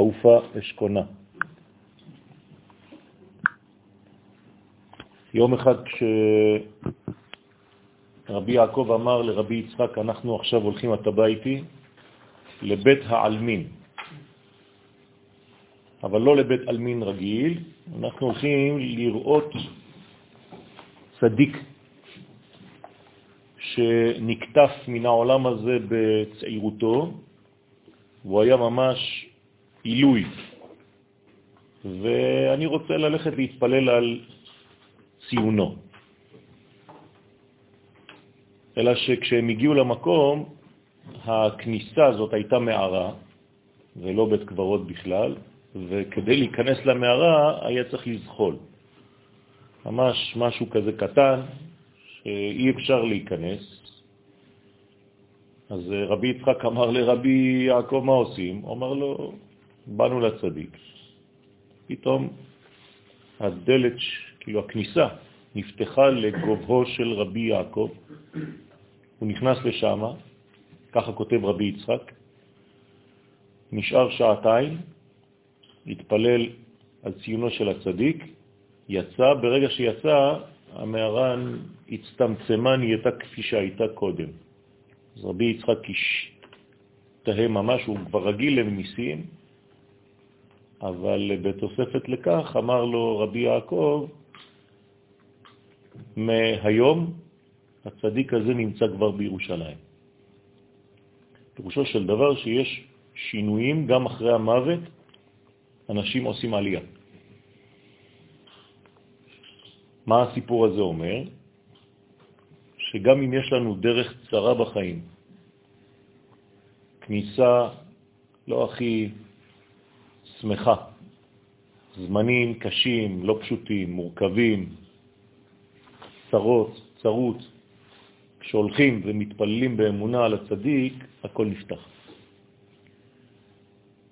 עופה אשכונה. יום אחד כשרבי יעקב אמר לרבי יצחק, אנחנו עכשיו הולכים, אתה בא איתי, לבית העלמין. אבל לא לבית עלמין רגיל, אנחנו הולכים לראות צדיק שנקטף מן העולם הזה בצעירותו, והוא היה ממש עילוי. ואני רוצה ללכת להתפלל על ציונו. אלא שכשהם הגיעו למקום, הכניסה הזאת הייתה מערה, ולא בית קברות בכלל, וכדי להיכנס למערה היה צריך לזחול. ממש משהו כזה קטן, שאי אפשר להיכנס. אז רבי יצחק אמר לרבי יעקב, מה עושים? הוא אמר לו, באנו לצדיק. פתאום הדלת, כאילו הכניסה, נפתחה לגובהו של רבי יעקב. הוא נכנס לשם, ככה כותב רבי יצחק, נשאר שעתיים, התפלל על ציונו של הצדיק, יצא, ברגע שיצא, המערה הצטמצמה, נהייתה כפי שהייתה קודם. אז רבי יצחק השתהה ממש, הוא כבר רגיל לניסים, אבל בתוספת לכך אמר לו רבי יעקב, מהיום הצדיק הזה נמצא כבר בירושלים. פירושו של דבר שיש שינויים גם אחרי המוות, אנשים עושים עלייה. מה הסיפור הזה אומר? שגם אם יש לנו דרך צרה בחיים, כניסה לא הכי שמחה, זמנים קשים, לא פשוטים, מורכבים, צרות, צרות, כשהולכים ומתפללים באמונה על הצדיק, הכל נפתח.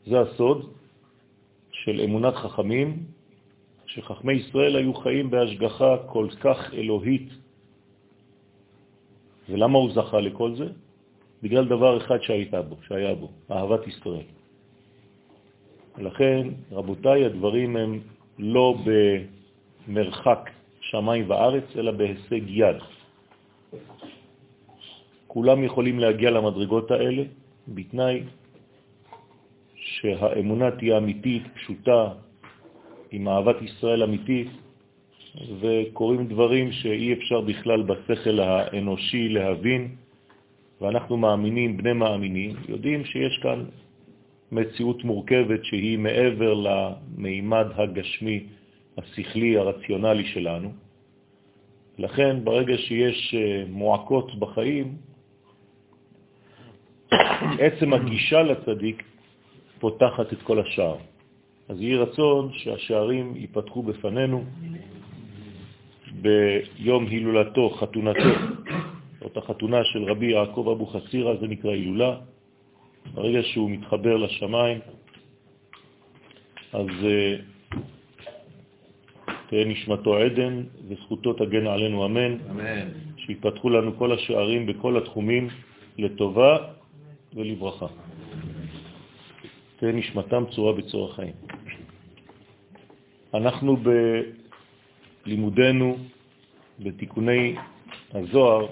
זה הסוד של אמונת חכמים, שחכמי ישראל היו חיים בהשגחה כל כך אלוהית. ולמה הוא זכה לכל זה? בגלל דבר אחד שהייתה בו, שהיה בו, אהבת ישראל. ולכן, רבותיי, הדברים הם לא במרחק שמיים וארץ, אלא בהישג יד. כולם יכולים להגיע למדרגות האלה בתנאי שהאמונה תהיה אמיתית, פשוטה, עם אהבת ישראל אמיתית, וקוראים דברים שאי אפשר בכלל בשכל האנושי להבין, ואנחנו מאמינים, בני מאמינים, יודעים שיש כאן מציאות מורכבת שהיא מעבר למימד הגשמי, השכלי, הרציונלי שלנו. לכן, ברגע שיש אה, מועקות בחיים, עצם הגישה לצדיק פותחת את כל השער. אז יהי רצון שהשערים ייפתחו בפנינו ביום הילולתו, חתונתו, זאת החתונה של רבי יעקב אבו חסירה, זה נקרא הילולה. ברגע שהוא מתחבר לשמיים, אז אה, תהיה נשמתו עדן וזכותו תגן עלינו אמן. אמן. שיפתחו לנו כל השערים בכל התחומים לטובה ולברכה. תהיה נשמתם צורה בצור החיים. אנחנו בלימודנו בתיקוני הזוהר,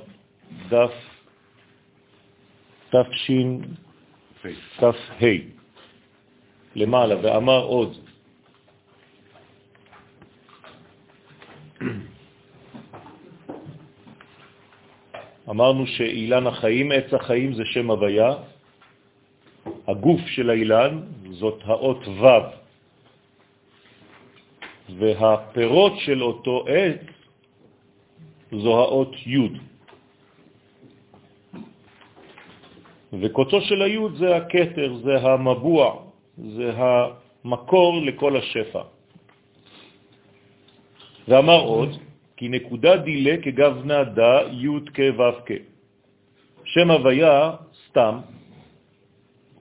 דף תשכ"ה, למעלה, ואמר עוד, אמרנו שאילן החיים, עץ החיים זה שם הוויה, הגוף של האילן זאת האות ו', והפירות של אותו עץ זו האות י'. וקוצו של הי' זה הקטר, זה המבוע, זה המקור לכל השפע. ואמר עוד, כי נקודה דילה כגוונה דה י' כו' כ'. שם הוויה, סתם,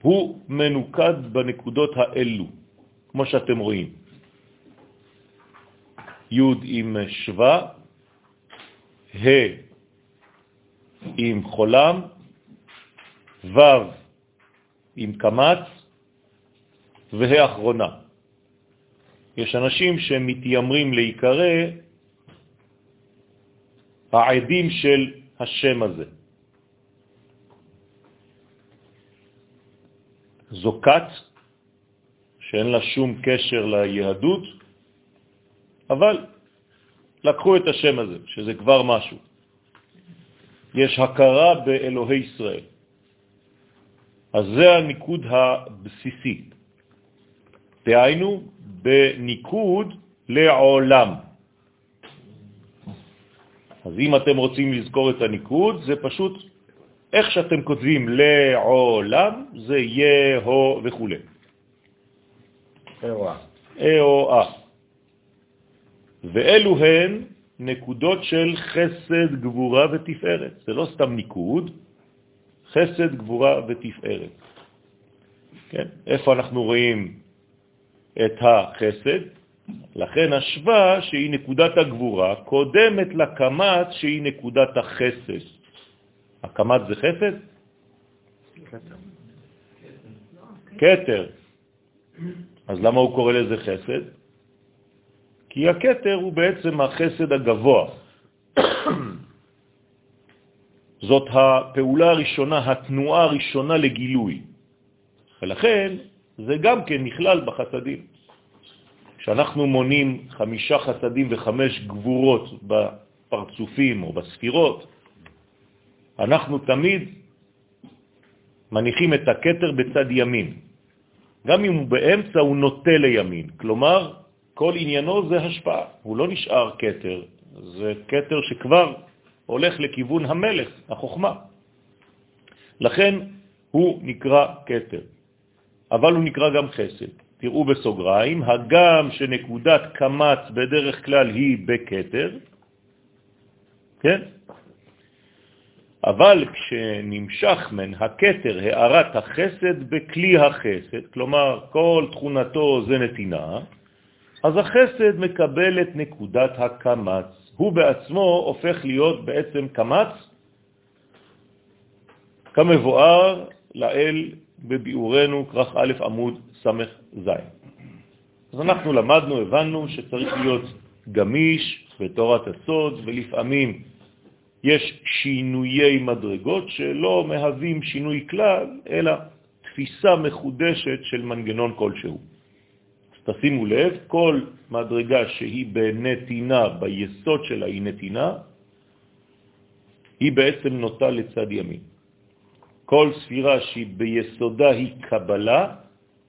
הוא מנוקד בנקודות האלו, כמו שאתם רואים. י' עם שווה, ה' עם חולם, ו' עם קמץ, והאחרונה. יש אנשים שמתיימרים להיקרא העדים של השם הזה. זו כת שאין לה שום קשר ליהדות, אבל לקחו את השם הזה, שזה כבר משהו. יש הכרה באלוהי ישראל. אז זה הניקוד הבסיסי. דהיינו, בניקוד לעולם. אז אם אתם רוצים לזכור את הניקוד, זה פשוט איך שאתם כותבים לעולם, זה יהו וכו'. אהואה. ואלו הן נקודות של חסד, גבורה ותפארת. זה לא סתם ניקוד, חסד, גבורה ותפארת. כן? איפה אנחנו רואים את החסד? לכן השווה שהיא נקודת הגבורה קודמת לקמת שהיא נקודת החסד. הקמת זה חסד? קטר. אז למה הוא קורא לזה חסד? כי הקטר הוא בעצם החסד הגבוה. זאת הפעולה הראשונה, התנועה הראשונה לגילוי. ולכן זה גם כן נכלל בחסדים. כשאנחנו מונים חמישה חסדים וחמש גבורות בפרצופים או בספירות, אנחנו תמיד מניחים את הקטר בצד ימין. גם אם הוא באמצע, הוא נוטה לימין. כלומר, כל עניינו זה השפעה. הוא לא נשאר קטר, זה קטר שכבר הולך לכיוון המלך, החוכמה. לכן הוא נקרא קטר, אבל הוא נקרא גם חסד. תראו בסוגריים, הגם שנקודת קמץ בדרך כלל היא בקטר, כן? אבל כשנמשך מן הקטר הערת החסד בכלי החסד, כלומר כל תכונתו זה נתינה, אז החסד מקבל את נקודת הקמץ. הוא בעצמו הופך להיות בעצם קמץ, כמבואר לאל בביאורנו, כרך א' עמוד סמך ז'. אז אנחנו למדנו, הבנו שצריך להיות גמיש בתורת הסוד, ולפעמים יש שינויי מדרגות שלא מהווים שינוי כלל, אלא תפיסה מחודשת של מנגנון כלשהו. תשימו לב, כל מדרגה שהיא בנתינה, ביסוד שלה היא נתינה, היא בעצם נוטה לצד ימין. כל ספירה שהיא ביסודה היא קבלה,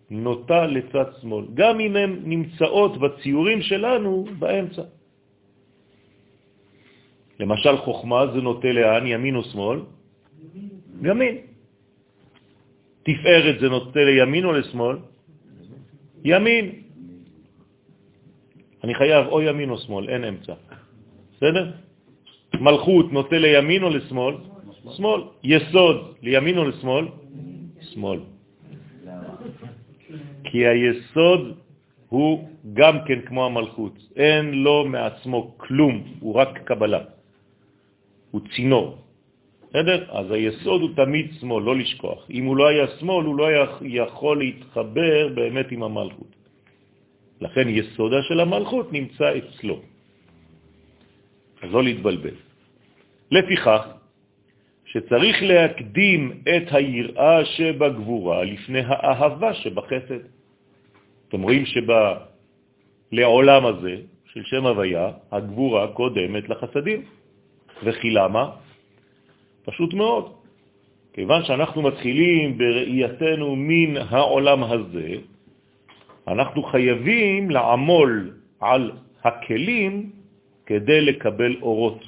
נוטה לצד שמאל, גם אם הן נמצאות בציורים שלנו באמצע. למשל חוכמה זה נוטה לאן, ימין או שמאל? ימין. תפארת זה נוטה לימין או לשמאל? ימין. אני חייב או ימין או שמאל, אין אמצע. בסדר? מלכות נוטה לימין או לשמאל? שמאל. יסוד, לימין או לשמאל? שמאל. כי היסוד הוא גם כן כמו המלכות, אין לו מעצמו כלום, הוא רק קבלה, הוא צינור. בסדר? אז היסוד הוא תמיד שמאל, לא לשכוח. אם הוא לא היה שמאל, הוא לא היה יכול להתחבר באמת עם המלכות. לכן יסודה של המלכות נמצא אצלו. אז לא להתבלבל. לפיכך, שצריך להקדים את היראה שבגבורה לפני האהבה שבחסד. אתם רואים שבלעולם הזה של שם הוויה, הגבורה קודמת לחסדים. וכי למה? פשוט מאוד. כיוון שאנחנו מתחילים בראייתנו מן העולם הזה, אנחנו חייבים לעמול על הכלים כדי לקבל אורות.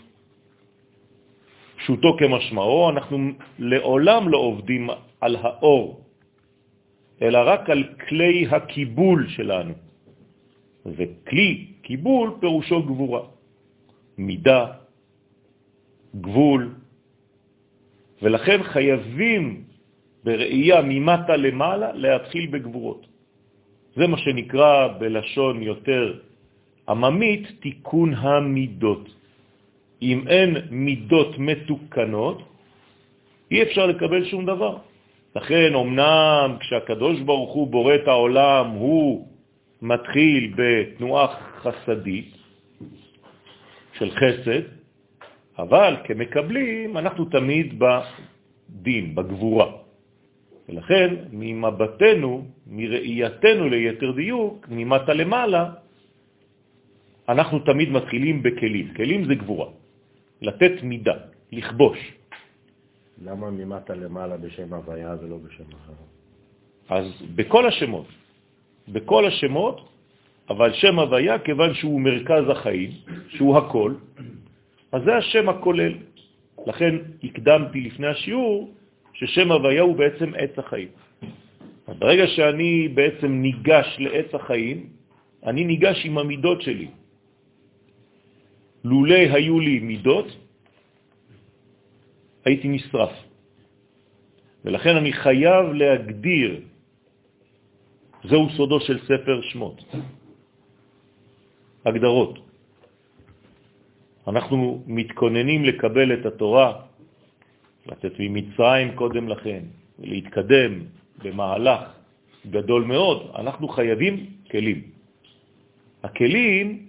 פשוטו כמשמעו, אנחנו לעולם לא עובדים על האור, אלא רק על כלי הקיבול שלנו. וכלי קיבול פירושו גבורה, מידה, גבול, ולכן חייבים בראייה ממטה למעלה להתחיל בגבורות. זה מה שנקרא בלשון יותר עממית תיקון המידות. אם אין מידות מתוקנות, אי אפשר לקבל שום דבר. לכן אמנם כשהקדוש ברוך הוא בורא את העולם הוא מתחיל בתנועה חסדית של חסד, אבל כמקבלים אנחנו תמיד בדין, בגבורה. ולכן ממבטנו, מראייתנו ליתר דיוק, ממטה למעלה, אנחנו תמיד מתחילים בכלים. כלים זה גבורה. לתת מידה, לכבוש. למה ממטה למעלה בשם הוויה ולא בשם אחר? אז בכל השמות, בכל השמות, אבל שם הוויה, כיוון שהוא מרכז החיים, שהוא הכל, אז זה השם הכולל. לכן הקדמתי לפני השיעור ששם הוויה הוא בעצם עץ החיים. ברגע שאני בעצם ניגש לעץ החיים, אני ניגש עם המידות שלי. לולא היו לי מידות, הייתי נשרף. ולכן אני חייב להגדיר, זהו סודו של ספר שמות, הגדרות. אנחנו מתכוננים לקבל את התורה, לצאת ממצרים קודם לכן, ולהתקדם במהלך גדול מאוד, אנחנו חייבים כלים. הכלים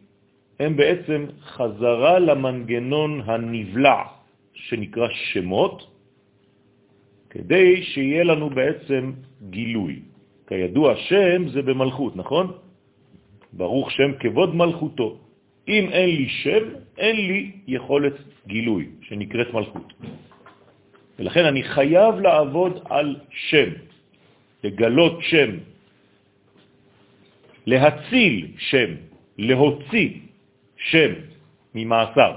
הם בעצם חזרה למנגנון הנבלע שנקרא שמות, כדי שיהיה לנו בעצם גילוי. כידוע, שם זה במלכות, נכון? ברוך שם כבוד מלכותו. אם אין לי שם, אין לי יכולת גילוי, שנקראת מלכות. ולכן אני חייב לעבוד על שם, לגלות שם, להציל שם, להוציא שם ממעשר.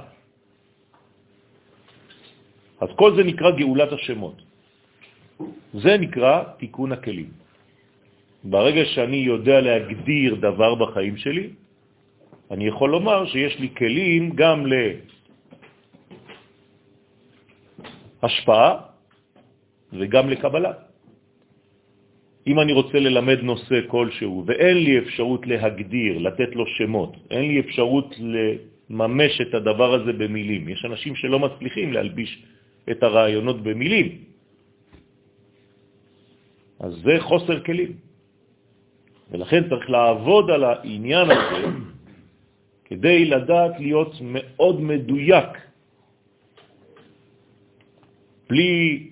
אז כל זה נקרא גאולת השמות. זה נקרא תיקון הכלים. ברגע שאני יודע להגדיר דבר בחיים שלי, אני יכול לומר שיש לי כלים גם להשפעה וגם לקבלה. אם אני רוצה ללמד נושא כלשהו ואין לי אפשרות להגדיר, לתת לו שמות, אין לי אפשרות לממש את הדבר הזה במילים. יש אנשים שלא מצליחים להלביש את הרעיונות במילים. אז זה חוסר כלים. ולכן צריך לעבוד על העניין הזה כדי לדעת להיות מאוד מדויק, בלי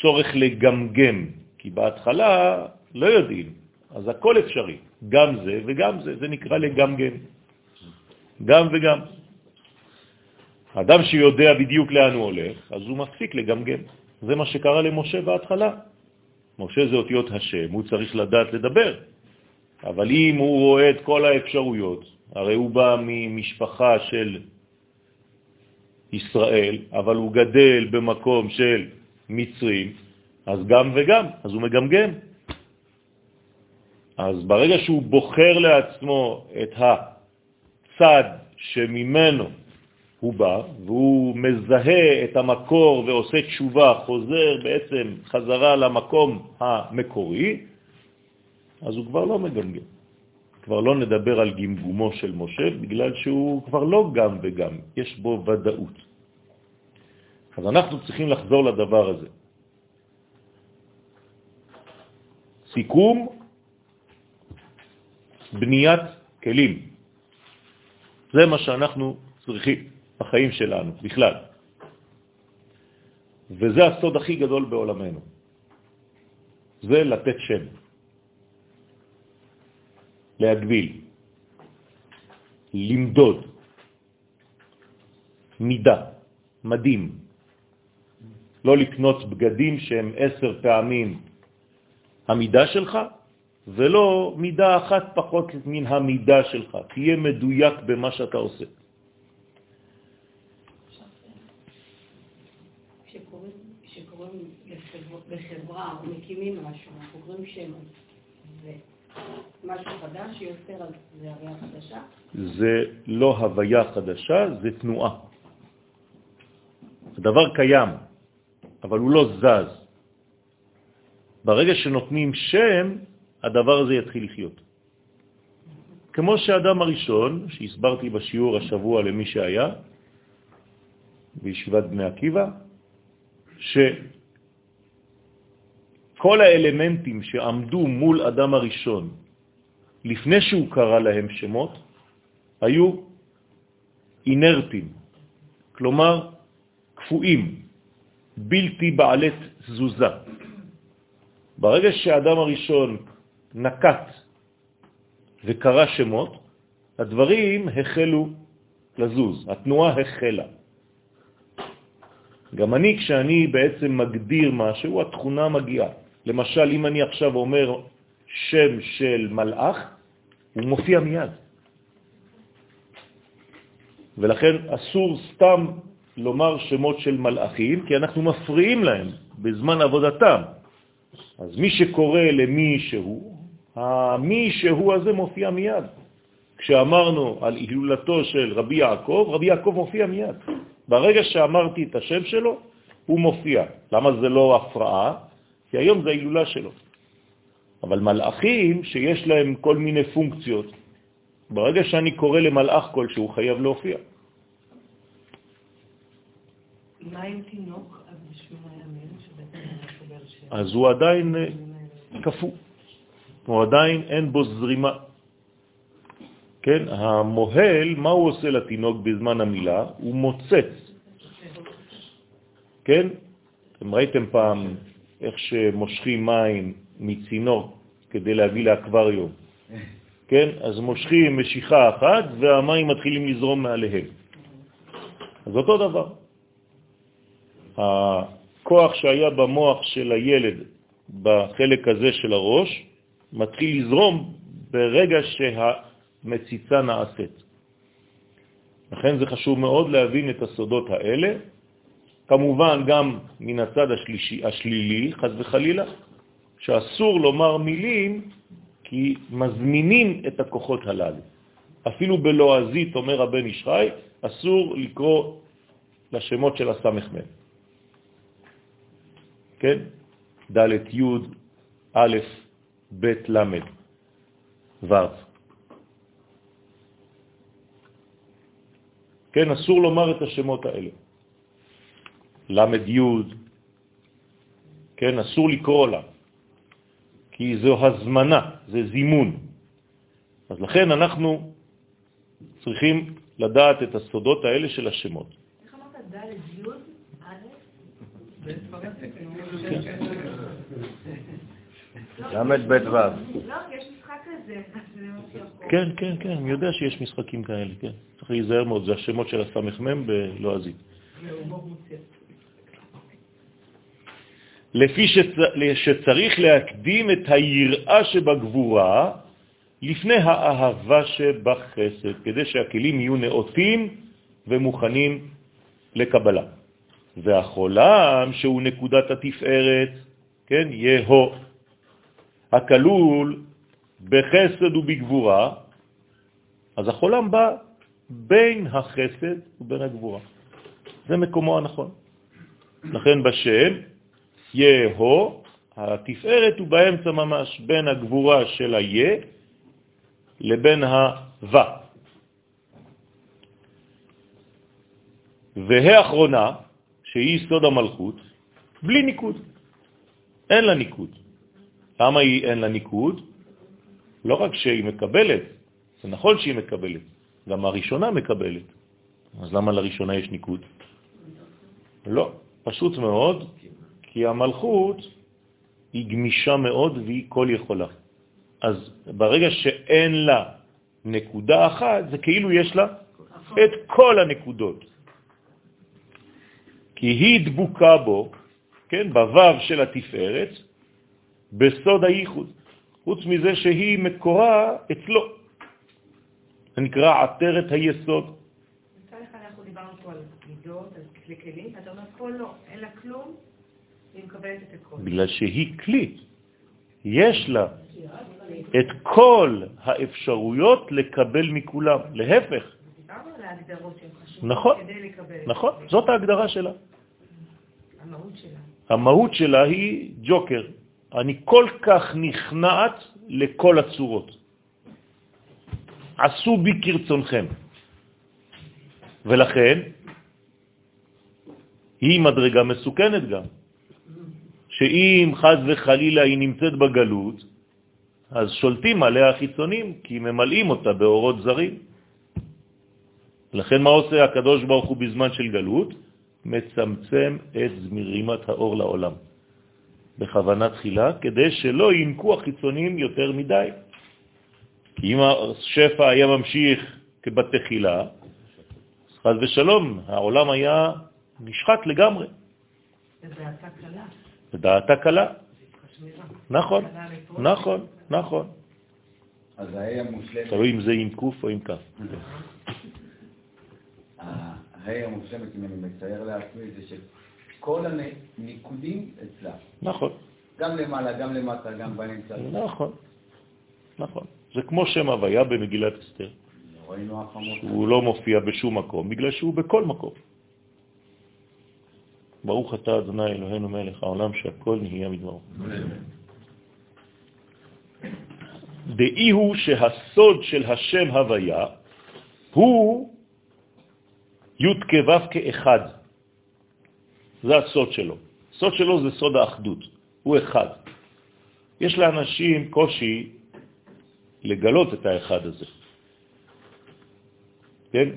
צורך לגמגם, כי בהתחלה לא יודעים, אז הכל אפשרי, גם זה וגם זה, זה נקרא לגמגם, גם וגם. אדם שיודע בדיוק לאן הוא הולך, אז הוא מפסיק לגמגם. זה מה שקרה למשה בהתחלה. משה זה אותיות השם, הוא צריך לדעת לדבר. אבל אם הוא רואה את כל האפשרויות, הרי הוא בא ממשפחה של ישראל, אבל הוא גדל במקום של מצרים, אז גם וגם, אז הוא מגמגם. אז ברגע שהוא בוחר לעצמו את הצד שממנו הוא בא, והוא מזהה את המקור ועושה תשובה, חוזר בעצם חזרה למקום המקורי, אז הוא כבר לא מגמגם. כבר לא נדבר על גמגומו של משה, בגלל שהוא כבר לא גם וגם, יש בו ודאות. אז אנחנו צריכים לחזור לדבר הזה. סיכום, בניית כלים. זה מה שאנחנו צריכים בחיים שלנו, בכלל. וזה הסוד הכי גדול בעולמנו. זה לתת שם. להגביל, למדוד, מידה, מדים. לא לקנות בגדים שהם עשר פעמים המידה שלך, ולא מידה אחת פחות מן המידה שלך. תהיה מדויק במה שאתה עושה. בחברה, מקימים משהו, אנחנו קוראים שם, משהו חדש שיוצר על זה הוויה חדשה? זה לא הוויה חדשה, זה תנועה. הדבר קיים, אבל הוא לא זז. ברגע שנותנים שם, הדבר הזה יתחיל לחיות. כמו שהאדם הראשון, שהסברתי בשיעור השבוע למי שהיה, בישיבת בני עקיבא, כל האלמנטים שעמדו מול אדם הראשון לפני שהוא קרא להם שמות, היו אינרטים, כלומר קפואים, בלתי בעלת תזוזה. ברגע שהאדם הראשון נקט וקרא שמות, הדברים החלו לזוז, התנועה החלה. גם אני, כשאני בעצם מגדיר משהו, התכונה מגיעה. למשל, אם אני עכשיו אומר שם של מלאך, הוא מופיע מיד. ולכן אסור סתם לומר שמות של מלאכים, כי אנחנו מפריעים להם בזמן עבודתם. אז מי שקורא למי שהוא, המי שהוא הזה מופיע מיד. כשאמרנו על הילולתו של רבי יעקב, רבי יעקב מופיע מיד. ברגע שאמרתי את השם שלו, הוא מופיע. למה זה לא הפרעה? כי היום זה ההילולה שלו. אבל מלאכים שיש להם כל מיני פונקציות, ברגע שאני קורא למלאך כלשהו, חייב להופיע. מה עם תינוק? אז הוא עדיין קפוא, הוא עדיין אין בו זרימה. כן, המוהל, מה הוא עושה לתינוק בזמן המילה? הוא מוצץ. כן? אתם ראיתם פעם איך שמושכים מים מצינור כדי להביא לאקווריום. כן? אז מושכים משיכה אחת והמים מתחילים לזרום מעליהם. אז אותו דבר. הכוח שהיה במוח של הילד בחלק הזה של הראש מתחיל לזרום ברגע שהמציצה נעשית. לכן זה חשוב מאוד להבין את הסודות האלה, כמובן גם מן הצד השלישי, השלילי, חז וחלילה, שאסור לומר מילים כי מזמינים את הכוחות הללו. אפילו בלועזית, אומר הבן ישחי, אסור לקרוא לשמות של הסמ"ם. כן? ד' י' א' ב' ל' ו'. כן, אסור לומר את השמות האלה. ל' י', כן, אסור לקרוא לה, כי זו הזמנה, זה זימון. אז לכן אנחנו צריכים לדעת את הסודות האלה של השמות. איך אמרת ד' י' ל"ב ו'. לא, יש משחק כזה. כן, כן, כן, אני יודע שיש משחקים כאלה, כן. צריך להיזהר מאוד, זה השמות של הסמ"ם בלועזית. לפי שצריך להקדים את היראה שבגבורה לפני האהבה שבחסד, כדי שהכלים יהיו נאותים ומוכנים לקבלה. והחולם, שהוא נקודת התפארת, כן, יהו, הכלול בחסד ובגבורה, אז החולם בא בין החסד ובין הגבורה. זה מקומו הנכון. לכן בשם יהו, התפארת הוא באמצע ממש, בין הגבורה של היה לבין הווה. והאחרונה, שהיא סוד המלכות, בלי ניקוד. אין לה ניקוד. למה היא אין לה ניקוד? לא רק שהיא מקבלת, זה נכון שהיא מקבלת, גם הראשונה מקבלת. אז למה לראשונה יש ניקוד? לא, פשוט מאוד, כי המלכות היא גמישה מאוד והיא כל יכולה. אז ברגע שאין לה נקודה אחת, זה כאילו יש לה את כל הנקודות. כי היא דבוקה בו, כן, בוו של התפארת, בסוד הייחוד, חוץ מזה שהיא מקורה אצלו. זה נקרא עטרת היסוד. מצד אחד אנחנו דיברנו פה על מידות, על כלי כלים, אתה אומר פה לא, אין לה כלום, היא מקבלת את הכל. בגלל שהיא כלי. יש לה את כל האפשרויות לקבל מכולם. להפך, נכון. נכון, זאת ההגדרה שלה. המהות שלה. המהות שלה היא ג'וקר. אני כל כך נכנעת לכל הצורות. עשו בי כרצונכם. ולכן, היא מדרגה מסוכנת גם, שאם חז וחלילה היא נמצאת בגלות, אז שולטים עליה החיצונים, כי ממלאים אותה באורות זרים. לכן מה עושה הקדוש ברוך הוא בזמן של גלות? מצמצם את זמירימת האור לעולם. בכוונה תחילה, כדי שלא ינקו החיצונים יותר מדי. כי אם השפע היה ממשיך כבתחילה, חז ושלום, העולם היה נשחט לגמרי. ודעתה קלה. ודעתה קלה. נכון, נכון, נכון. אז ההא המושלמת, תלוי אם זה עם קוף או עם כף. ההא המושלמת, אם אני מצייר לעצמי, זה שכל הניקודים אצלה. נכון, גם למעלה, גם למטה, גם באמצע. נכון, נכון. זה כמו שם הוויה במגילת אסתר, לא. שהוא לא מופיע בשום מקום, בגלל שהוא בכל מקום. ברוך אתה אדוני אלוהינו מלך העולם שהכל נהיה מדברו. דאי הוא שהסוד של השם הוויה הוא י' כו' כאחד. זה הסוד שלו. הסוד שלו זה סוד האחדות, הוא אחד. יש לאנשים קושי לגלות את האחד הזה. כן?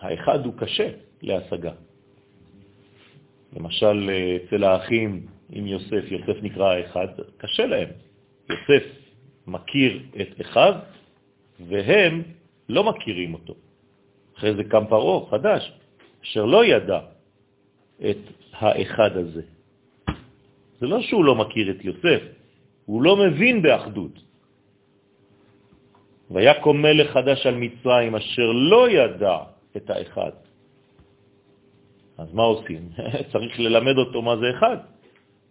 האחד הוא קשה להשגה. למשל, אצל האחים עם יוסף, יוסף נקרא האחד, קשה להם. יוסף מכיר את אחד, והם לא מכירים אותו. אחרי זה קם פרעה חדש, אשר לא ידע את האחד הזה. זה לא שהוא לא מכיר את יוסף, הוא לא מבין באחדות. ויקום מלך חדש על מצרים אשר לא ידע את האחד. אז מה עושים? צריך ללמד אותו מה זה אחד.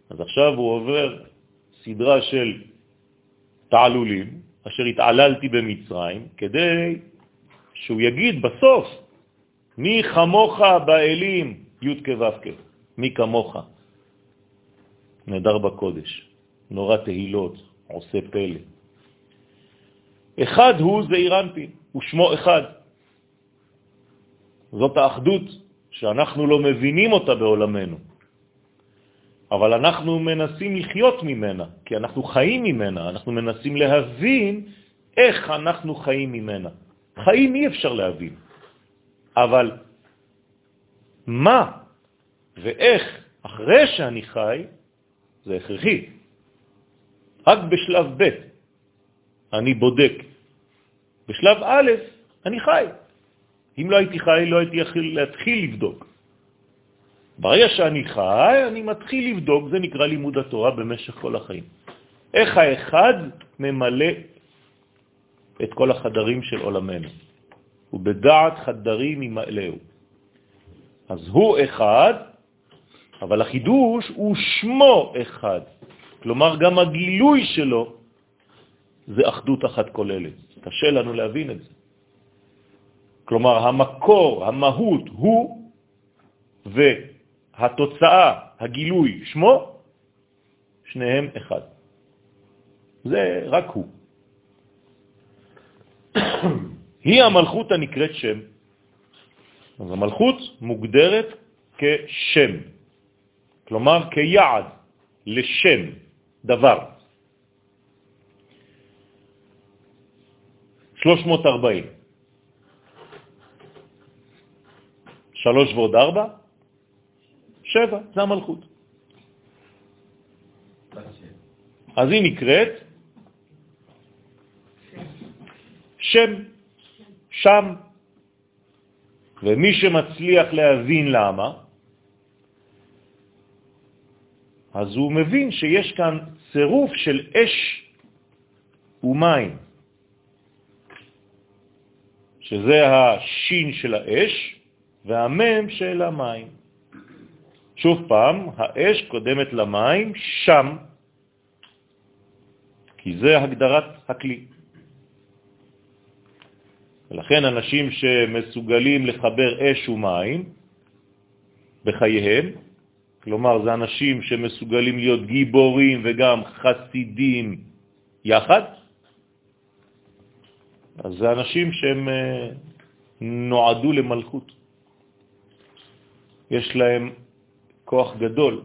אז עכשיו הוא עובר סדרה של תעלולים, אשר התעללתי במצרים, כדי שהוא יגיד בסוף, מי חמוך באלים, י' כו' מי כמוך. נדר בקודש, נורא תהילות, עושה פלא. אחד הוא זעיר אנפין, הוא שמו אחד. זאת האחדות שאנחנו לא מבינים אותה בעולמנו, אבל אנחנו מנסים לחיות ממנה, כי אנחנו חיים ממנה, אנחנו מנסים להבין איך אנחנו חיים ממנה. חיים אי אפשר להבין, אבל מה ואיך אחרי שאני חי זה הכרחי. רק בשלב ב' אני בודק. בשלב א' אני חי. אם לא הייתי חי, לא הייתי יכול להתחיל לבדוק. ברגע שאני חי, אני מתחיל לבדוק, זה נקרא לימוד התורה במשך כל החיים. איך האחד ממלא את כל החדרים של עולמנו. ובדעת חדרים ימלאו. אז הוא אחד, אבל החידוש הוא שמו אחד. כלומר, גם הגילוי שלו זה אחדות אחת כוללת. קשה לנו להבין את זה. כלומר, המקור, המהות הוא, והתוצאה, הגילוי, שמו, שניהם אחד. זה רק הוא. היא המלכות הנקראת שם. אז המלכות מוגדרת כשם, כלומר כיעד, לשם, דבר. 340. שלוש ועוד ארבע? שבע, זה המלכות. אז היא נקראת שם, שם. ומי שמצליח להבין למה, אז הוא מבין שיש כאן צירוף של אש ומים, שזה השין של האש והמם של המים. שוב פעם, האש קודמת למים שם, כי זה הגדרת הכלי. ולכן אנשים שמסוגלים לחבר אש ומים בחייהם, כלומר זה אנשים שמסוגלים להיות גיבורים וגם חסידים יחד, אז זה אנשים שהם אה, נועדו למלכות. יש להם כוח גדול.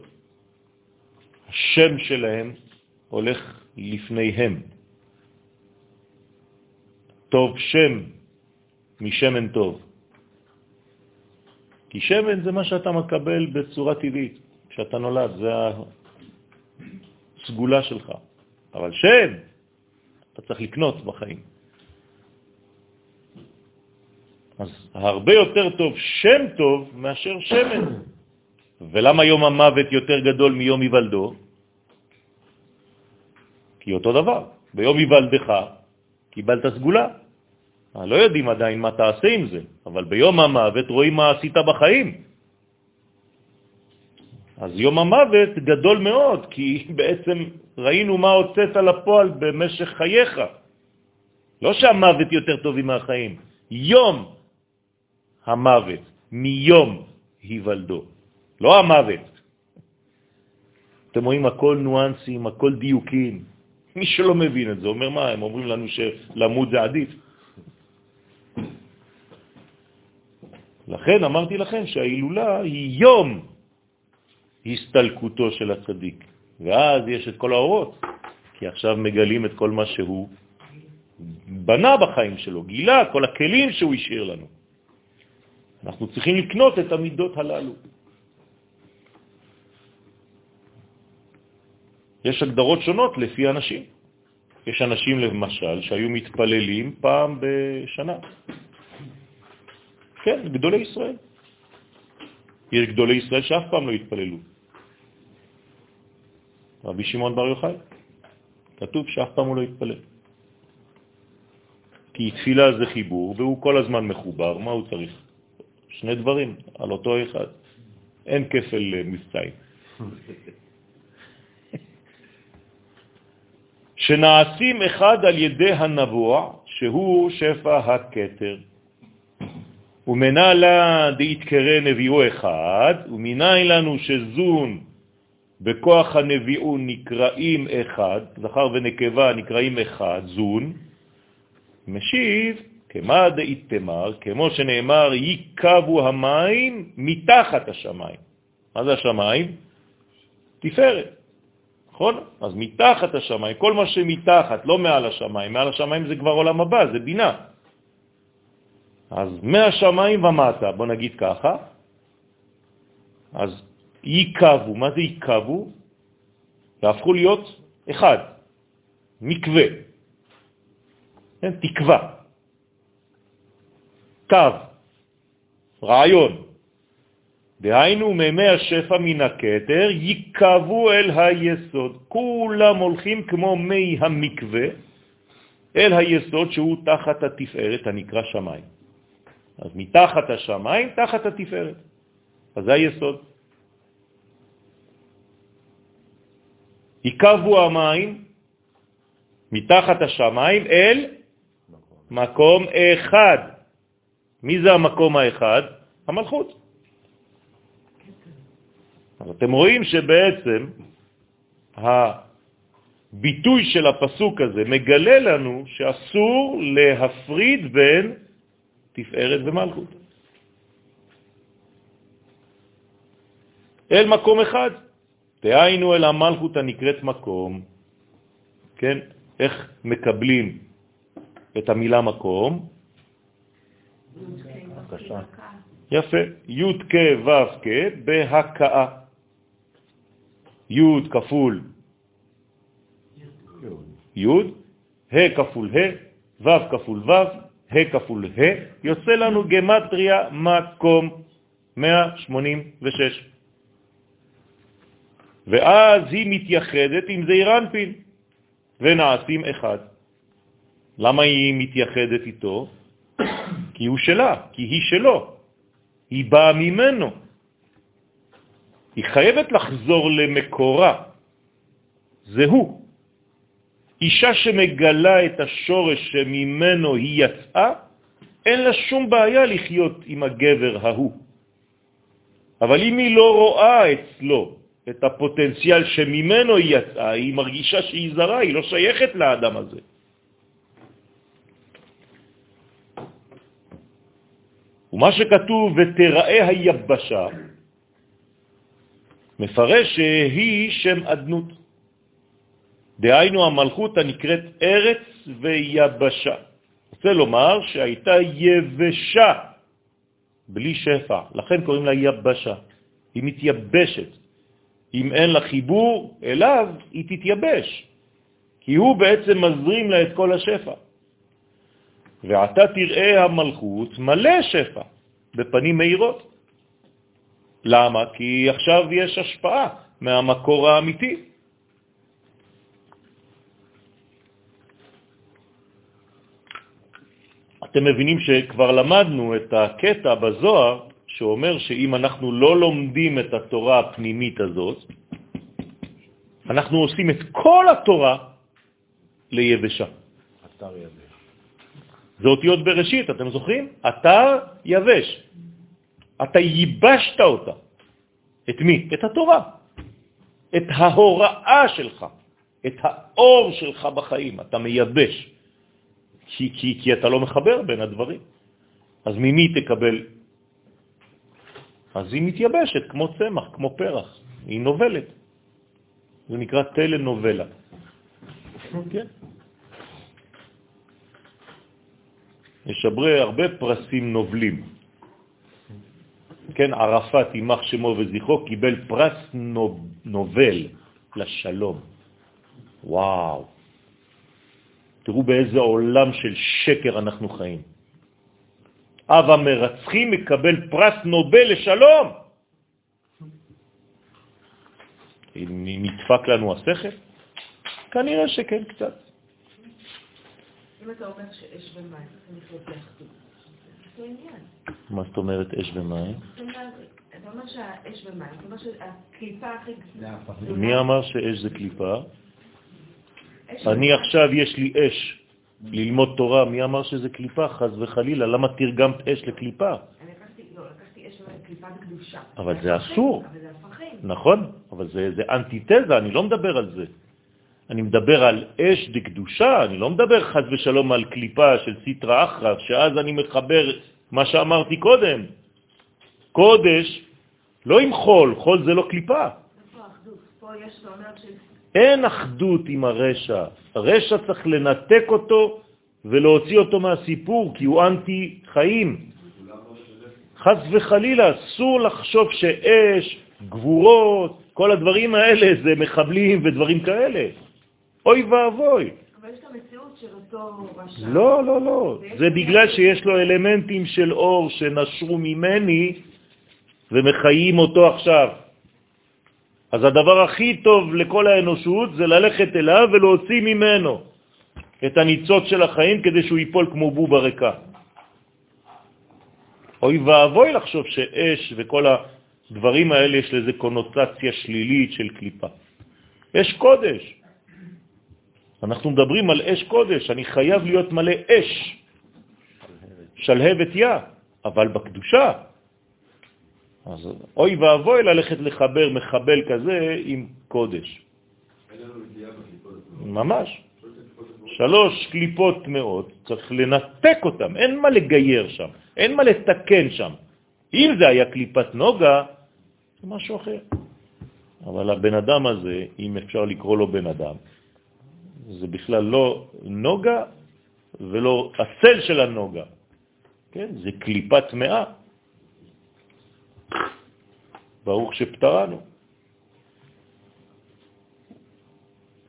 השם שלהם הולך לפניהם. טוב שם משמן טוב. כי שמן זה מה שאתה מקבל בצורה טבעית, כשאתה נולד, זה הסגולה שלך. אבל שם, אתה צריך לקנות בחיים. אז הרבה יותר טוב שם טוב מאשר שמן. ולמה יום המוות יותר גדול מיום היוולדו? כי אותו דבר. ביום היוולדך קיבלת סגולה. לא יודעים עדיין מה תעשה עם זה, אבל ביום המוות רואים מה עשית בחיים. אז יום המוות גדול מאוד, כי בעצם ראינו מה הוצאת לפועל במשך חייך. לא שהמוות יותר טובים מהחיים, יום המוות, מיום היוולדו, לא המוות. אתם רואים, הכל ניואנסים, הכל דיוקים. מי שלא מבין את זה אומר, מה, הם אומרים לנו שלמות זה עדיף. לכן אמרתי לכם שההילולה היא יום הסתלקותו של הצדיק, ואז יש את כל האורות, כי עכשיו מגלים את כל מה שהוא בנה בחיים שלו, גילה כל הכלים שהוא השאיר לנו. אנחנו צריכים לקנות את המידות הללו. יש הגדרות שונות לפי אנשים. יש אנשים, למשל, שהיו מתפללים פעם בשנה. כן, גדולי ישראל. יש גדולי ישראל שאף פעם לא התפללו. רבי שמעון בר יוחאי, כתוב שאף פעם הוא לא התפלל. כי תפילה זה חיבור, והוא כל הזמן מחובר, מה הוא צריך? שני דברים, על אותו אחד. אין כפל מבצעים. שנעשים אחד על ידי הנבוע, שהוא שפע הקטר. ומנה לה דהתקרא נביאו אחד, ומניין לנו שזון בכוח הנביאו נקראים אחד, זכר ונקבה נקראים אחד, זון, משיב, כמה דאיתמר, כמו שנאמר, ייקבו המים מתחת השמיים. מה זה השמיים? תפארת. נכון? אז מתחת השמיים, כל מה שמתחת, לא מעל השמיים, מעל השמיים זה כבר עולם הבא, זה בינה. אז מהשמיים ומטה, בוא נגיד ככה, אז ייקבו, מה זה ייקבו? והפכו להיות אחד, מקווה, כן? תקווה, קו, רעיון. דהיינו, מימי השפע מן הכתר ייקבו אל היסוד. כולם הולכים כמו מי המקווה אל היסוד שהוא תחת התפארת הנקרא שמיים. אז מתחת השמיים, תחת התפארת. אז זה היסוד. ייקבו המים מתחת השמיים אל מקום אחד. מי זה המקום האחד? המלכות. אז אתם רואים שבעצם הביטוי של הפסוק הזה מגלה לנו שאסור להפריד בין תפארת ומלכות. אל מקום אחד, תהיינו אל המלכות הנקראת מקום, כן? איך מקבלים את המילה מקום? בבקשה. יפה, י' כ' ו' כ' בהקאה. י' כפול י', ה' כפול ה', ו' כפול ו', ה' כפול ה', יוצא לנו גמטריה מקום 186. ואז היא מתייחדת עם זעיר אנפין, ונעשים אחד. למה היא מתייחדת איתו? כי הוא שלה, כי היא שלו, היא באה ממנו. היא חייבת לחזור למקורה, זה הוא. אישה שמגלה את השורש שממנו היא יצאה, אין לה שום בעיה לחיות עם הגבר ההוא. אבל אם היא לא רואה אצלו את הפוטנציאל שממנו היא יצאה, היא מרגישה שהיא זרה, היא לא שייכת לאדם הזה. ומה שכתוב, ותראה היבשה, מפרש שהיא שם אדנות. דהיינו המלכות הנקראת ארץ ויבשה. רוצה לומר שהייתה יבשה, בלי שפע, לכן קוראים לה יבשה. היא מתייבשת. אם אין לה חיבור אליו, היא תתייבש, כי הוא בעצם מזרים לה את כל השפע. ועתה תראה המלכות מלא שפע, בפנים מהירות. למה? כי עכשיו יש השפעה מהמקור האמיתי. אתם מבינים שכבר למדנו את הקטע בזוהר שאומר שאם אנחנו לא לומדים את התורה הפנימית הזאת, אנחנו עושים את כל התורה ליבשה. אתר יבש. זה אותיות בראשית, אתם זוכרים? אתר יבש. אתה ייבשת אותה. את מי? את התורה. את ההוראה שלך, את האור שלך בחיים, אתה מייבש. כי, כי, כי אתה לא מחבר בין הדברים. אז ממי תקבל? אז היא מתייבשת כמו צמח, כמו פרח. היא נובלת. זה נקרא טלנובלה. כן. הרבה, הרבה פרסים נובלים. כן, ערפאת, יימח שמו וזכרו, קיבל פרס נובל לשלום. וואו. תראו באיזה עולם של שקר אנחנו חיים. אב המרצחים מקבל פרס נובל לשלום. נדפק לנו השכל? כנראה שכן קצת. אם אתה אומר שאש ומים, זה לחיות לאחדות. זה עניין. מה זאת אומרת אש ומים? אתה אומר שהאש ומים, זאת אומרת שהקליפה הכי... מי אמר שאש זה קליפה? אני עכשיו, יש לי אש ללמוד תורה, מי אמר שזה קליפה? חז וחלילה, למה תרגמת אש לקליפה? אני לקחתי, לא, לקחתי אש וקליפה בקדושה. אבל זה אסור. אבל זה הפכים. נכון, אבל זה, זה אנטיתזה, אני לא מדבר על זה. אני מדבר על אש דקדושה, אני לא מדבר חז ושלום על קליפה של סיטרה אחרא, שאז אני מחבר מה שאמרתי קודם. קודש, לא עם חול, חול זה לא קליפה. אין אחדות עם הרשע. הרשע צריך לנתק אותו ולהוציא אותו מהסיפור, כי הוא אנטי חיים. חס וחלילה, אסור לחשוב שאש, גבורות, כל הדברים האלה זה מחבלים ודברים כאלה. אוי ואבוי. אבל יש את המציאות של אותו רשע. לא, לא, לא. זה בגלל שיש לו אלמנטים של אור שנשרו ממני ומחיים אותו עכשיו. אז הדבר הכי טוב לכל האנושות זה ללכת אליו ולהוציא ממנו את הניצוץ של החיים כדי שהוא ייפול כמו בוב הריקה. אוי ואבוי לחשוב שאש וכל הדברים האלה יש לזה קונוטציה שלילית של קליפה. אש קודש. אנחנו מדברים על אש קודש, אני חייב להיות מלא אש, שלהבת יא, אבל בקדושה. אז אוי ואבוי ללכת לחבר מחבל כזה עם קודש. ממש. שלוש קליפות טמאות, צריך לנתק אותם, אין מה לגייר שם, אין מה לתקן שם. אם זה היה קליפת נוגה, זה משהו אחר. אבל הבן אדם הזה, אם אפשר לקרוא לו בן אדם, זה בכלל לא נוגה ולא הצל של הנוגה, כן? זה קליפת מאה. ברוך שפטרנו.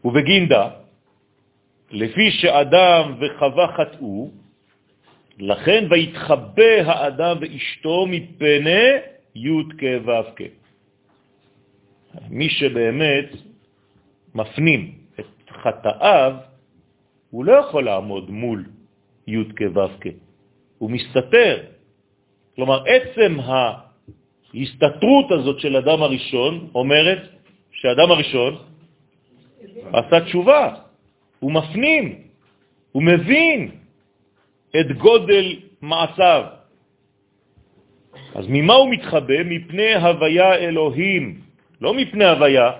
ובגינדה, לפי שאדם וחווה חטאו, לכן ויתחבא האדם ואשתו מפני י' כ' ו' כ'. מי שבאמת מפנים חטאיו, הוא לא יכול לעמוד מול י' כ' ו' כ'. הוא מסתתר. כלומר, עצם ההסתתרות הזאת של אדם הראשון אומרת שאדם הראשון עשה תשובה, הוא מפנים, הוא מבין את גודל מעשיו. אז ממה הוא מתחבא? מפני הוויה אלוהים, לא מפני הוויה,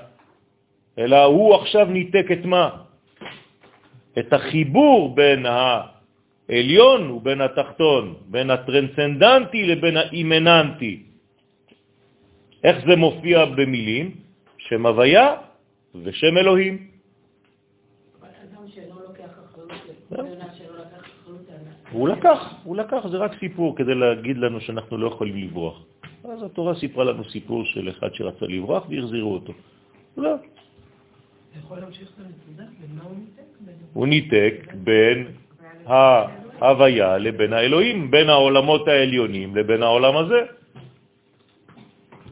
אלא הוא עכשיו ניתק את מה? את החיבור בין העליון ובין התחתון, בין הטרנסנדנטי לבין האימננטי. איך זה מופיע במילים? שם הוויה ושם אלוהים. הוא לקח, הוא לקח, זה רק סיפור כדי להגיד לנו שאנחנו לא יכולים לברוח. אז התורה סיפרה לנו סיפור של אחד שרצה לברוח והחזירו אותו. לא. הוא ניתק בין ההוויה לבין האלוהים, בין העולמות העליונים לבין העולם הזה.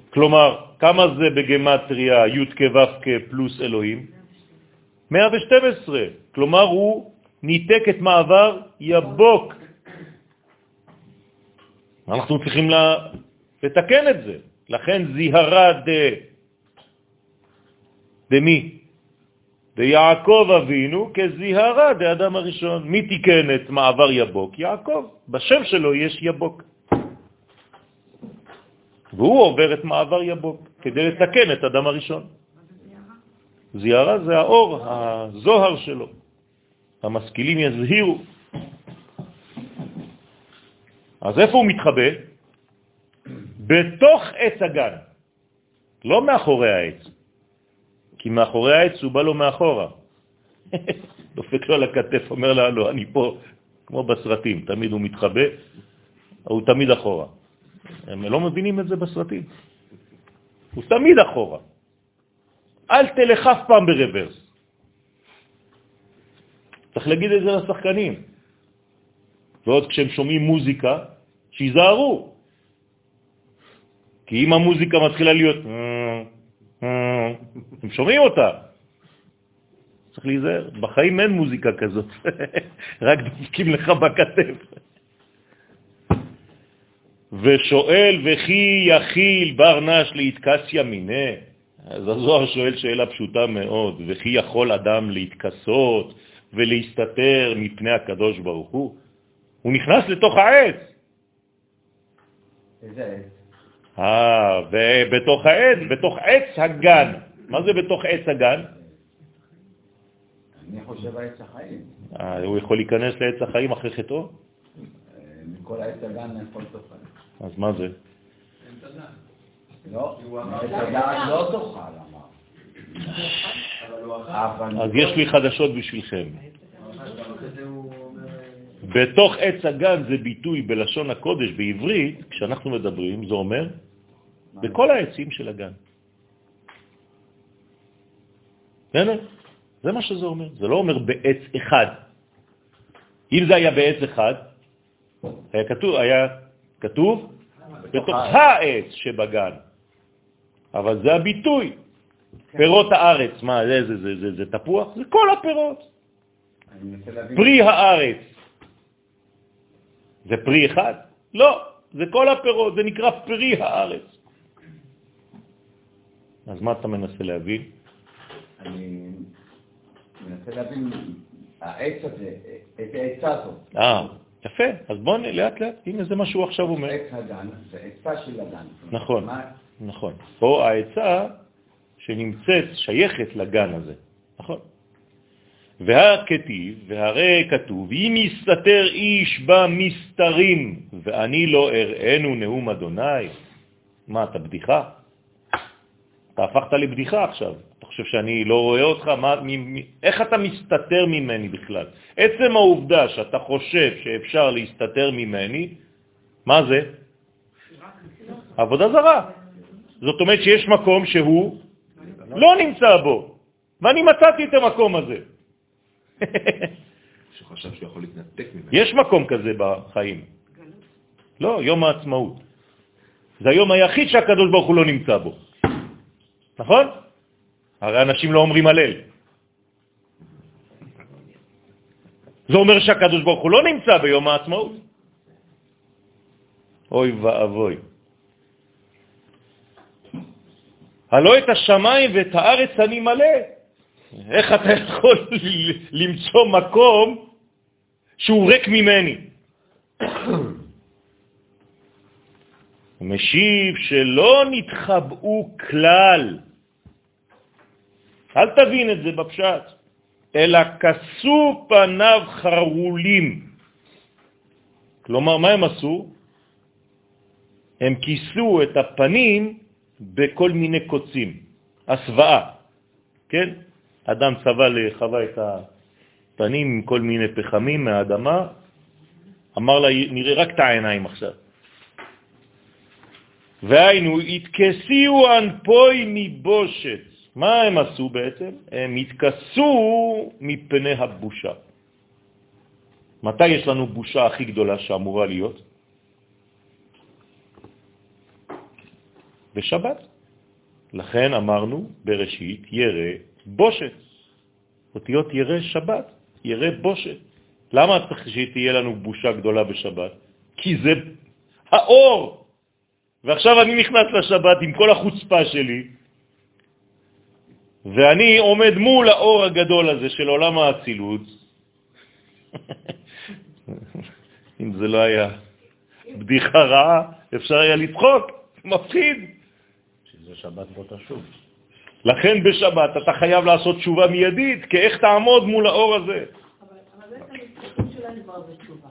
כלומר, כמה זה בגמטריה י' כו' פלוס אלוהים? 112. כלומר, הוא ניתק את מעבר יבוק. אנחנו צריכים לתקן את זה. לכן זיהרה ד... דמי? ויעקב אבינו כזיהרה דאדם הראשון. מי תיקן את מעבר יבוק? יעקב. בשם שלו יש יבוק. והוא עובר את מעבר יבוק כדי לתקן את אדם הראשון. זיהרה זה האור, הזוהר שלו. המשכילים יזהירו. אז איפה הוא מתחבא? בתוך עץ הגן, לא מאחורי העץ. כי מאחורי העץ הוא בא לו מאחורה. דופק לו על הכתף, אומר לה, לא, אני פה, כמו בסרטים, תמיד הוא מתחבא, הוא תמיד אחורה. הם לא מבינים את זה בסרטים. הוא תמיד אחורה. אל תלך אף פעם ברוורס. צריך להגיד את זה לשחקנים. ועוד כשהם שומעים מוזיקה, שיזהרו. כי אם המוזיקה מתחילה להיות... הם שומעים אותה. צריך להיזהר. בחיים אין מוזיקה כזאת, רק דופקים לך בכתף. ושואל וכי יכיל בר נש להתקסיה מיני. אז הזוהר שואל שאלה פשוטה מאוד, וכי יכול אדם להתכסות ולהסתתר מפני הקדוש ברוך הוא? הוא נכנס לתוך העץ. איזה עץ? אה, ובתוך העץ, בתוך עץ הגן. מה זה בתוך עץ הגן? אני חושב עץ החיים. אה, הוא יכול להיכנס לעץ החיים אחרי חטאו? אה, מכל העץ הגן יכול תאכל. אז מה זה? לא, עץ הגן לא תאכל, אמר. אז יש לי חדשות בשבילכם. בתוך עץ הגן זה ביטוי בלשון הקודש בעברית, כשאנחנו מדברים, זה אומר בכל העצים של הגן. בסדר? זה מה שזה אומר. זה לא אומר בעץ אחד. אם זה היה בעץ אחד, היה כתוב, היה כתוב בתוך העץ שבגן. אבל זה הביטוי. פירות הארץ, מה, זה, זה, זה, זה, זה תפוח? זה כל הפירות. פרי הארץ. זה פרי אחד? לא, זה כל הפירות, זה נקרא פרי הארץ. אז מה אתה מנסה להבין? אני מנסה להבין, העץ הזה, איזה עצה זאת. אה, יפה, אז בוא לאט לאט, הנה זה מה שהוא עכשיו אומר. עץ הגן, זה עצה של הגן. נכון, נכון. פה העצה שנמצאת, שייכת לגן הזה, נכון. והכתיב, והרי כתוב, אם יסתתר איש במסתרים, ואני לא אראנו נאום אדוני. מה, אתה בדיחה? אתה הפכת לבדיחה עכשיו. אתה חושב שאני לא רואה אותך? מה, מ, מ, איך אתה מסתתר ממני בכלל? עצם העובדה שאתה חושב שאפשר להסתתר ממני, מה זה? עבודה זרה. זאת אומרת שיש מקום שהוא לא נמצא בו, ואני מצאתי את המקום הזה. שחשב שהוא יכול להתנתק ממנו. יש מקום כזה בחיים. לא, יום העצמאות. זה היום היחיד שהקדוש ברוך הוא לא נמצא בו. נכון? הרי אנשים לא אומרים הלל. זה אומר שהקדוש ברוך הוא לא נמצא ביום העצמאות. אוי ואבוי. הלא את השמיים ואת הארץ אני מלא. איך אתה יכול למצוא מקום שהוא ריק ממני? משיב שלא נתחבאו כלל. אל תבין את זה בפשט, אלא כסו פניו חרולים. כלומר, מה הם עשו? הם כיסו את הפנים בכל מיני קוצים, הסוואה, כן? אדם צבע לחווה את הפנים עם כל מיני פחמים מהאדמה, אמר לה, נראה רק את העיניים עכשיו. והיינו, התכסיו אנפוי מבושת. מה הם עשו בעצם? הם התכסו מפני הבושה. מתי יש לנו בושה הכי גדולה שאמורה להיות? בשבת. לכן אמרנו בראשית ירא בושת. אותיות ירא שבת, ירא בושת. למה צריך שתהיה לנו בושה גדולה בשבת? כי זה האור. ועכשיו אני נכנס לשבת עם כל החוצפה שלי, ואני עומד מול האור הגדול הזה של עולם האצילות. אם זה לא היה בדיחה רעה, אפשר היה לצחוק, מפחיד. שזה שבת בו תשוב. לכן בשבת אתה חייב לעשות תשובה מיידית, כי איך תעמוד מול האור הזה. אבל אבל בעצם ההסתכלות שלנו כבר בתשובה.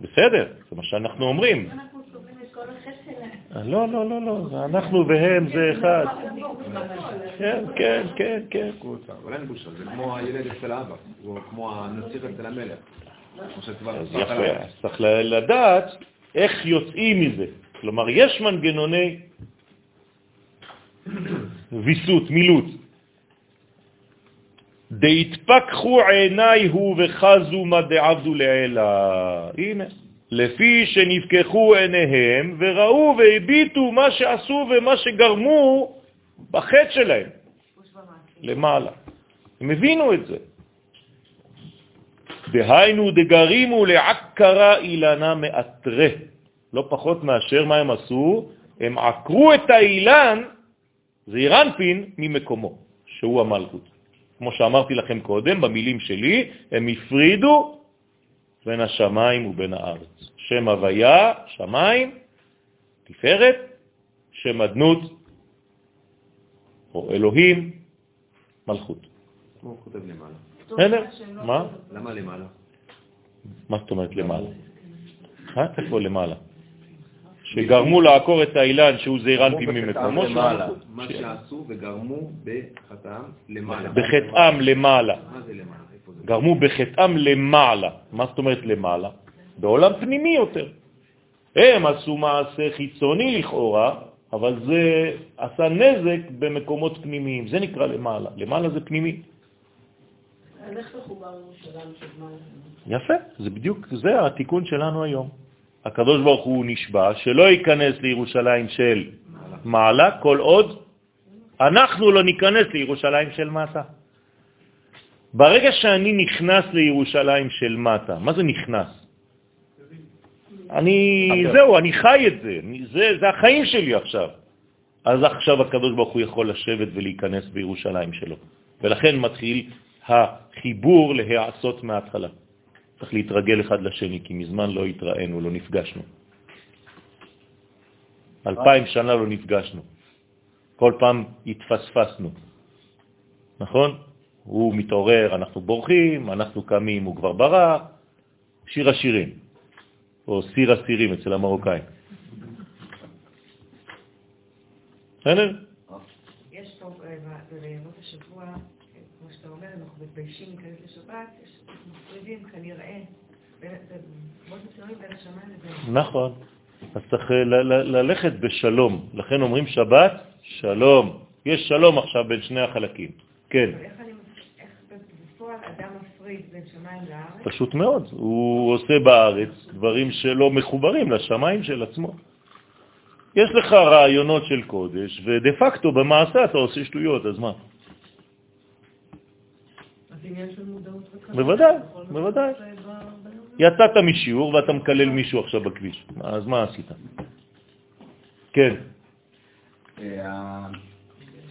בסדר, זה מה שאנחנו אומרים. אנחנו סובלים את כל החטא שלהם. לא, לא, לא, לא, אנחנו והם זה אחד. כן, כן, כן, כן. אבל אין בושה, זה כמו הילד אצל האבא, הוא כמו הנסיך אצל המלך. אז יפה. אז צריך לדעת איך יוצאים מזה. כלומר, יש מנגנוני ויסות, מילוט. דהתפקחו עיניי הוא וחזו מה דעבדו לעילה. הנה, לפי שנפקחו עיניהם וראו והביטו מה שעשו ומה שגרמו בחטא שלהם. למעלה. הם הבינו את זה. דהיינו דגרימו לעקרה אילנה מאתרה. לא פחות מאשר מה הם עשו, הם עקרו את האילן, זה אירנפין, ממקומו, שהוא המלכות. כמו שאמרתי לכם קודם, במילים שלי, הם הפרידו בין השמיים ובין הארץ. שם הוויה, שמיים, תפארת, שם אדנות, או אלוהים, מלכות. כמו הוא כותב למעלה. בסדר? מה? למה למעלה? מה זאת אומרת למעלה? אה? איפה למעלה? שגרמו לעקור את האילן שהוא זעירנפין ממקומו של למעלה. המלכות. מה שעשו וגרמו בחטאם למעלה. בחטאם למעלה. מה זה למעלה? גרמו בחטאם למעלה. מה זאת אומרת למעלה? בעולם פנימי יותר. הם עשו מעשה חיצוני לכאורה, אבל זה עשה נזק במקומות פנימיים. זה נקרא למעלה. למעלה זה פנימי. יפה, זה בדיוק, זה התיקון שלנו היום. הקדוש ברוך הוא נשבע שלא ייכנס לירושלים של מעלה כל עוד אנחנו לא ניכנס לירושלים של מטה. ברגע שאני נכנס לירושלים של מטה, מה זה נכנס? אני, זהו, אני חי את זה, זה, זה החיים שלי עכשיו. אז עכשיו הקדוש ברוך הוא יכול לשבת ולהיכנס בירושלים שלו. ולכן מתחיל החיבור להעשות מההתחלה. צריך להתרגל אחד לשני, כי מזמן לא התראינו, לא נפגשנו. אלפיים שנה לא נפגשנו. כל פעם התפספסנו. נכון? הוא מתעורר, אנחנו בורחים, אנחנו קמים, הוא כבר ברח. שיר השירים, או סיר הסירים אצל המרוקאים. בסדר? יש פה אה, ב- בימות השבוע, אה, כמו שאתה אומר, אנחנו מתביישים להיכנס לשבת, יש מפרידים כנראה, בין- במות מסוימים בין השמיים לבין... נכון. אז צריך ללכת בשלום. לכן אומרים שבת, שלום. יש שלום עכשיו בין שני החלקים. כן, איך אני, איך בפועל אדם מפריד בין שמיים לארץ? פשוט מאוד. הוא עושה בארץ דברים שלא מחוברים לשמיים של עצמו. יש לך רעיונות של קודש, ודה פקטו במעשה אתה עושה שטויות, אז מה? בוודאי, בוודאי. יצאת משיעור ואתה מקלל מישהו עכשיו בכביש. אז מה עשית? כן, אה,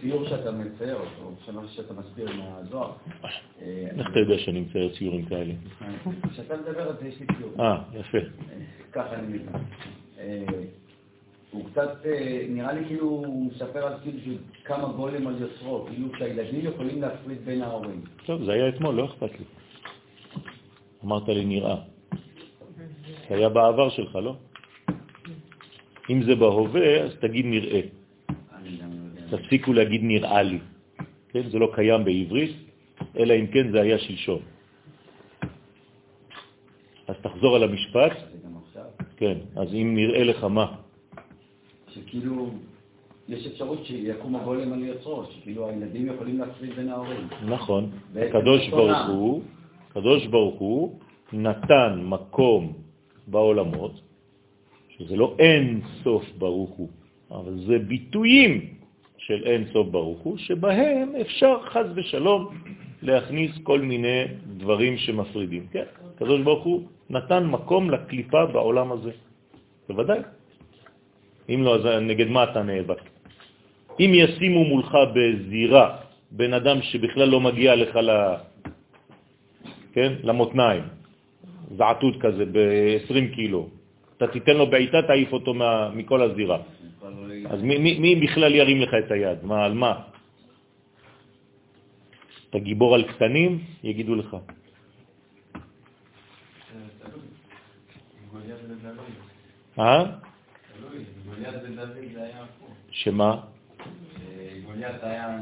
הציור שאתה מצייר, או שמה שאתה מסביר מהזוהר, אה, איך אתה יודע שאני מצייר ציורים כאלה? כשאתה מדבר על זה יש לי ציור. אה, יפה. ככה אני מבין. אה, הוא קצת, אה, נראה לי כאילו הוא מספר על כאילו של כמה גולם על יוצרו, כאילו שהילדים יכולים להפריד בין ההורים. טוב, זה היה אתמול, לא אכפת לי. אמרת לי נראה. זה היה בעבר שלך, לא? אם זה בהווה, אז תגיד נראה. תפסיקו להגיד נראה לי. כן? זה לא קיים בעברית, אלא אם כן זה היה שלשום. אז תחזור על המשפט. כן, אז אם נראה לך מה? שכאילו, יש אפשרות שיקום הגולם על יוצרו, שכאילו הילדים יכולים להפריד בין ההורים. נכון. הקדוש ברוך. הוא, הקדוש ברוך הוא נתן מקום בעולמות, שזה לא אין סוף ברוך הוא, אבל זה ביטויים של אין סוף ברוך הוא, שבהם אפשר חז ושלום להכניס כל מיני דברים שמפרידים. כן, הקדוש ברוך הוא נתן מקום לקליפה בעולם הזה. בוודאי. אם לא, אז נגד מה אתה נאבק? אם ישימו מולך בזירה בן אדם שבכלל לא מגיע לך ל... כן? למותניים, זעתות כזה ב-20 קילו, אתה תיתן לו בעיטה, תעיף אותו מכל הזירה. אז מי, מי, מי בכלל ירים לך את היד? מה, על מה? אתה גיבור על קטנים? יגידו לך. אה? גוליית ודוד זה היה הפוך. שמה? גוליית היה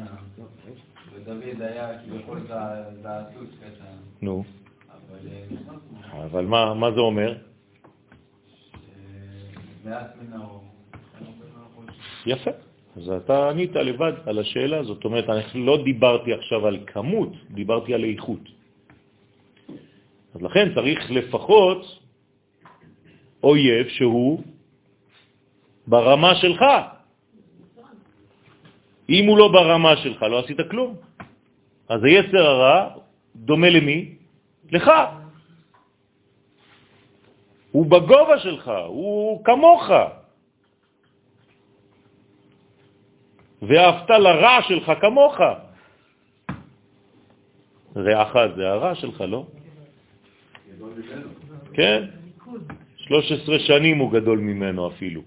ודוד היה כביכול זע- זעתות קטן. נו. אבל אה, אבל מה, מה זה אומר? אה, מעט מן האור. יפה. אז אתה ענית לבד על השאלה, זאת אומרת, אני לא דיברתי עכשיו על כמות, דיברתי על איכות. אז לכן צריך לפחות אויב שהוא ברמה שלך. אם הוא לא ברמה שלך, לא עשית כלום. אז היצר הרע דומה למי? לך. הוא בגובה שלך, הוא כמוך. ואהבת לרע שלך כמוך. רעך זה הרע שלך, לא? כן, 13 שנים הוא גדול ממנו אפילו.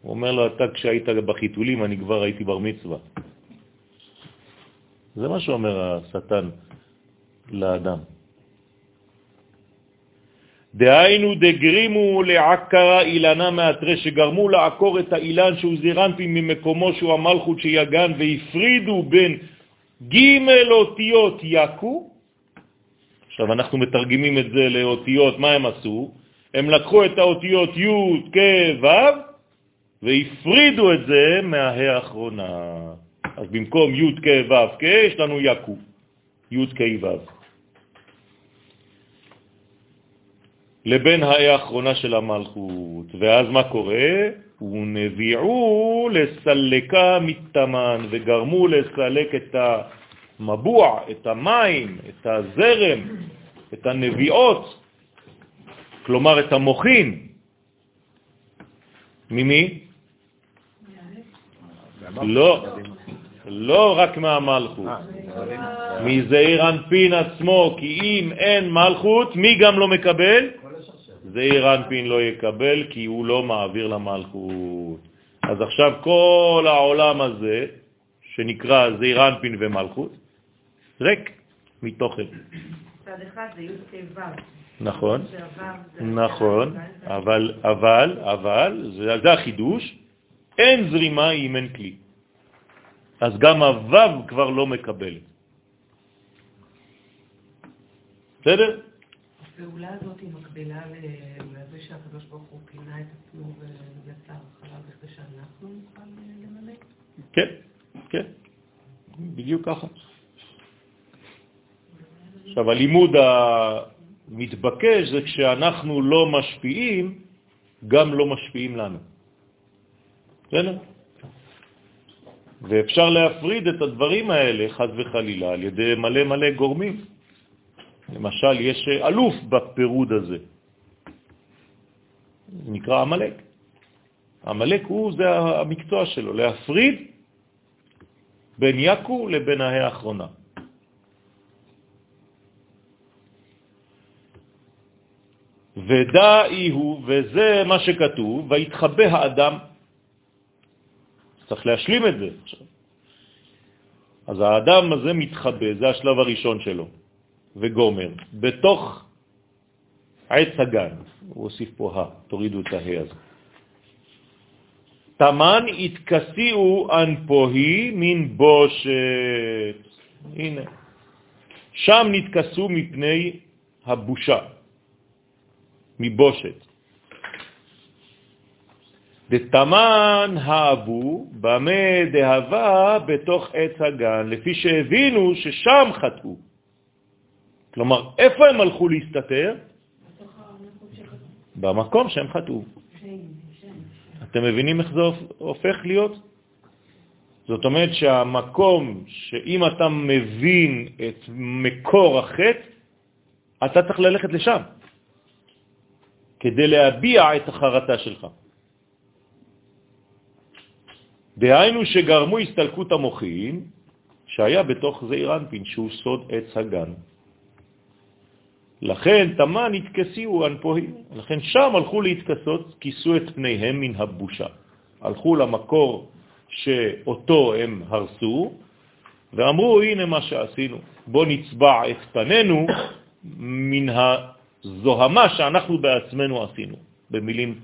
הוא אומר לו, אתה כשהיית בחיתולים, אני כבר הייתי בר מצווה. זה מה שאומר השטן לאדם. דהיינו דגרימו לעקרה אילנה מאתרי, שגרמו לעקור את האילן שהוא זירנטי ממקומו שהוא המלכות שיגן, והפרידו בין ג' אותיות יקו. עכשיו אנחנו מתרגמים את זה לאותיות, מה הם עשו? הם לקחו את האותיות י' כ' ו' והפרידו את זה מההא האחרונה. אז במקום י' כ' ו' כ' יש לנו יקו, י' כ' ו'. לבין ההא האחרונה של המלכות. ואז מה קורה? ונביעו לסלקה מתמן, וגרמו לסלק את המבוע, את המים, את הזרם, את הנביעות, כלומר את המוחין. ממי? לא, לא רק מהמלכות. מזעיר אנפין עצמו, כי אם אין מלכות, מי גם לא מקבל? זעיר אנפין לא יקבל, כי הוא לא מעביר למלכות. אז עכשיו כל העולם הזה, שנקרא זעיר אנפין ומלכות, ריק מתוכן. צד אחד זה י' כ' ו'. נכון, זה- נכון, אבל, אבל, אבל, זה, זה החידוש, אין זרימה אם אין כלי. אז גם הוו כבר לא מקבל. בסדר? הפעולה הזאת היא מקבילה לזה שהקדוש ברוך הוא פינה את עצמו ויצר חלל בכדי שאנחנו נוכל אה, למלא? כן, כן, בדיוק ככה. עכשיו, הלימוד המתבקש זה כשאנחנו לא משפיעים, גם לא משפיעים לנו. בסדר? ואפשר להפריד את הדברים האלה, חז וחלילה, על ידי מלא מלא גורמים. למשל, יש אלוף בפירוד הזה, זה נקרא המלאק. המלאק הוא, זה המקצוע שלו, להפריד בין יקו לבין ההא האחרונה. ודאי הוא, וזה מה שכתוב, ויתחבא האדם. צריך להשלים את זה. אז האדם הזה מתחבא, זה השלב הראשון שלו, וגומר, בתוך עץ הגן. הוא הוסיף פה ה, תורידו את ההא הזה. תמן התכסיאו אנפוהי מן בושת. הנה. שם נתכסו מפני הבושה, מבושת. דתמן האבו במה דהבה בתוך עץ הגן, לפי שהבינו ששם חטאו. כלומר, איפה הם הלכו להסתתר? במקום שהם חטאו. אתם מבינים איך זה הופך להיות? זאת אומרת שהמקום שאם אתה מבין את מקור החטא, אתה צריך ללכת לשם, כדי להביע את החרטה שלך. דהיינו שגרמו הסתלקות המוחים שהיה בתוך זעיר אנפין, שהוא סוד עץ הגן. לכן תמה נתכסיו אנפוהים, לכן שם הלכו להתכסות, כיסו את פניהם מן הבושה. הלכו למקור שאותו הם הרסו, ואמרו, הנה מה שעשינו, בוא נצבע את פנינו מן הזוהמה שאנחנו בעצמנו עשינו. במילים,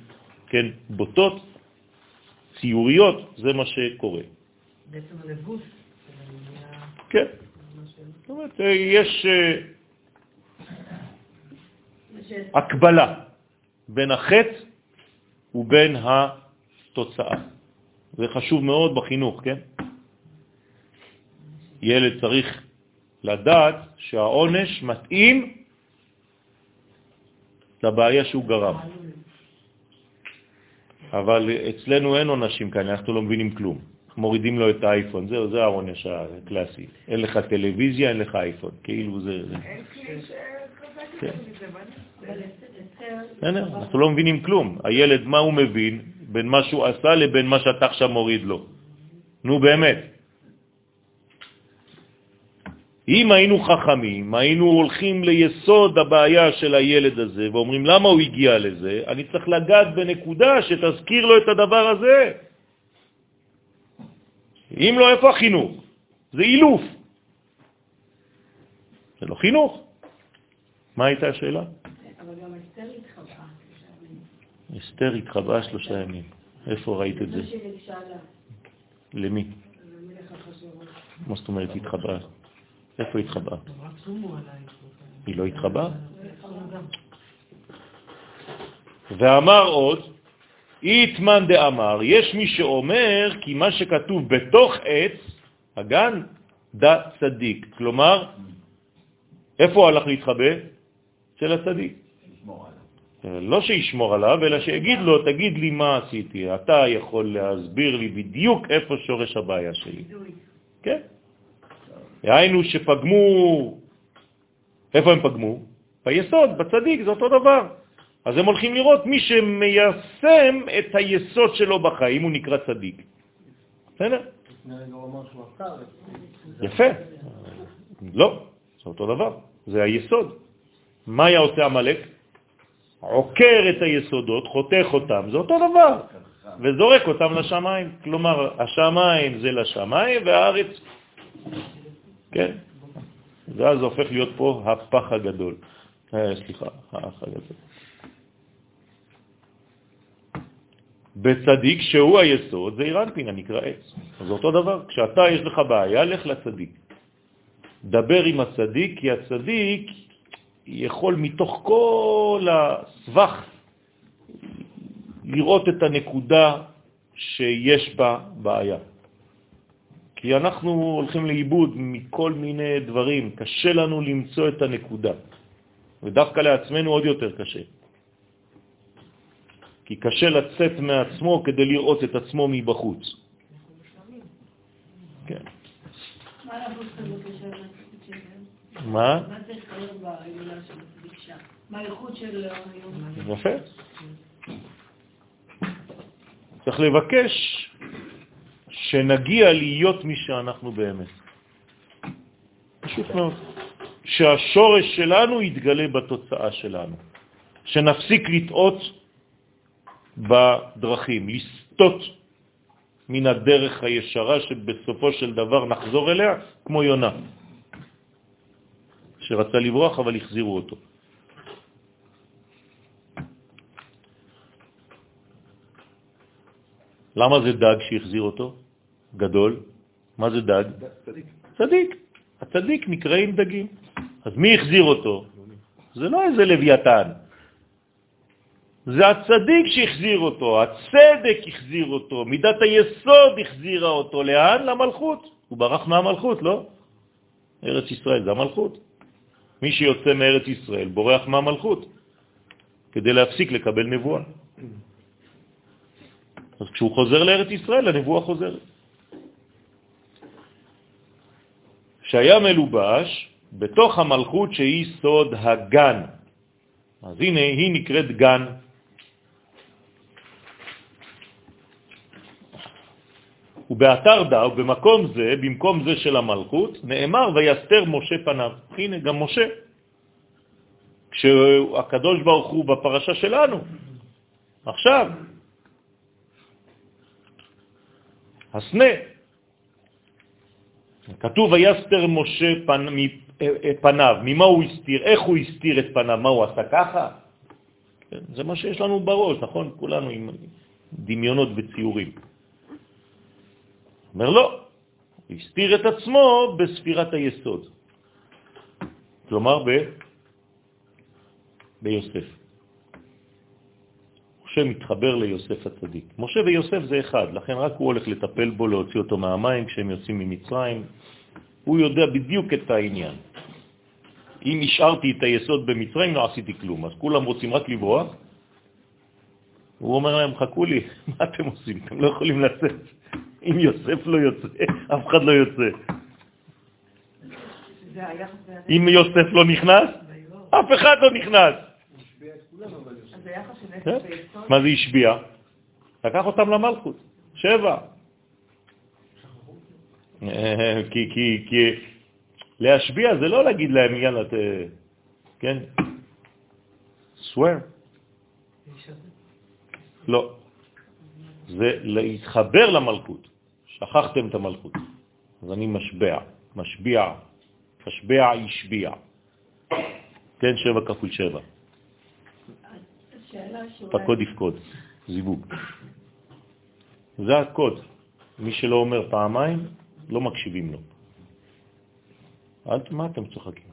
כן, בוטות, ציוריות, זה מה שקורה. בעצם הלבוס. כן. זאת אומרת, יש אה, הקבלה בין החטא ובין התוצאה. זה חשוב מאוד בחינוך, כן? ילד צריך לדעת שהעונש מתאים לבעיה שהוא גרם. אבל אצלנו אין עונשים כאלה, אנחנו לא מבינים כלום. מורידים לו את האייפון, זהו, זה העונש הקלאסי. אין לך טלוויזיה, אין לך אייפון. כאילו זה... אין כלי שחזק נעשה? בסדר, אנחנו לא מבינים כלום. הילד, מה הוא מבין בין מה שהוא עשה לבין מה שאתה עכשיו מוריד לו? נו באמת. אם היינו חכמים, היינו הולכים ליסוד הבעיה של הילד הזה ואומרים למה הוא הגיע לזה, אני צריך לגעת בנקודה שתזכיר לו את הדבר הזה. אם לא, איפה החינוך? זה אילוף. זה לא חינוך. מה הייתה השאלה? אבל גם אסתר התחבאה. אסתר התחבאה שלושה ימים. איפה ראית את זה? למי? מה זאת אומרת התחבאה? איפה התחבאה? היא לא התחבאה? ואמר עוד, איתמן דאמר, יש מי שאומר כי מה שכתוב בתוך עץ, הגן, דה צדיק. כלומר, איפה הוא הלך להתחבא? אצל הצדיק. עליו. לא שישמור עליו, אלא שיגיד לו, תגיד לי מה עשיתי, אתה יכול להסביר לי בדיוק איפה שורש הבעיה שלי. כן. היינו שפגמו, איפה הם פגמו? ביסוד, בצדיק, זה אותו דבר. אז הם הולכים לראות מי שמיישם את היסוד שלו בחיים, הוא נקרא צדיק. בסדר? יפה. לא, זה אותו דבר, זה היסוד. מה היה עושה המלאק? עוקר את היסודות, חותך אותם, זה אותו דבר, וזורק אותם לשמיים. כלומר, השמיים זה לשמיים והארץ, כן? ואז הופך להיות פה הפח הגדול. אה, סליחה, האח הגדול. בצדיק שהוא היסוד, זה אירנפין, הנקרא עץ. זה אותו דבר. כשאתה יש לך בעיה, לך לצדיק. דבר עם הצדיק, כי הצדיק יכול מתוך כל הסבך לראות את הנקודה שיש בה בעיה. כי אנחנו הולכים לאיבוד מכל מיני דברים, קשה לנו למצוא את הנקודה, ודווקא לעצמנו עוד יותר קשה. כי קשה לצאת מעצמו כדי לראות את עצמו מבחוץ. כן. מה לבוס כזאת בקשר לצדיק שלהם? מה? מה צריך להיות בהילולה של הצדיק של? יפה. צריך לבקש שנגיע להיות מי שאנחנו באמת. פשוט מאוד. שהשורש שלנו יתגלה בתוצאה שלנו. שנפסיק לטעות בדרכים, לסטות מן הדרך הישרה שבסופו של דבר נחזור אליה כמו יונה, שרצה לברוח אבל החזירו אותו. למה זה דג שהחזיר אותו? גדול. מה זה דג? צדיק. צדיק. הצדיק נקראים דגים. אז מי החזיר אותו? זה לא איזה לוויתן. זה הצדיק שהחזיר אותו, הצדק החזיר אותו, מידת היסוד החזירה אותו. לאן? למלכות. הוא ברח מהמלכות, לא? ארץ ישראל זה המלכות. מי שיוצא מארץ ישראל בורח מהמלכות כדי להפסיק לקבל נבואה. אז כשהוא חוזר לארץ ישראל, הנבואה חוזרת. שהיה מלובש בתוך המלכות שהיא סוד הגן. אז הנה, היא נקראת גן. ובאתר דא, ובמקום זה, במקום זה של המלכות, נאמר ויסתר משה פניו. הנה, גם משה. כשהקדוש ברוך הוא בפרשה שלנו, עכשיו, הסנה, כתוב ויסתר משה פנ... פניו, ממה הוא הסתיר, איך הוא הסתיר את פניו, מה הוא עשה ככה? כן, זה מה שיש לנו בראש, נכון? כולנו עם דמיונות וציורים. אומר לא, הוא הסתיר את עצמו בספירת היסוד. כלומר, ב... ביוסף. משה מתחבר ליוסף הצדיק. משה ויוסף זה אחד, לכן רק הוא הולך לטפל בו, להוציא אותו מהמים כשהם יוצאים ממצרים. הוא יודע בדיוק את העניין. אם השארתי את היסוד במצרים, לא עשיתי כלום. אז כולם רוצים רק לברוח. הוא אומר להם, חכו לי, מה אתם עושים? אתם לא יכולים לצאת. אם יוסף לא יוצא, אף אחד לא יוצא. אם יוסף לא נכנס, אף אחד לא נכנס. כן? מה זה השביע? לקח אותם למלכות, שבע. כי, כי, כי להשביע זה לא להגיד להם, יאללה, ת... כן? swear. לא. זה להתחבר למלכות. שכחתם את המלכות. אז אני משבע, משביע, משבע, ישביע. כן, שבע כפול שבע. פקוד יפקוד, זיווג. זה הקוד. מי שלא אומר פעמיים, לא מקשיבים לו. אל, מה אתם צוחקים?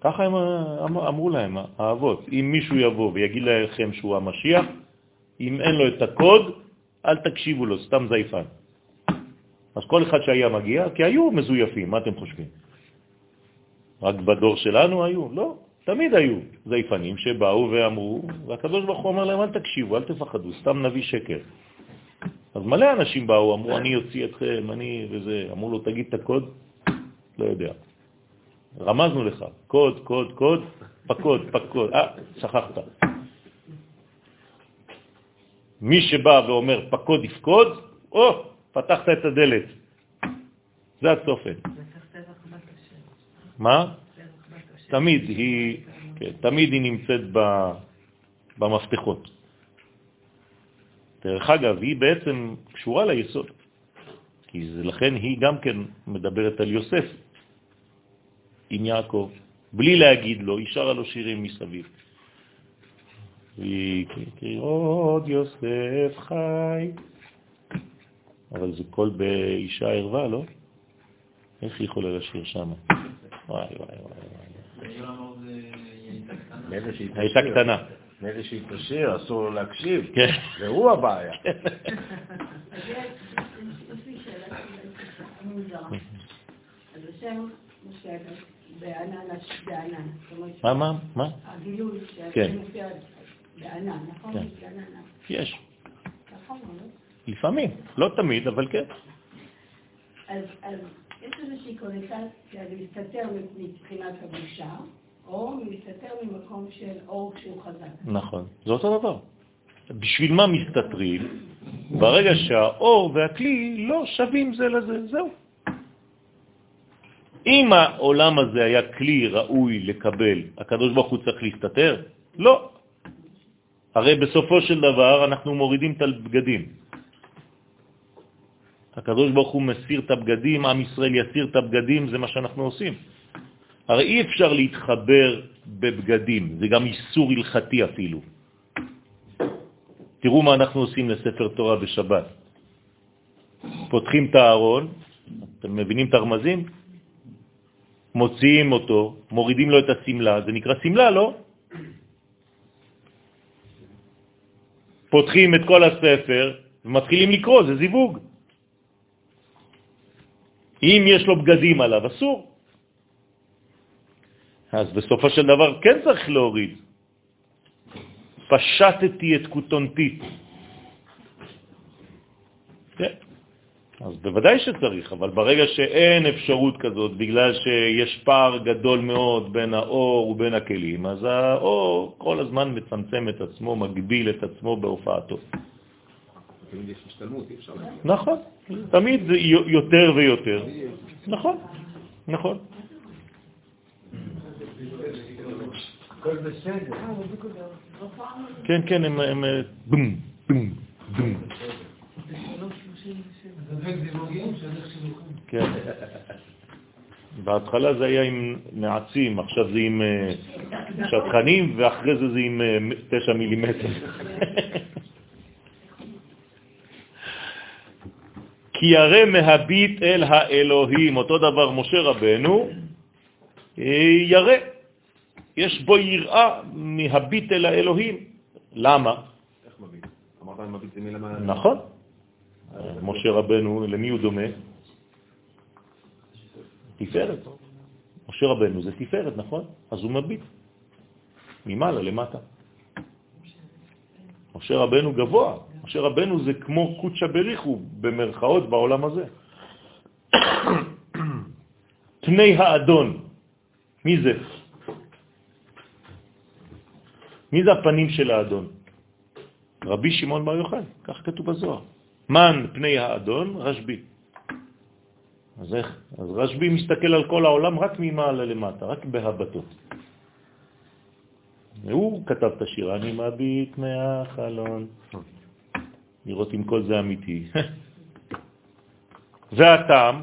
ככה הם אמ-, אמרו להם, האבות. אם מישהו יבוא ויגיד לכם שהוא המשיח, אם אין לו את הקוד, אל תקשיבו לו, סתם זייפן. אז כל אחד שהיה מגיע, כי היו מזויפים, מה אתם חושבים? רק בדור שלנו היו? לא, תמיד היו זייפנים שבאו ואמרו, והקדוש ברוך הוא אמר להם, אל תקשיבו, אל תפחדו, סתם נביא שקר. אז מלא אנשים באו, אמרו, אני אוציא אתכם, אני וזה. אמרו לו, תגיד את הקוד? לא יודע. רמזנו לך, קוד, קוד, קוד, פקוד, פקוד. אה, שכחת. מי שבא ואומר פקוד יפקוד, או, פתחת את הדלת. זה הצופן. מה? תמיד היא, כן, תמיד היא נמצאת במפתחות. דרך אגב, היא בעצם קשורה ליסוד, כי זה, לכן היא גם כן מדברת על יוסף עם יעקב, בלי להגיד לו, היא שרה לו שירים מסביב. כי עוד יוסף חי. אבל זה קול באישה ערווה, לא? איך היא יכולה לשיר שם? וואי וואי וואי. הייתה קטנה. מילא שהיא תשיר, אסור לו להקשיב. כן. והוא הבעיה. מה, מה, מה? הגילוי כן. מופיע בענן, נכון? כן. יש. נכון, לא? לפעמים, לא תמיד, אבל כן. אז יש איזושהי קונוטציה להסתתר מבחינת הבושה, או להסתתר ממקום של אור כשהוא חזק. נכון, זה אותו דבר. בשביל מה מסתתרים? ברגע שהאור והכלי לא שווים זה לזה, זהו. אם העולם הזה היה כלי ראוי לקבל, הקדוש ברוך הוא צריך להסתתר? לא. הרי בסופו של דבר אנחנו מורידים את הבגדים. הקדוש ברוך הוא מסיר את הבגדים, עם ישראל יסיר את הבגדים, זה מה שאנחנו עושים. הרי אי אפשר להתחבר בבגדים, זה גם איסור הלכתי אפילו. תראו מה אנחנו עושים לספר תורה בשבת. פותחים את הארון, אתם מבינים את הרמזים? מוציאים אותו, מורידים לו את הסמלה, זה נקרא סמלה, לא? פותחים את כל הספר ומתחילים לקרוא, זה זיווג. אם יש לו בגדים עליו, אסור. אז בסופו של דבר כן צריך להוריד. פשטתי את כותונתי. כן. אז בוודאי שצריך, אבל ברגע שאין אפשרות כזאת, בגלל שיש פער גדול מאוד בין האור ובין הכלים, אז האור כל הזמן מצמצם את עצמו, מגביל את עצמו בהופעתו. תמיד יש השתלמות, אי אפשר... נכון, תמיד יותר ויותר. נכון, נכון. הכל בסדר. כן, כן, הם... הם בום, בום, בום. כן. בהתחלה זה היה עם נעצים, עכשיו זה עם אה, שטחנים, ואחרי זה זה עם 9 מילימטר. כי הרי מהביט אל האלוהים, אותו דבר משה רבנו, אה, ירא. יש בו יראה מהביט אל האלוהים. למה? איך מביט? אמרת מביט זה מלמעלה. נכון. משה רבנו, למי הוא דומה? תפארת. משה רבנו זה תפארת, נכון? אז הוא מביט. ממעלה למטה. משה רבנו גבוה. משה רבנו זה כמו קודשא בריחו במרכאות בעולם הזה. פני האדון, מי זה? מי זה הפנים של האדון? רבי שמעון בר יוחאי, כך כתוב בזוהר. מן פני האדון, רשב"י. אז איך? אז רשב"י מסתכל על כל העולם רק ממעלה למטה, רק בהבטות. והוא כתב את השיר, אני מביט מהחלון, לראות אם כל זה אמיתי. והטעם,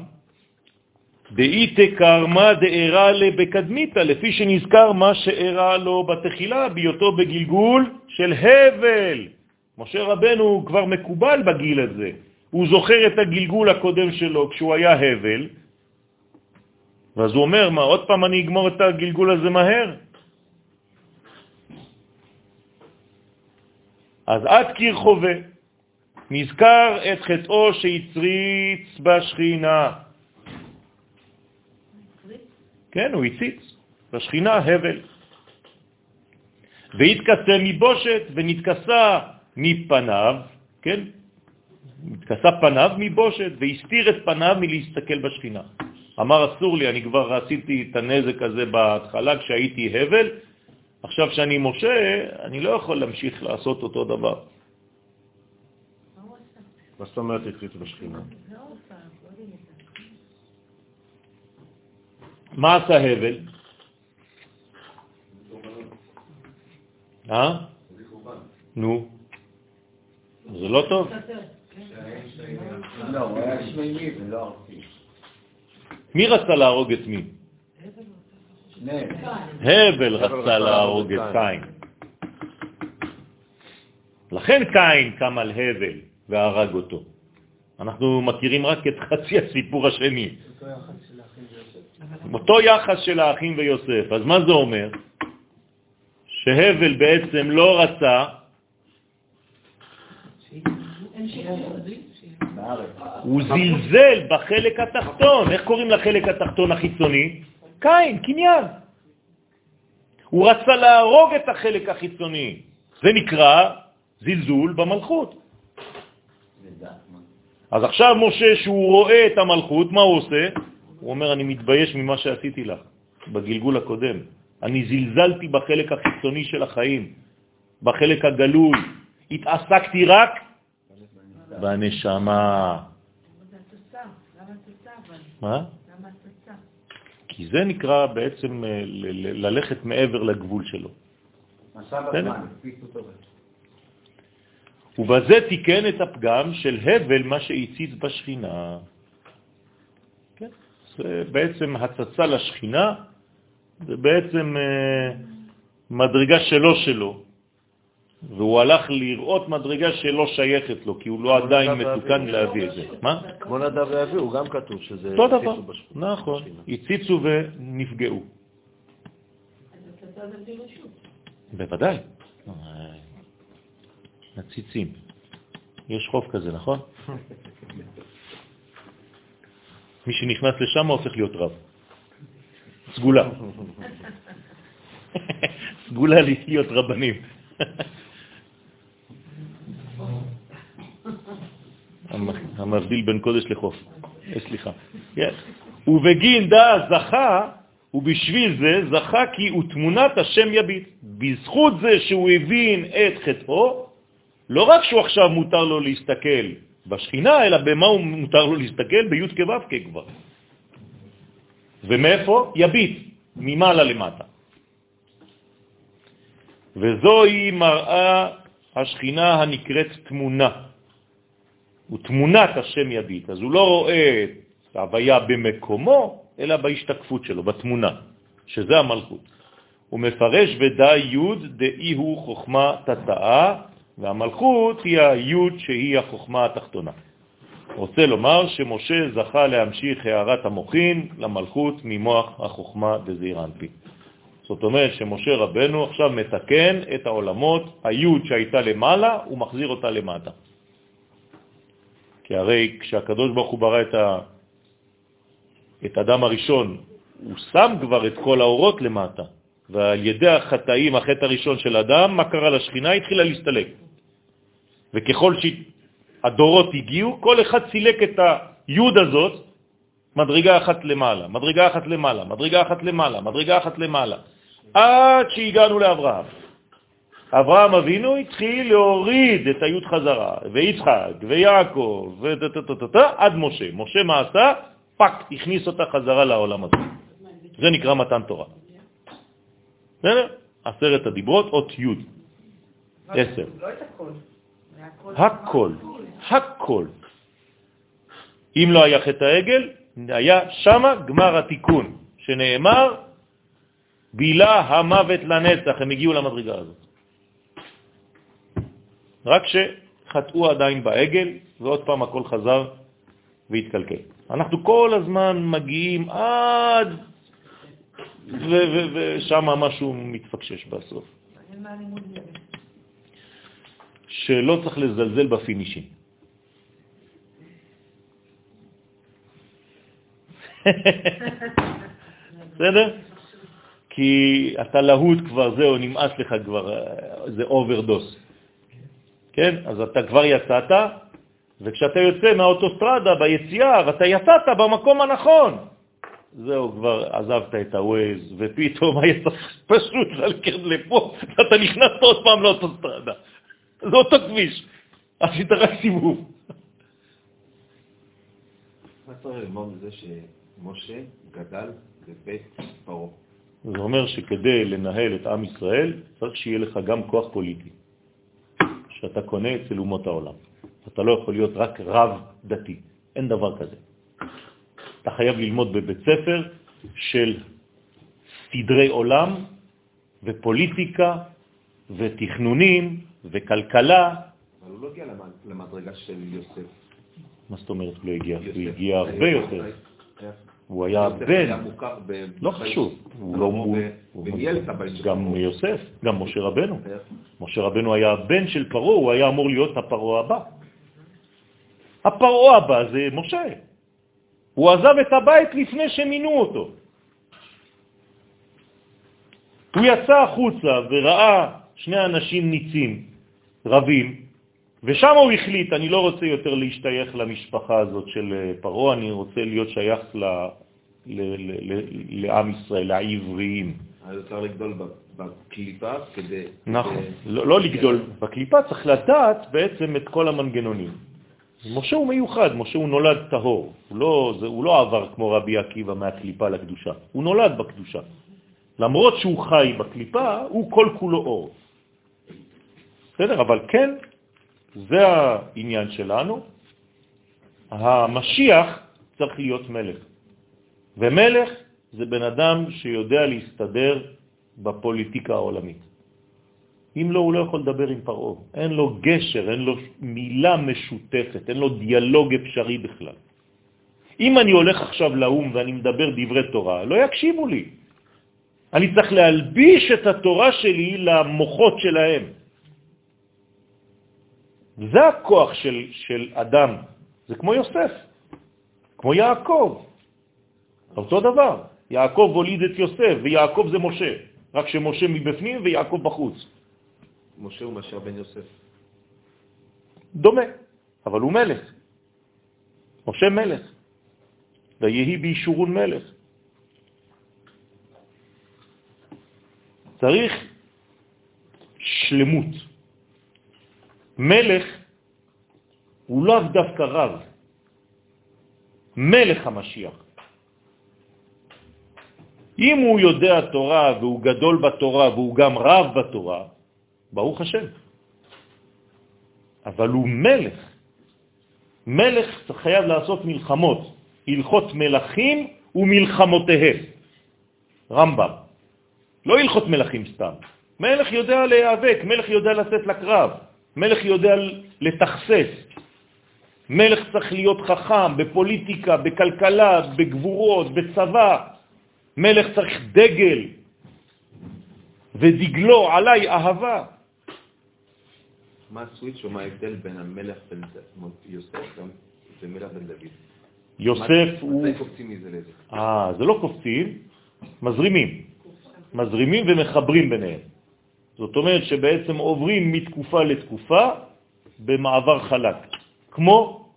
דאיתה קרמה דארה לבקדמיתה, לפי שנזכר מה שאירה לו בתחילה, בהיותו בגלגול של הבל. משה רבנו כבר מקובל בגיל הזה. הוא זוכר את הגלגול הקודם שלו כשהוא היה הבל, ואז הוא אומר, מה, עוד פעם אני אגמור את הגלגול הזה מהר? אז עד קיר חווה, נזכר את חטאו שהצריץ בשכינה. כן, הוא הציץ בשכינה הבל. והתכסה מבושת ונתכסה מפניו, כן? התכסה פניו מבושת והסתיר את פניו מלהסתכל בשכינה. אמר, אסור לי, אני כבר עשיתי את הנזק הזה בהתחלה כשהייתי הבל, עכשיו שאני משה, אני לא יכול להמשיך לעשות אותו דבר. מה זאת אומרת התחיל בשכינה? מה עשה הבל? אה? נו. זה לא טוב? לא. מי רצה להרוג את מי? הבל רצה להרוג את קין. לכן קין קם על הבל והרג אותו. אנחנו מכירים רק את חצי הסיפור השני. אותו יחס של האחים ויוסף. אז מה זה אומר? שהבל בעצם לא רצה הוא זלזל בחלק התחתון. איך קוראים לחלק התחתון החיצוני? קין, קניין. הוא רצה להרוג את החלק החיצוני. זה נקרא זלזול במלכות. אז עכשיו משה, שהוא רואה את המלכות, מה הוא עושה? הוא אומר, אני מתבייש ממה שעשיתי לך בגלגול הקודם. אני זלזלתי בחלק החיצוני של החיים, בחלק הגלוי. התעסקתי רק בנשמה. מה? כי זה נקרא בעצם אה, ללכת מעבר לגבול שלו. ובזה תיקן את הפגם של הבל מה שהציץ בשכינה. זה בעצם הצצה לשכינה, זה בעצם אה, מדרגה שלו שלו. והוא הלך לראות מדרגה שלא שייכת לו, כי הוא לא עדיין מתוקן להביא את זה. מה? כמו נדב ואבי, הוא גם כתוב שזה... אותו דבר. נכון. הציצו ונפגעו. בוודאי. הציצים. יש חוף כזה, נכון? מי שנכנס לשם הופך להיות רב. סגולה. סגולה להיות רבנים. המבדיל בין קודש לחוף. אה, סליחה. ובגין דה זכה, ובשביל זה זכה כי הוא תמונת השם יביט. בזכות זה שהוא הבין את חטאו, לא רק שהוא עכשיו מותר לו להסתכל בשכינה, אלא במה הוא מותר לו להסתכל? בי' כו' כבר. ומאיפה? יביט, ממעלה למטה. וזוהי מראה השכינה הנקראת תמונה. ותמונת השם יביט. אז הוא לא רואה את ההוויה במקומו, אלא בהשתקפות שלו, בתמונה, שזה המלכות. הוא מפרש ודא י' דאי הוא חוכמה תתאה, והמלכות היא הי' שהיא החוכמה התחתונה. רוצה לומר שמשה זכה להמשיך הערת המוחין למלכות ממוח החוכמה דזעיר. זאת אומרת שמשה רבנו עכשיו מתקן את העולמות, היוד שהייתה למעלה, הוא מחזיר אותה למטה. כי הרי כשהקדוש ברוך הוא ברא את, ה... את אדם הראשון, הוא שם כבר את כל האורות למטה, ועל ידי החטאים, החטא הראשון של אדם, מה קרה לשכינה? התחילה להסתלק. וככל שהדורות הגיעו, כל אחד סילק את היוד הזאת, מדרגה אחת למעלה, מדרגה אחת למעלה, מדרגה אחת למעלה, מדרגה אחת למעלה. עד שהגענו לאברהם. אברהם אבינו התחיל להוריד את היוד חזרה, ויצחק, ויעקב, עד משה. משה מה עשה? פק, הכניס אותה חזרה לעולם הזה. זה נקרא מתן תורה. בסדר? עשרת הדיברות, אות י', עשר. לא את הכל. הכל, הכל. אם לא היה חטא העגל, היה שמה גמר התיקון, שנאמר, בילה המוות לנצח, הם הגיעו למדרגה הזאת. רק שחטאו עדיין בעגל, ועוד פעם הכל חזר והתקלקל. אנחנו כל הזמן מגיעים עד, ושם משהו מתפקשש בסוף. שלא צריך לזלזל בפינישים. בסדר? כי אתה להוט כבר, זהו, נמאס לך כבר, זה overdose. כן? אז אתה כבר יצאת, וכשאתה יוצא מהאוטוסטרדה ביציאה, ואתה יצאת במקום הנכון, זהו, כבר עזבת את הווייז, ופתאום היה צריך פשוט ללכת לפה, ואתה נכנסת עוד פעם לאוטוסטרדה. זה אותו כביש, עשית רק סיבוב. מה צריך ללמוד מזה שמשה גדל בבית פרעה? זה אומר שכדי לנהל את עם ישראל, צריך שיהיה לך גם כוח פוליטי, שאתה קונה אצל אומות העולם. אתה לא יכול להיות רק רב דתי, אין דבר כזה. אתה חייב ללמוד בבית ספר של סדרי עולם ופוליטיקה ותכנונים וכלכלה. אבל הוא לא הגיע למדרגה של יוסף. מה זאת אומרת לא הגיע? הוא הגיע הרבה יותר. הוא היה בן, לא חשוב, הוא לא... גם יוסף, גם משה רבנו. משה רבנו היה הבן של פרו, הוא היה אמור להיות הפרו הבא. הפרו הבא זה משה. הוא עזב את הבית לפני שמינו אותו. הוא יצא החוצה וראה שני אנשים ניצים, רבים, ושם הוא החליט, אני לא רוצה יותר להשתייך למשפחה הזאת של אה, פרו, אני רוצה להיות שייך ל, ל, ל, ל, לעם ישראל, לעבריים. אז צריך לגדול בקליפה כדי... נכון. לא, לא לגדול בקליפה, צריך לדעת בעצם את כל המנגנונים. משה הוא מיוחד, משה הוא נולד טהור, הוא לא, זה, הוא לא עבר כמו רבי עקיבא מהקליפה לקדושה, הוא נולד בקדושה. למרות שהוא חי בקליפה, הוא כל כולו אור. בסדר? אבל כן, זה העניין שלנו. המשיח צריך להיות מלך. ומלך זה בן אדם שיודע להסתדר בפוליטיקה העולמית. אם לא, הוא לא יכול לדבר עם פרעה. אין לו גשר, אין לו מילה משותפת, אין לו דיאלוג אפשרי בכלל. אם אני הולך עכשיו לאום ואני מדבר דברי תורה, לא יקשיבו לי. אני צריך להלביש את התורה שלי למוחות שלהם. זה הכוח של, של אדם, זה כמו יוסף, כמו יעקב. אותו דבר, יעקב הוליד את יוסף, ויעקב זה משה, רק שמשה מבפנים ויעקב בחוץ. משה הוא משה בן יוסף. דומה, אבל הוא מלך. משה מלך, ויהי בישורון מלך. צריך שלמות. מלך הוא לאו דווקא רב, מלך המשיח. אם הוא יודע תורה והוא גדול בתורה והוא גם רב בתורה, ברוך השם. אבל הוא מלך. מלך חייב לעשות מלחמות, הלכות מלכים ומלחמותיהם. רמב"ם. לא הלכות מלכים סתם. מלך יודע להיאבק, מלך יודע לצאת לקרב, מלך יודע לתכסס. מלך צריך להיות חכם בפוליטיקה, בכלכלה, בגבורות, בצבא. מלך צריך דגל, ודגלו עליי אהבה. מה הסוויץ' או מה ההבדל בין המלך בן יוסף ומלך בן דוד? יוסף הוא... מתי קופצים מזה לזה? אה, זה לא קופצים, מזרימים. מזרימים ומחברים ביניהם. זאת אומרת שבעצם עוברים מתקופה לתקופה במעבר חלק. כמו,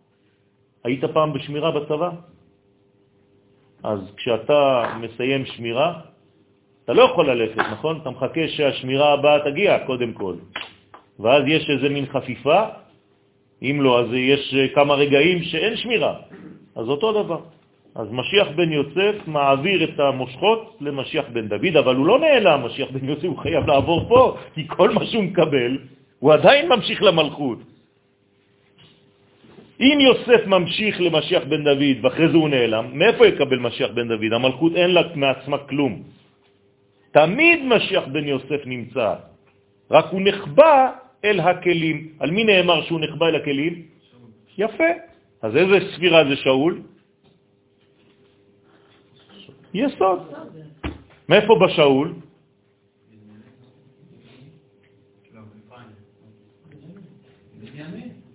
היית פעם בשמירה בצבא? אז כשאתה מסיים שמירה, אתה לא יכול ללכת, נכון? אתה מחכה שהשמירה הבאה תגיע קודם כל. ואז יש איזה מין חפיפה, אם לא, אז יש כמה רגעים שאין שמירה. אז אותו דבר. אז משיח בן יוסף מעביר את המושכות למשיח בן דוד, אבל הוא לא נעלם, משיח בן יוסף, הוא חייב לעבור פה, כי כל מה שהוא מקבל, הוא עדיין ממשיך למלכות. אם יוסף ממשיך למשיח בן דוד ואחרי זה הוא נעלם, מאיפה יקבל משיח בן דוד? המלכות אין לה מעצמה כלום. תמיד משיח בן יוסף נמצא, רק הוא נחבא אל הכלים. על מי נאמר שהוא נחבא אל הכלים? יפה. אז איזה ספירה זה שאול? יסוד. מאיפה בשאול?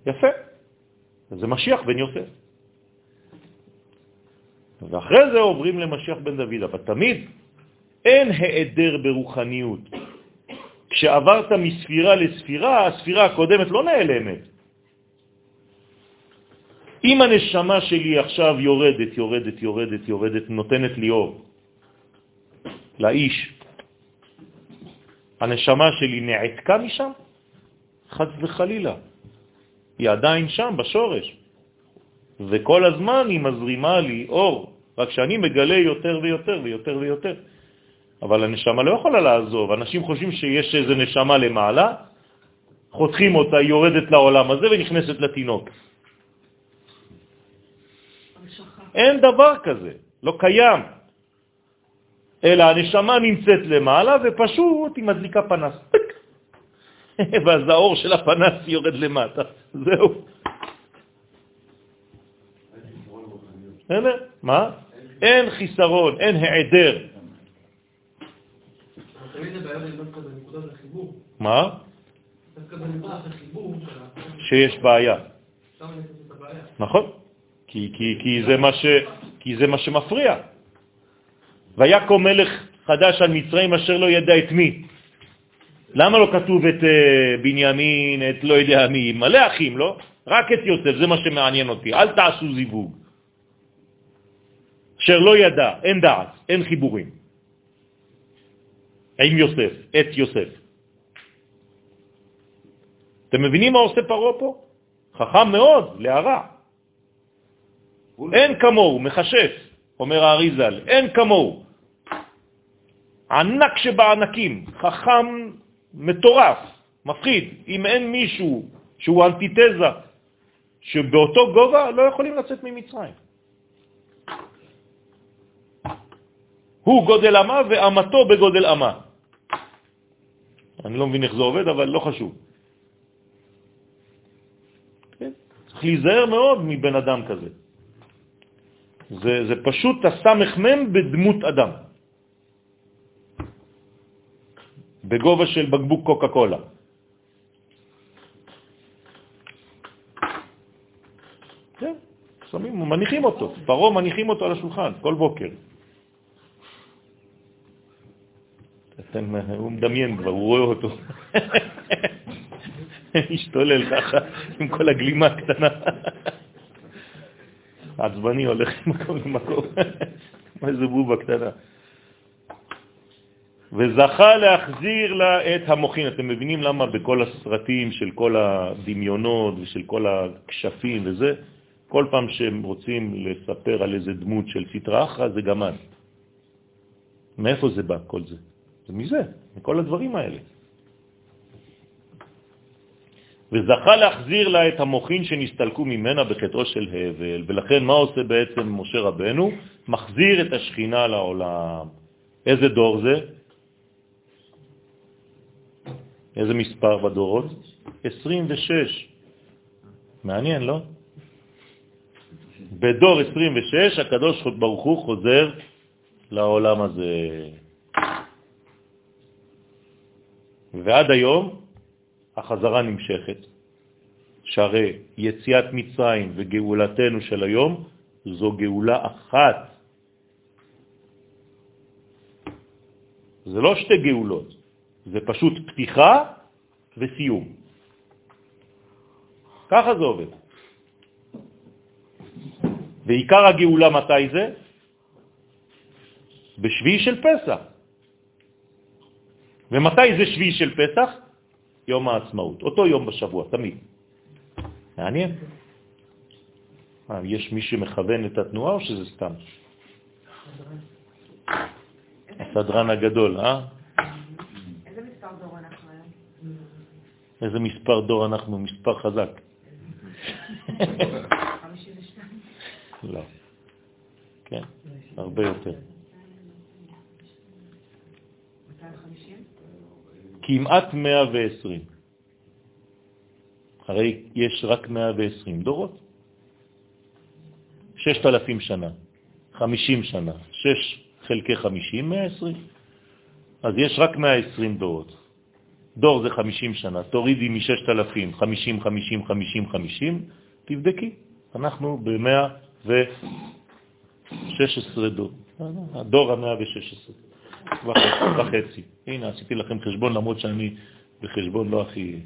יפה. זה משיח בן יוסף. ואחרי זה עוברים למשיח בן דוד, אבל תמיד אין העדר ברוחניות. כשעברת מספירה לספירה, הספירה הקודמת לא נעלמת. אם הנשמה שלי עכשיו יורדת, יורדת, יורדת, יורדת, נותנת לי אור, לאיש, הנשמה שלי נעתקה משם? חד וחלילה. היא עדיין שם, בשורש. וכל הזמן היא מזרימה לי אור, רק שאני מגלה יותר ויותר ויותר ויותר. אבל הנשמה לא יכולה לעזוב. אנשים חושבים שיש איזה נשמה למעלה, חותכים אותה, היא יורדת לעולם הזה ונכנסת לתינוק. אין דבר כזה, לא קיים. אלא הנשמה נמצאת למעלה ופשוט היא מדליקה פנס. ואז האור של הפנס יורד למטה. זהו. מה? אין חיסרון, אין העדר. מה? שיש בעיה. נכון, כי, כי, כי, זה מה ש, כי זה מה שמפריע. ויקום מלך חדש על מצרים אשר לא ידע את מי. למה לא כתוב את uh, בנימין, את לא יודע מי, מלא אחים, לא? רק את יוסף, זה מה שמעניין אותי. אל תעשו זיווג. אשר לא ידע, אין דעת, אין חיבורים. עם יוסף, את יוסף. אתם מבינים מה עושה פרעה פה? חכם מאוד, להרע. אין כמוהו, מחשף, אומר האריזל, אין כמוהו. ענק שבענקים, חכם מטורף, מפחיד. אם אין מישהו שהוא אנטיתזה, שבאותו גובה לא יכולים לצאת ממצרים. הוא גודל אמה ואמתו בגודל אמה. אני לא מבין איך זה עובד, אבל לא חשוב. כן? צריך להיזהר מאוד מבן אדם כזה. זה, זה פשוט הסמך מם בדמות אדם. בגובה של בקבוק קוקה קולה. כן, שמים, מניחים אותו, פרו מניחים אותו על השולחן כל בוקר. אתם, הוא מדמיין כבר, הוא רואה אותו. משתולל ככה, עם כל הגלימה הקטנה. עצבני הולך ממקום למקום. איזה בובה קטנה. וזכה להחזיר לה את המוחין. אתם מבינים למה בכל הסרטים של כל הדמיונות ושל כל הקשפים וזה, כל פעם שהם רוצים לספר על איזה דמות של סטרה אחרא זה גמן. מאיפה זה בא כל זה? זה מזה, מכל הדברים האלה. וזכה להחזיר לה את המוחין שנסתלקו ממנה בחטאו של הבל, ולכן מה עושה בעצם משה רבנו? מחזיר את השכינה לעולם. איזה דור זה? איזה מספר בדורות? 26. מעניין, לא? בדור 26 הקדוש ברוך הוא חוזר לעולם הזה. ועד היום החזרה נמשכת, שהרי יציאת מצרים וגאולתנו של היום זו גאולה אחת. זה לא שתי גאולות, זה פשוט פתיחה וסיום. ככה זה עובד. ועיקר הגאולה מתי זה? בשביעי של פסח. ומתי זה שביעי של פסח? יום העצמאות, אותו יום בשבוע, תמיד. מעניין. מה, יש מי שמכוון את התנועה או שזה סתם? הסדרן הגדול, אה? איזה מספר דור אנחנו היום? איזה מספר דור אנחנו? מספר חזק. 52. לא. כן, הרבה יותר. 250? כמעט 120. הרי יש רק 120 דורות. 6,000 שנה, 50 שנה, 6 חלקי 50, 120. אז יש רק 120 דורות. דור זה 50 שנה, תורידי מ-6,000, 50, 50, 50, 50, תבדקי. אנחנו ב-116 דור. הדור ה-116 וחצי. הנה, עשיתי לכם חשבון, למרות שאני בחשבון לא הכי...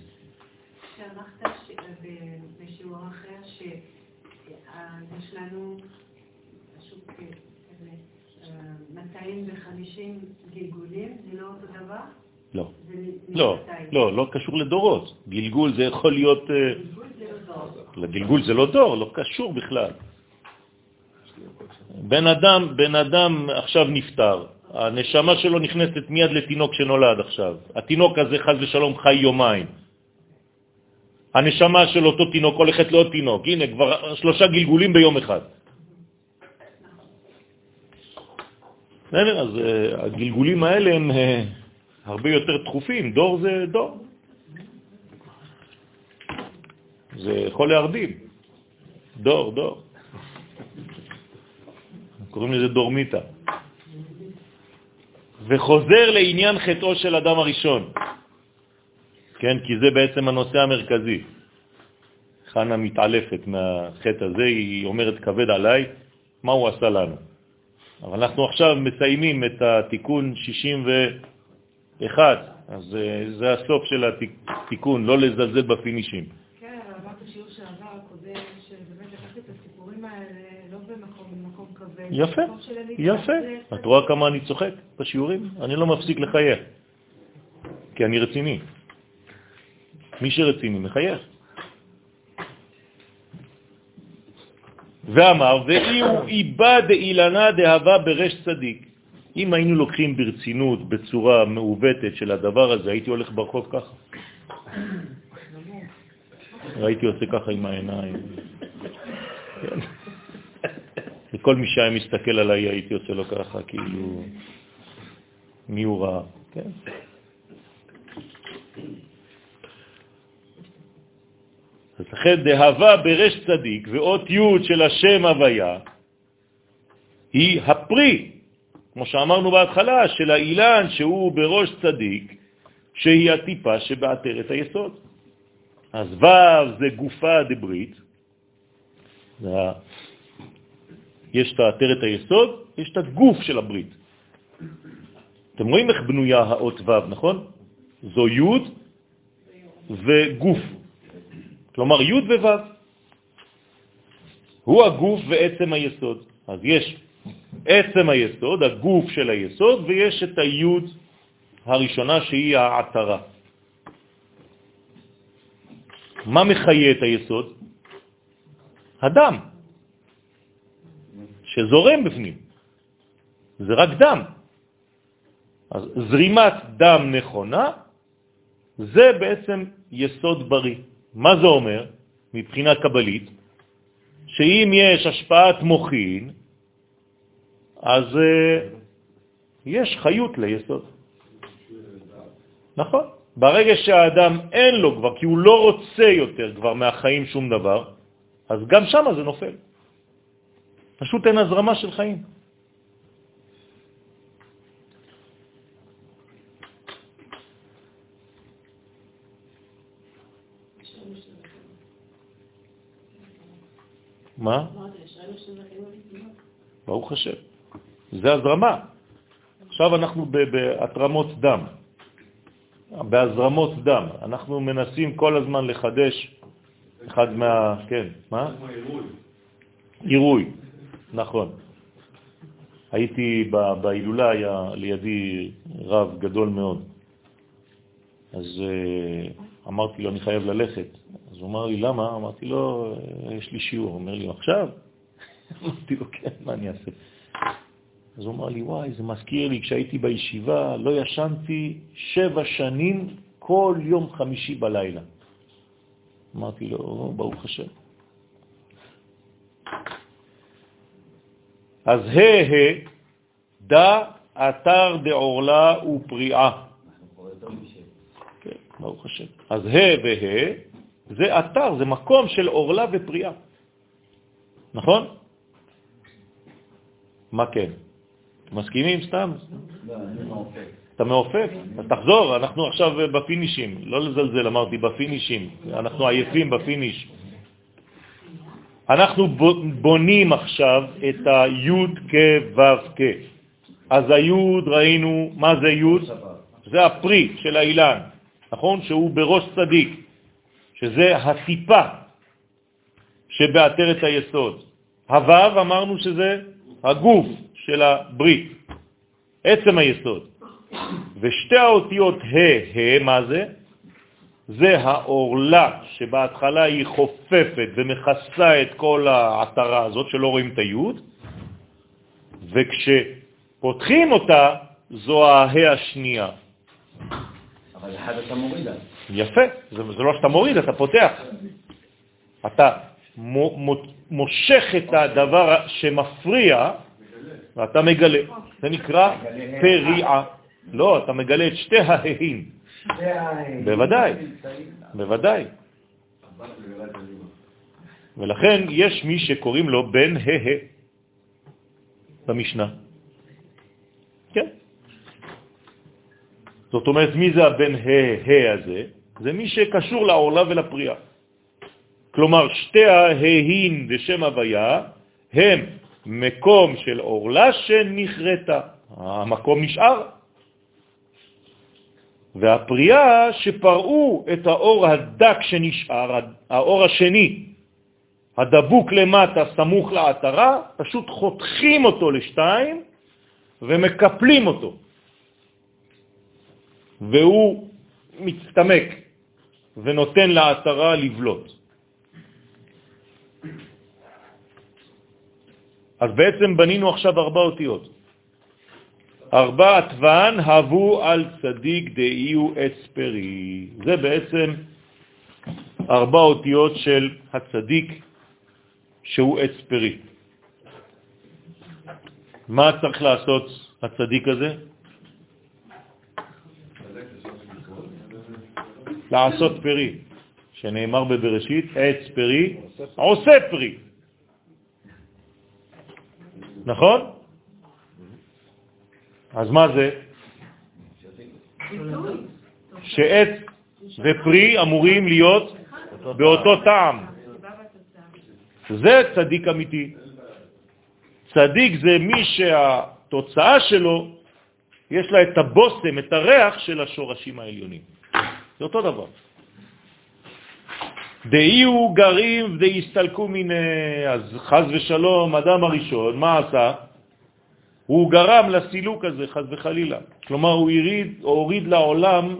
שאמרת בשיעור אחר שיש לנו אה, 250 גלגולים, זה לא אותו דבר? לא. לא? לא, לא קשור לדורות. גלגול זה יכול להיות... אה, גלגול לא זה לא דור, לא קשור בכלל. בן אדם, בן אדם עכשיו נפטר, הנשמה שלו נכנסת מיד לתינוק שנולד עכשיו. התינוק הזה חז ושלום חי יומיים. הנשמה של אותו תינוק הולכת לעוד תינוק. הנה, כבר שלושה גלגולים ביום אחד. בסדר? אז uh, הגלגולים האלה הם uh, הרבה יותר תכופים. דור זה דור. זה יכול להרדים. דור, דור. קוראים לזה דורמיטה. וחוזר לעניין חטאו של אדם הראשון. כן, כי זה בעצם הנושא המרכזי. חנה מתעלפת מהחטא הזה, היא אומרת כבד עליי, מה הוא עשה לנו? אבל אנחנו עכשיו מסיימים את התיקון 61, אז אה, זה הסוף של התיקון, לא לזלזל בפינישים. כן, אבל אמרת שיעור שעבר הקודם, שבאמת לקחת את הסיפורים האלה לא במקום, במקום כבד. יפה. יפה. את רואה כמה אני צוחק בשיעורים? אני לא מפסיק לחייך, כי אני רציני. מי שרציני מחייך. ואמר, ואי הוא איבא דאילנה דהבה ברש צדיק. אם היינו לוקחים ברצינות, בצורה מעוותת של הדבר הזה, הייתי הולך ברחוב ככה. הייתי עושה ככה עם העיניים. וכל מי שהיה מסתכל עליי הייתי עושה לו ככה, כאילו, מי הוא ראה, כן? אז לכן דהבה ברש צדיק ואות י' של השם הוויה היא הפרי, כמו שאמרנו בהתחלה, של האילן שהוא בראש צדיק, שהיא הטיפה שבאתרת היסוד. אז ו' זה גופה דברית, יש את העטרת היסוד, יש את הגוף של הברית. אתם רואים איך בנויה האות ו', נכון? זו י' וגוף. כלומר י' וו'. הוא הגוף ועצם היסוד. אז יש עצם היסוד, הגוף של היסוד, ויש את היוד הראשונה שהיא העטרה. מה מחיה את היסוד? הדם, שזורם בפנים. זה רק דם. אז זרימת דם נכונה זה בעצם יסוד בריא. מה זה אומר מבחינה קבלית? שאם יש השפעת מוחין, אז uh, יש חיות ליסוד. נכון. ברגע שהאדם אין לו כבר, כי הוא לא רוצה יותר כבר מהחיים שום דבר, אז גם שם זה נופל. פשוט אין הזרמה של חיים. מה? ברוך השם. זה הזרמה. עכשיו אנחנו בהתרמות דם, בהזרמות דם. אנחנו מנסים כל הזמן לחדש אחד מה... כן, מה? עירוי, נכון. הייתי בהילולה, היה לידי רב גדול מאוד. אז אה, אמרתי לו, אני חייב ללכת. אז הוא אמר לי, למה? אמרתי לו, יש לי שיעור. הוא אומר לי, עכשיו? אמרתי לו, כן, מה אני אעשה? אז הוא אמר לי, וואי, זה מזכיר לי, כשהייתי בישיבה לא ישנתי שבע שנים כל יום חמישי בלילה. אמרתי לו, ברוך השם. אז ה' דא אתר דעורלה ופריעה. כן, ברוך השם. אז ה' וה' זה אתר, זה מקום של עורלה ופריעה. נכון? מה כן? מסכימים סתם? לא, מעופף. אתה מעופף? אז תחזור, אנחנו עכשיו בפינישים. לא לזלזל, אמרתי, בפינישים. אנחנו עייפים בפיניש. אנחנו בונים עכשיו את היוד כו' כ'. אז היוד ראינו, מה זה יוד? זה הפרי של האילן, נכון? שהוא בראש צדיק, שזה הטיפה שבעטרת היסוד. הוו אמרנו שזה הגוף של הברית, עצם היסוד. ושתי האותיות ה' ה', מה זה? זה האורלה שבהתחלה היא חופפת ומכסה את כל העטרה הזאת שלא רואים את היוד, וכשפותחים אותה זו ההא השנייה. אבל אחד אתה מוריד. יפה, זה, זה לא שאתה מוריד, אתה פותח. אתה מושך את הדבר שמפריע ואתה מגלה. זה נקרא פריעה. לא, אתה מגלה את שתי ההאים. בוודאי, בוודאי. ולכן יש מי שקוראים לו בן הה במשנה. כן. זאת אומרת, מי זה הבן הה הזה? זה מי שקשור לעורלה ולפריאה. כלומר, שתי ההין בשם הוויה הם מקום של עורלה שנכרתה. המקום נשאר. והפריאה שפרעו את האור הדק שנשאר, האור השני, הדבוק למטה, סמוך לעטרה, פשוט חותכים אותו לשתיים ומקפלים אותו. והוא מצטמק ונותן לעטרה לבלוט. אז בעצם בנינו עכשיו ארבע אותיות. ארבע עטוון הבו על צדיק דאיו אספרי. זה בעצם ארבע אותיות של הצדיק שהוא אספרי. מה צריך לעשות הצדיק הזה? לעשות פרי, שנאמר בבראשית, עץ פרי עושה פרי. נכון? אז מה זה? שעץ ופרי אמורים להיות באותו טעם. זה צדיק אמיתי. צדיק זה מי שהתוצאה שלו, יש לה את הבוסם, את הריח של השורשים העליונים. זה אותו דבר. דאיהו גרים דהסתלקו מיני, אז חז ושלום, אדם הראשון, מה עשה? הוא גרם לסילוק הזה, חז וחלילה. כלומר, הוא הוריד, הוריד לעולם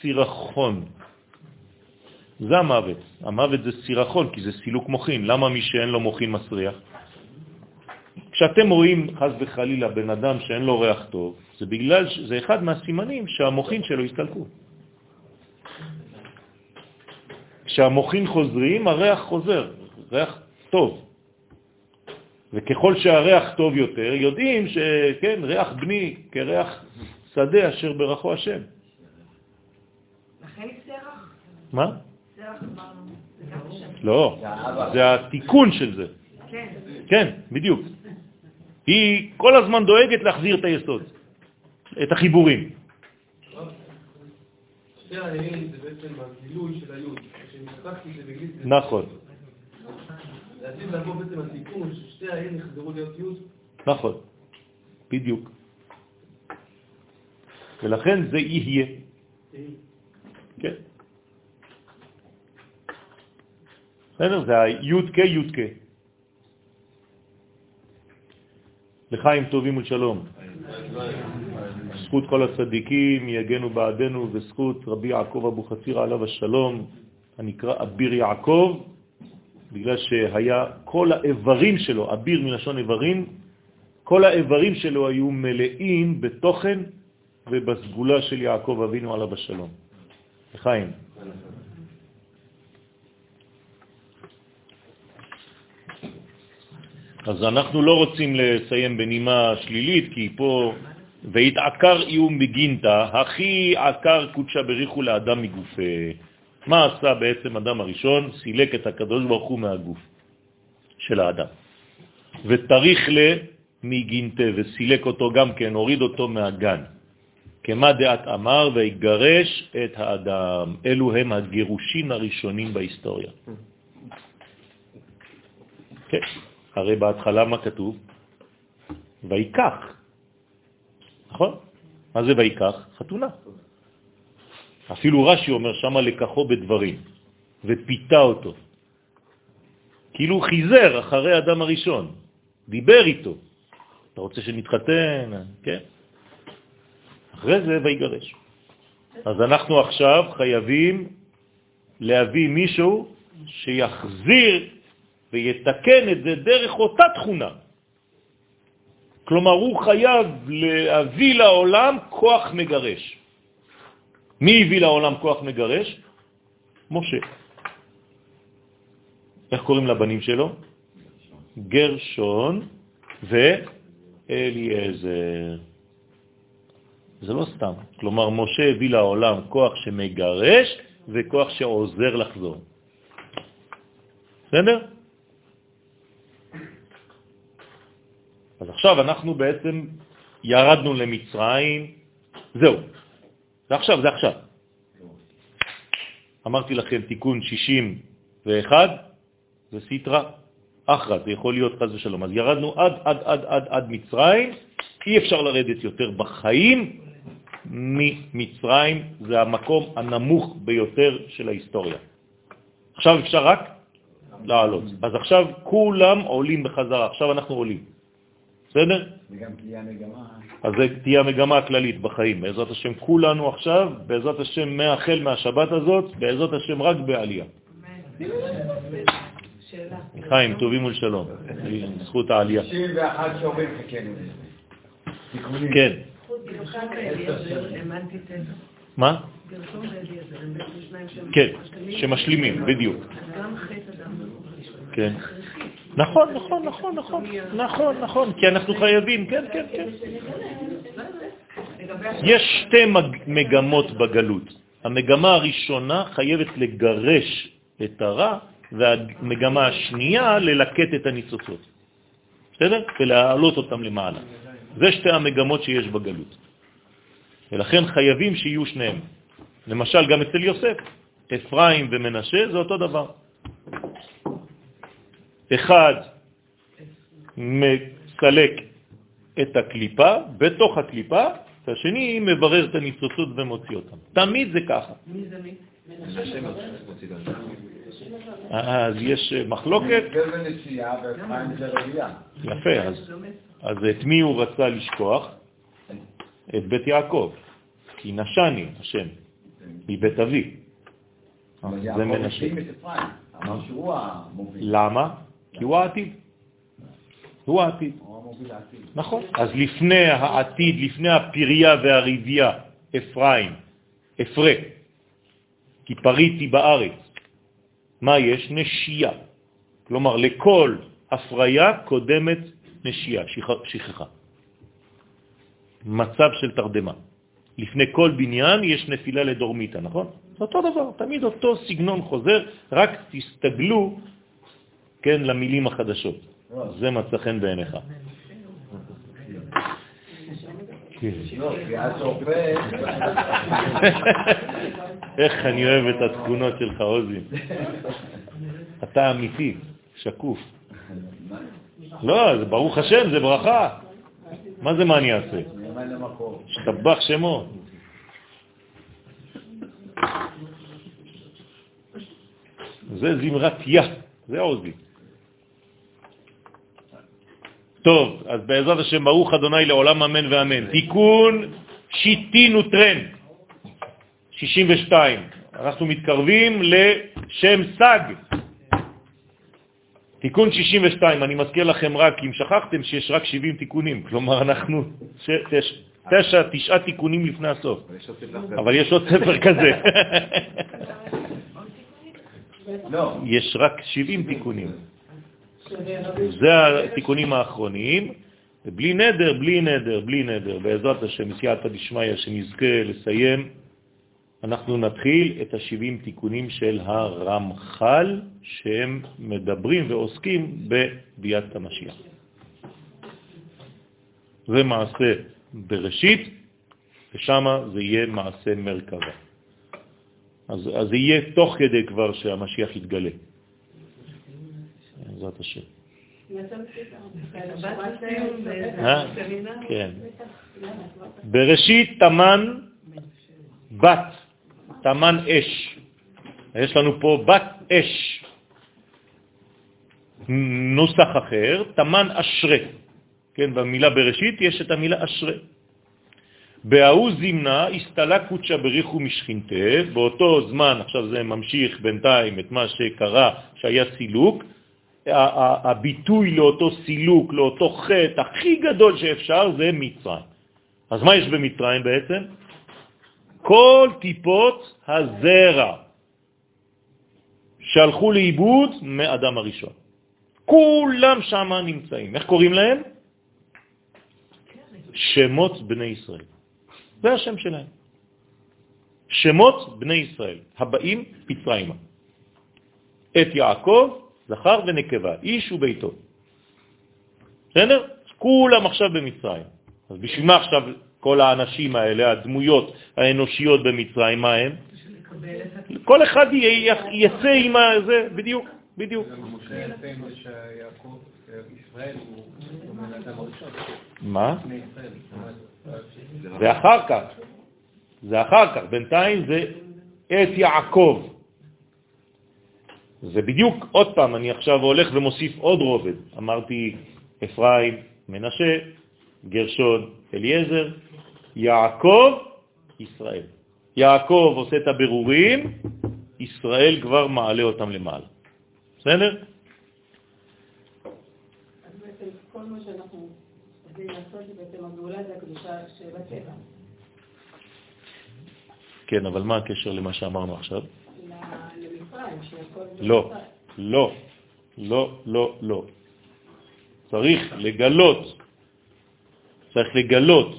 סירחון. זה המוות. המוות זה סירחון, כי זה סילוק מוכין. למה מי שאין לו מוכין מסריח? כשאתם רואים חז וחלילה בן אדם שאין לו ריח טוב, זה בגלל, זה אחד מהסימנים שהמוכין שלו הסתלקו. כשהמוכין חוזרים, הריח חוזר, ריח טוב. וככל שהריח טוב יותר, יודעים שכן, ריח בני כריח שדה אשר ברכו השם. לכן סרח? מה? סרח אמרנו. שם. לא, זה התיקון של זה. כן. כן, בדיוק. היא כל הזמן דואגת להחזיר את היסוד, את החיבורים. שתי העניין זה בעצם הגילוי של היוד. כשנפתחתי זה בגיל... נכון, לעתיד לבוא בעצם התיקון ששתי העניין יחזרו להיות יוד. נכון, בדיוק. ולכן זה יהיה. כן. בסדר? זה הי"ק י"ק. לחיים טובים ולשלום. זכות כל הצדיקים יגנו בעדנו וזכות רבי יעקב אבו חצירה עליו השלום, הנקרא אביר יעקב, בגלל שהיה כל האיברים שלו, אביר מלשון איברים, כל האיברים שלו היו מלאים בתוכן ובסגולה של יעקב אבינו עליו השלום. לחיים. אז אנחנו לא רוצים לסיים בנימה שלילית, כי פה, והתעקר איום בגינתה, הכי עקר קודשה בריחו לאדם מגופה. מה עשה בעצם אדם הראשון? סילק את הקדוש ברוך הוא מהגוף של האדם. ותריך ל מגינתה, וסילק אותו גם כן, הוריד אותו מהגן. כמה דעת אמר ויגרש את האדם. אלו הם הגירושין הראשונים בהיסטוריה. כן. הרי בהתחלה מה כתוב? ויקח. נכון? מה זה ויקח? חתונה. אפילו רש"י אומר שמה לקחו בדברים, ופיתה אותו. כאילו חיזר אחרי אדם הראשון, דיבר איתו. אתה רוצה שנתחתן? כן. אחרי זה ויגרש. אז אנחנו עכשיו חייבים להביא מישהו שיחזיר ויתקן את זה דרך אותה תכונה. כלומר, הוא חייב להביא לעולם כוח מגרש. מי הביא לעולם כוח מגרש? משה. איך קוראים לבנים שלו? גרשון ואליעזר. זה לא סתם. כלומר, משה הביא לעולם כוח שמגרש וכוח שעוזר לחזור. בסדר? אז עכשיו אנחנו בעצם ירדנו למצרים, זהו, זה עכשיו, זה עכשיו. אמרתי לכם, תיקון 61 זה סיטרה אחרא, זה יכול להיות חז ושלום. אז ירדנו עד, עד, עד, עד, עד מצרים, אי אפשר לרדת יותר בחיים ממצרים, זה המקום הנמוך ביותר של ההיסטוריה. עכשיו אפשר רק לעלות. אז עכשיו כולם עולים בחזרה, עכשיו אנחנו עולים. בסדר? וגם תהיה המגמה. אז זה תהיה המגמה הכללית בחיים. בעזרת השם כולנו עכשיו, בעזרת השם מהחל מהשבת הזאת, בעזרת השם רק בעלייה. שאלה. חיים, טובים ולשלום. זכות העלייה. 91 שאומרים חכנו. כן. מה? כן, משלימים. שמשלימים, בדיוק. כן. נכון, נכון, נכון, נכון, נכון, נכון, כי אנחנו חייבים, כן, כן, כן. יש שתי מג- מגמות בגלות. המגמה הראשונה חייבת לגרש את הרע, והמגמה השנייה ללקט את הניצוצות. בסדר? ולהעלות אותם למעלה. זה שתי המגמות שיש בגלות. ולכן חייבים שיהיו שניהם. למשל, גם אצל יוסף, אפרים ומנשה זה אותו דבר. אחד מסלק את הקליפה, בתוך הקליפה, והשני מברר את הניצוצות ומוציא אותם. תמיד זה ככה. מי זה מי? אז יש מחלוקת. זה רבייה. יפה, אז, אז את מי הוא רצה לשכוח? את בית יעקב. כי נשני, השם, מבית אבי. זה מנשה. המוביל. למה? כי הוא העתיד. הוא העתיד. נכון. אז לפני העתיד, לפני הפריה והריביה, אפרים, אפרה, כי פריתי בארץ. מה יש? נשייה. כלומר, לכל הפריה קודמת נשייה, שכ- שכחה. מצב של תרדמה. לפני כל בניין יש נפילה לדורמיתה, נכון? זה אותו דבר, תמיד אותו סגנון חוזר, רק תסתגלו, כן, למילים החדשות. זה מצא חן בעיניך. איך אני אוהב את התכונות שלך, עוזי. אתה אמיתי, שקוף. לא, זה ברוך השם, זה ברכה. מה זה מה אני אעשה? השתבח שמו. זה זמרת יא, זה עוזי. טוב, אז בעזרת השם, ברוך אדוני לעולם אמן ואמן. תיקון שיטינו טרן, 62. אנחנו מתקרבים לשם סג. תיקון 62, אני מזכיר לכם רק, אם שכחתם, שיש רק 70 תיקונים. כלומר, אנחנו ש... תש... תשע, תשעה תיקונים לפני הסוף. אבל יש עוד ספר כזה. יש רק 70 תיקונים. זה התיקונים האחרונים, ובלי נדר, בלי נדר, בלי נדר, בעזרת השם, מסייעתא דשמיא, שנזכה לסיים, אנחנו נתחיל את ה-70 תיקונים של הרמח"ל, שהם מדברים ועוסקים בביאת המשיח. זה מעשה בראשית, ושם זה יהיה מעשה מרכבה. אז, אז זה יהיה תוך כדי כבר שהמשיח יתגלה. בעזרת השם. בראשית תמן בת, תמן אש. יש לנו פה בת אש. נוסח אחר, תמן אשרה. כן, במילה בראשית יש את המילה אשרה. בהוא זימנה הסתלה קודשה בריחו משכינתה, באותו זמן, עכשיו זה ממשיך בינתיים את מה שקרה, שהיה סילוק, הביטוי לאותו סילוק, לאותו חטא הכי גדול שאפשר, זה מצרים. אז מה יש במצרים בעצם? כל טיפות הזרע שהלכו לאיבוד מאדם הראשון. כולם שם נמצאים. איך קוראים להם? שמות בני ישראל. זה השם שלהם. שמות בני ישראל, הבאים מצרימה. את יעקב, זכר ונקבה, איש וביתו. בסדר? כולם עכשיו במצרים. אז בשביל מה עכשיו כל האנשים האלה, הדמויות האנושיות במצרים, מה הם? כל אחד יצא עם זה, בדיוק, בדיוק. מה? זה אחר כך. זה אחר כך. בינתיים זה את יעקב. זה בדיוק, עוד פעם, אני עכשיו הולך ומוסיף עוד רובד. אמרתי אפרים, מנשה, גרשון, אליעזר, יעקב, ישראל. יעקב עושה את הבירורים, ישראל כבר מעלה אותם למעלה. בסדר? כן, אבל מה הקשר למה שאמרנו עכשיו? לא, לא, לא, לא, לא. צריך לגלות, צריך לגלות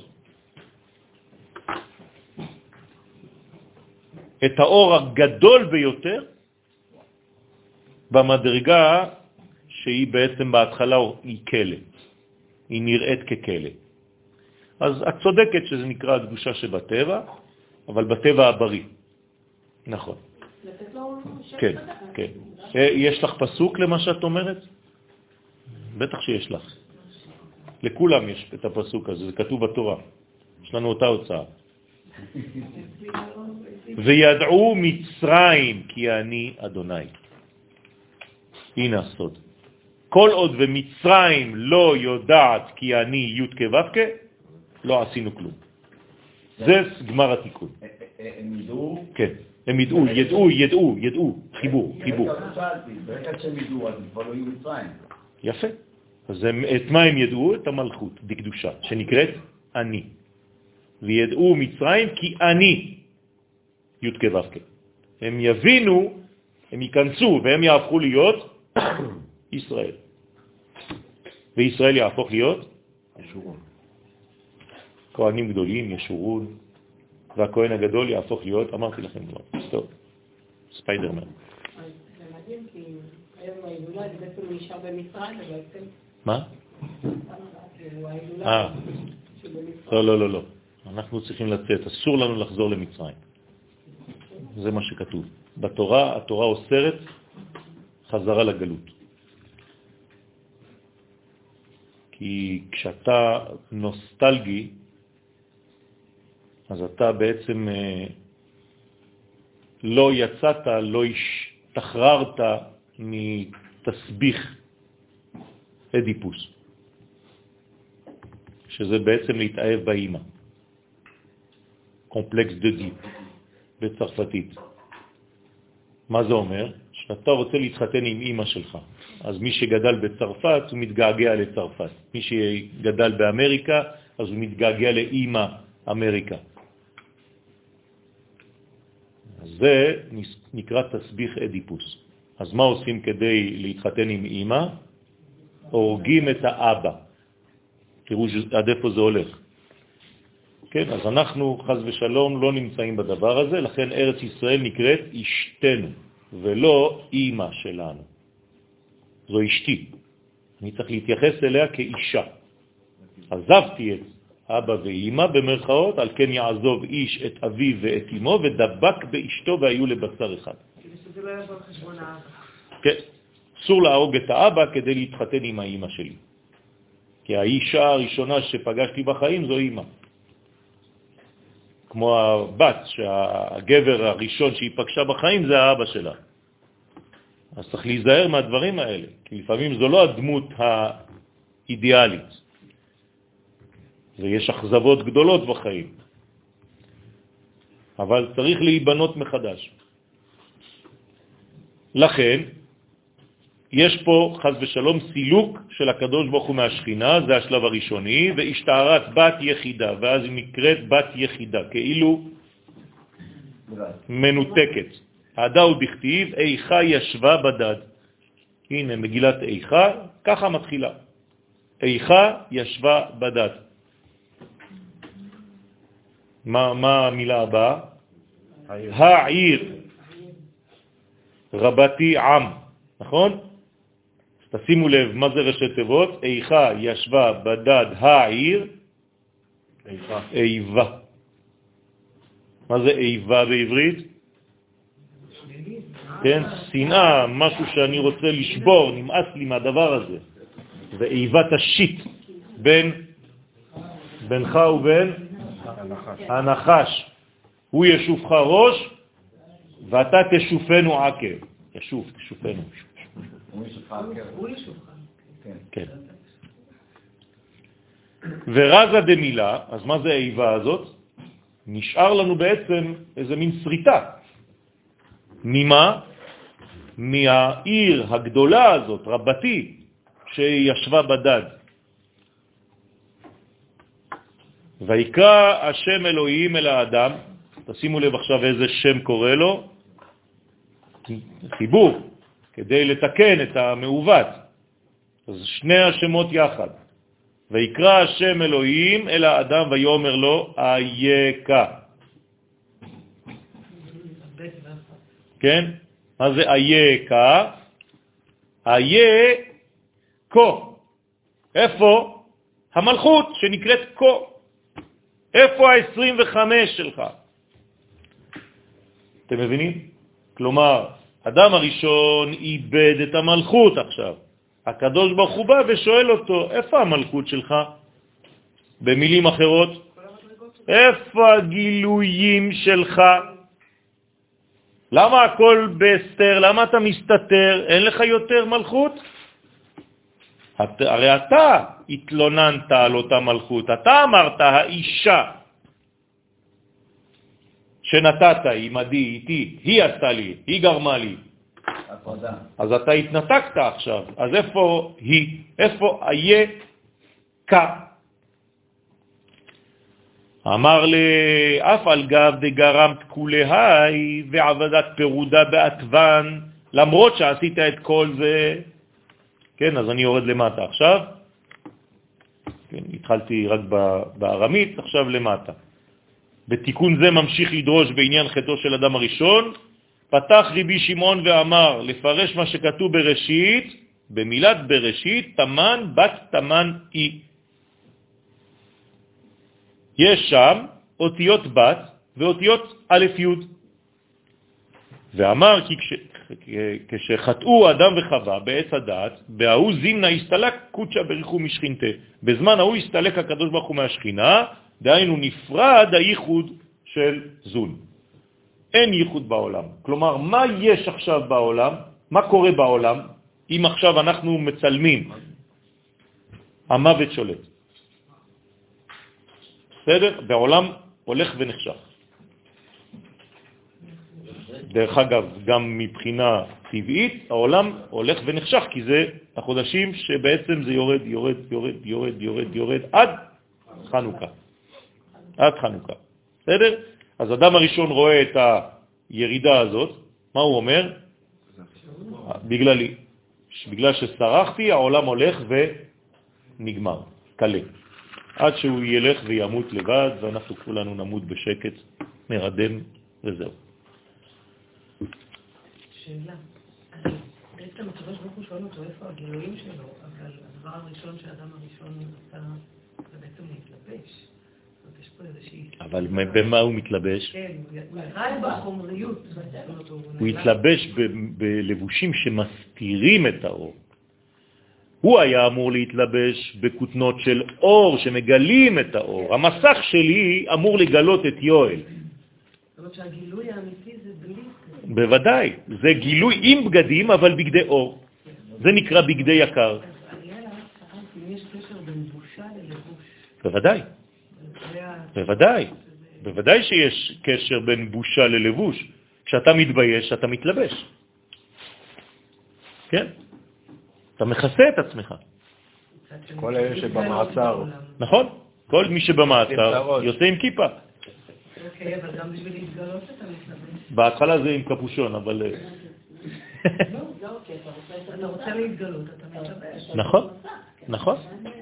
את האור הגדול ביותר במדרגה שהיא בעצם בהתחלה היא כלא, היא נראית ככלא. אז את צודקת שזה נקרא הקדושה שבטבע, אבל בטבע הבריא. נכון. כן, כן. אה, יש לך פסוק למה שאת אומרת? בטח שיש לך. לכולם יש את הפסוק הזה, זה כתוב בתורה. יש לנו אותה הוצאה. וידעו מצרים כי אני אדוני. הנה הסוד. כל עוד ומצרים לא יודעת כי אני י' כו' לא עשינו כלום. זה גמר התיקון. הם ידעו? כן, הם ידעו, ידעו, ידעו, ידעו, חיבור, חיבור. ברגע שהם ידעו, אז כבר לא יהיו מצרים. יפה. אז הם, את מה הם ידעו? את המלכות בקדושה, שנקראת אני. וידעו מצרים כי אני י' כו' הם יבינו, הם ייכנסו והם יהפכו להיות ישראל. וישראל יהפוך להיות ישורון. כהנים גדולים, ישורון, והכהן הגדול יהפוך להיות, אמרתי לכם כבר, טוב, ספיידרמן. זה מדהים, כי היום ההילולה זה בעצם נשאר במצרים, ובעצם... מה? ההילולה אה. לא, לא, לא, לא. אנחנו צריכים לצאת, אסור לנו לחזור למצרים. זה מה שכתוב. בתורה, התורה אוסרת חזרה לגלות. כי כשאתה נוסטלגי, אז אתה בעצם אה, לא יצאת, לא השתחררת מתסביך אדיפוס, שזה בעצם להתאהב באימא. complexe d'Œdipe בצרפתית. מה זה אומר? שאתה רוצה להתחתן עם אימא שלך. אז מי שגדל בצרפת, הוא מתגעגע לצרפת. מי שגדל באמריקה, אז הוא מתגעגע לאימא אמריקה. זה נקרא תסביך אדיפוס. אז מה עושים כדי להתחתן עם אימא? הורגים את האבא. תראו עד איפה זה הולך. כן, אז אנחנו, חז ושלום, לא נמצאים בדבר הזה, לכן ארץ ישראל נקראת אשתנו, ולא אימא שלנו. זו אשתי. אני צריך להתייחס אליה כאישה. עזבתי את אבא ואימא במרכאות, על כן יעזוב איש את אביו ואת אמו, ודבק באשתו והיו לבשר אחד. שזה לא יבוא על חשבון האבא. כן, אסור להרוג את האבא כדי להתחתן עם האימא שלי. כי האישה הראשונה שפגשתי בחיים זו אימא. כמו הבת, שהגבר הראשון שהיא פגשה בחיים זה האבא שלה. אז צריך להיזהר מהדברים האלה, כי לפעמים זו לא הדמות האידיאלית, ויש אכזבות גדולות בחיים, אבל צריך להיבנות מחדש. לכן, יש פה, חז ושלום, סילוק של הקדוש ברוך הוא מהשכינה, זה השלב הראשוני, והשתערת בת יחידה, ואז היא נקראת בת יחידה, כאילו מנותקת. העדה הוא בכתיב, איכה ישבה בדד. הנה, מגילת איכה, ככה מתחילה. איכה ישבה בדד. מה, מה המילה הבאה? העיר. רבתי עם, נכון? תשימו לב, מה זה ראשי תיבות? איכה ישבה בדד העיר, איבה. איבה. מה זה איבה בעברית? כן, שנאה, משהו שאני רוצה לשבור, נמאס לי מהדבר הזה. זה איבת השיט בין בינך ובין הנחש. הוא ישופך ראש ואתה תשופנו עקב. ישוף, תשופנו. כן. ורזה דמילה, אז מה זה האיבה הזאת? נשאר לנו בעצם איזה מין שריטה. ממה? מהעיר הגדולה הזאת, רבתי, שישבה בדד. ויקרא השם אלוהים אל האדם, תשימו לב עכשיו איזה שם קורא לו, חיבור, כדי לתקן את המעוות. אז שני השמות יחד. ויקרא השם אלוהים אל האדם ויאמר לו, אייכה. כן? מה זה? איה כה. איפה? המלכות שנקראת כה. איפה ה-25 שלך? אתם מבינים? כלומר, אדם הראשון איבד את המלכות עכשיו. הקדוש ברוך הוא בא ושואל אותו, איפה המלכות שלך? במילים אחרות, איפה הגילויים שלך? למה הכל בסתר? למה אתה מסתתר? אין לך יותר מלכות? הרי אתה התלוננת על אותה מלכות, אתה אמרת, האישה שנתת, עמדי, איתי, היא עשתה לי, היא גרמה לי. אז אתה התנתקת עכשיו, אז איפה היא? איפה איה כה? אמר לאף על גב דגרמת כולי היי ועבדת פירודה באתוון, למרות שעשית את כל זה. כן, אז אני יורד למטה עכשיו. כן, התחלתי רק בארמית, עכשיו למטה. בתיקון זה ממשיך לדרוש בעניין חטאו של אדם הראשון, פתח ריבי שמעון ואמר, לפרש מה שכתוב בראשית, במילת בראשית, תמן בת תמן אי. יש שם אותיות בת ואותיות א' י'. ואמר כי כש, כשחטאו אדם וחווה בעץ הדעת, בהוא זימנה הסתלק קודשא בריחו משכינתה. בזמן ההוא הסתלק הקדוש ברוך הוא מהשכינה, דהיינו נפרד הייחוד של זון. אין ייחוד בעולם. כלומר, מה יש עכשיו בעולם? מה קורה בעולם אם עכשיו אנחנו מצלמים? המוות שולט. בסדר? בעולם הולך ונחשך. דרך אגב, גם מבחינה טבעית, העולם הולך ונחשך, כי זה החודשים שבעצם זה יורד, יורד, יורד, יורד, יורד, יורד, עד חנוכה. עד חנוכה. בסדר? אז אדם הראשון רואה את הירידה הזאת, מה הוא אומר? בגללי. בגלל שסרחתי, העולם הולך ונגמר, קלה. עד שהוא ילך וימות לבד, ואנחנו כולנו נמות בשקט, מרדם, וזהו. שאלה. בעצם הקדוש ברוך הוא שואל אותו איפה הגילויים שלו, אבל הדבר הראשון שהאדם הראשון עשה זה בעצם להתלבש. זאת אומרת, יש פה איזושהי... אבל במה הוא מתלבש? כן, הוא ירד בחומריות. הוא התלבש בלבושים שמסתירים את האור. הוא היה אמור להתלבש בכותנות של אור שמגלים את האור. המסך שלי אמור לגלות את יואל. זאת אומרת שהגילוי האמיתי זה בלי... בוודאי, זה גילוי עם בגדים, אבל בגדי אור. זה נקרא בגדי יקר. בוודאי, בוודאי. בוודאי שיש קשר בין בושה ללבוש. כשאתה מתבייש, אתה מתלבש. כן? אתה מכסה את עצמך, כל אלה שבמעצר. נכון? כל מי שבמעצר. יוצא עם כיפה. אוקיי, אבל גם בשביל להתגלות אתה מתלבש. בהתחלה זה עם קפושון, אבל... אה, אתה רוצה להתגלות, אתה מתלבש. נכון, נכון.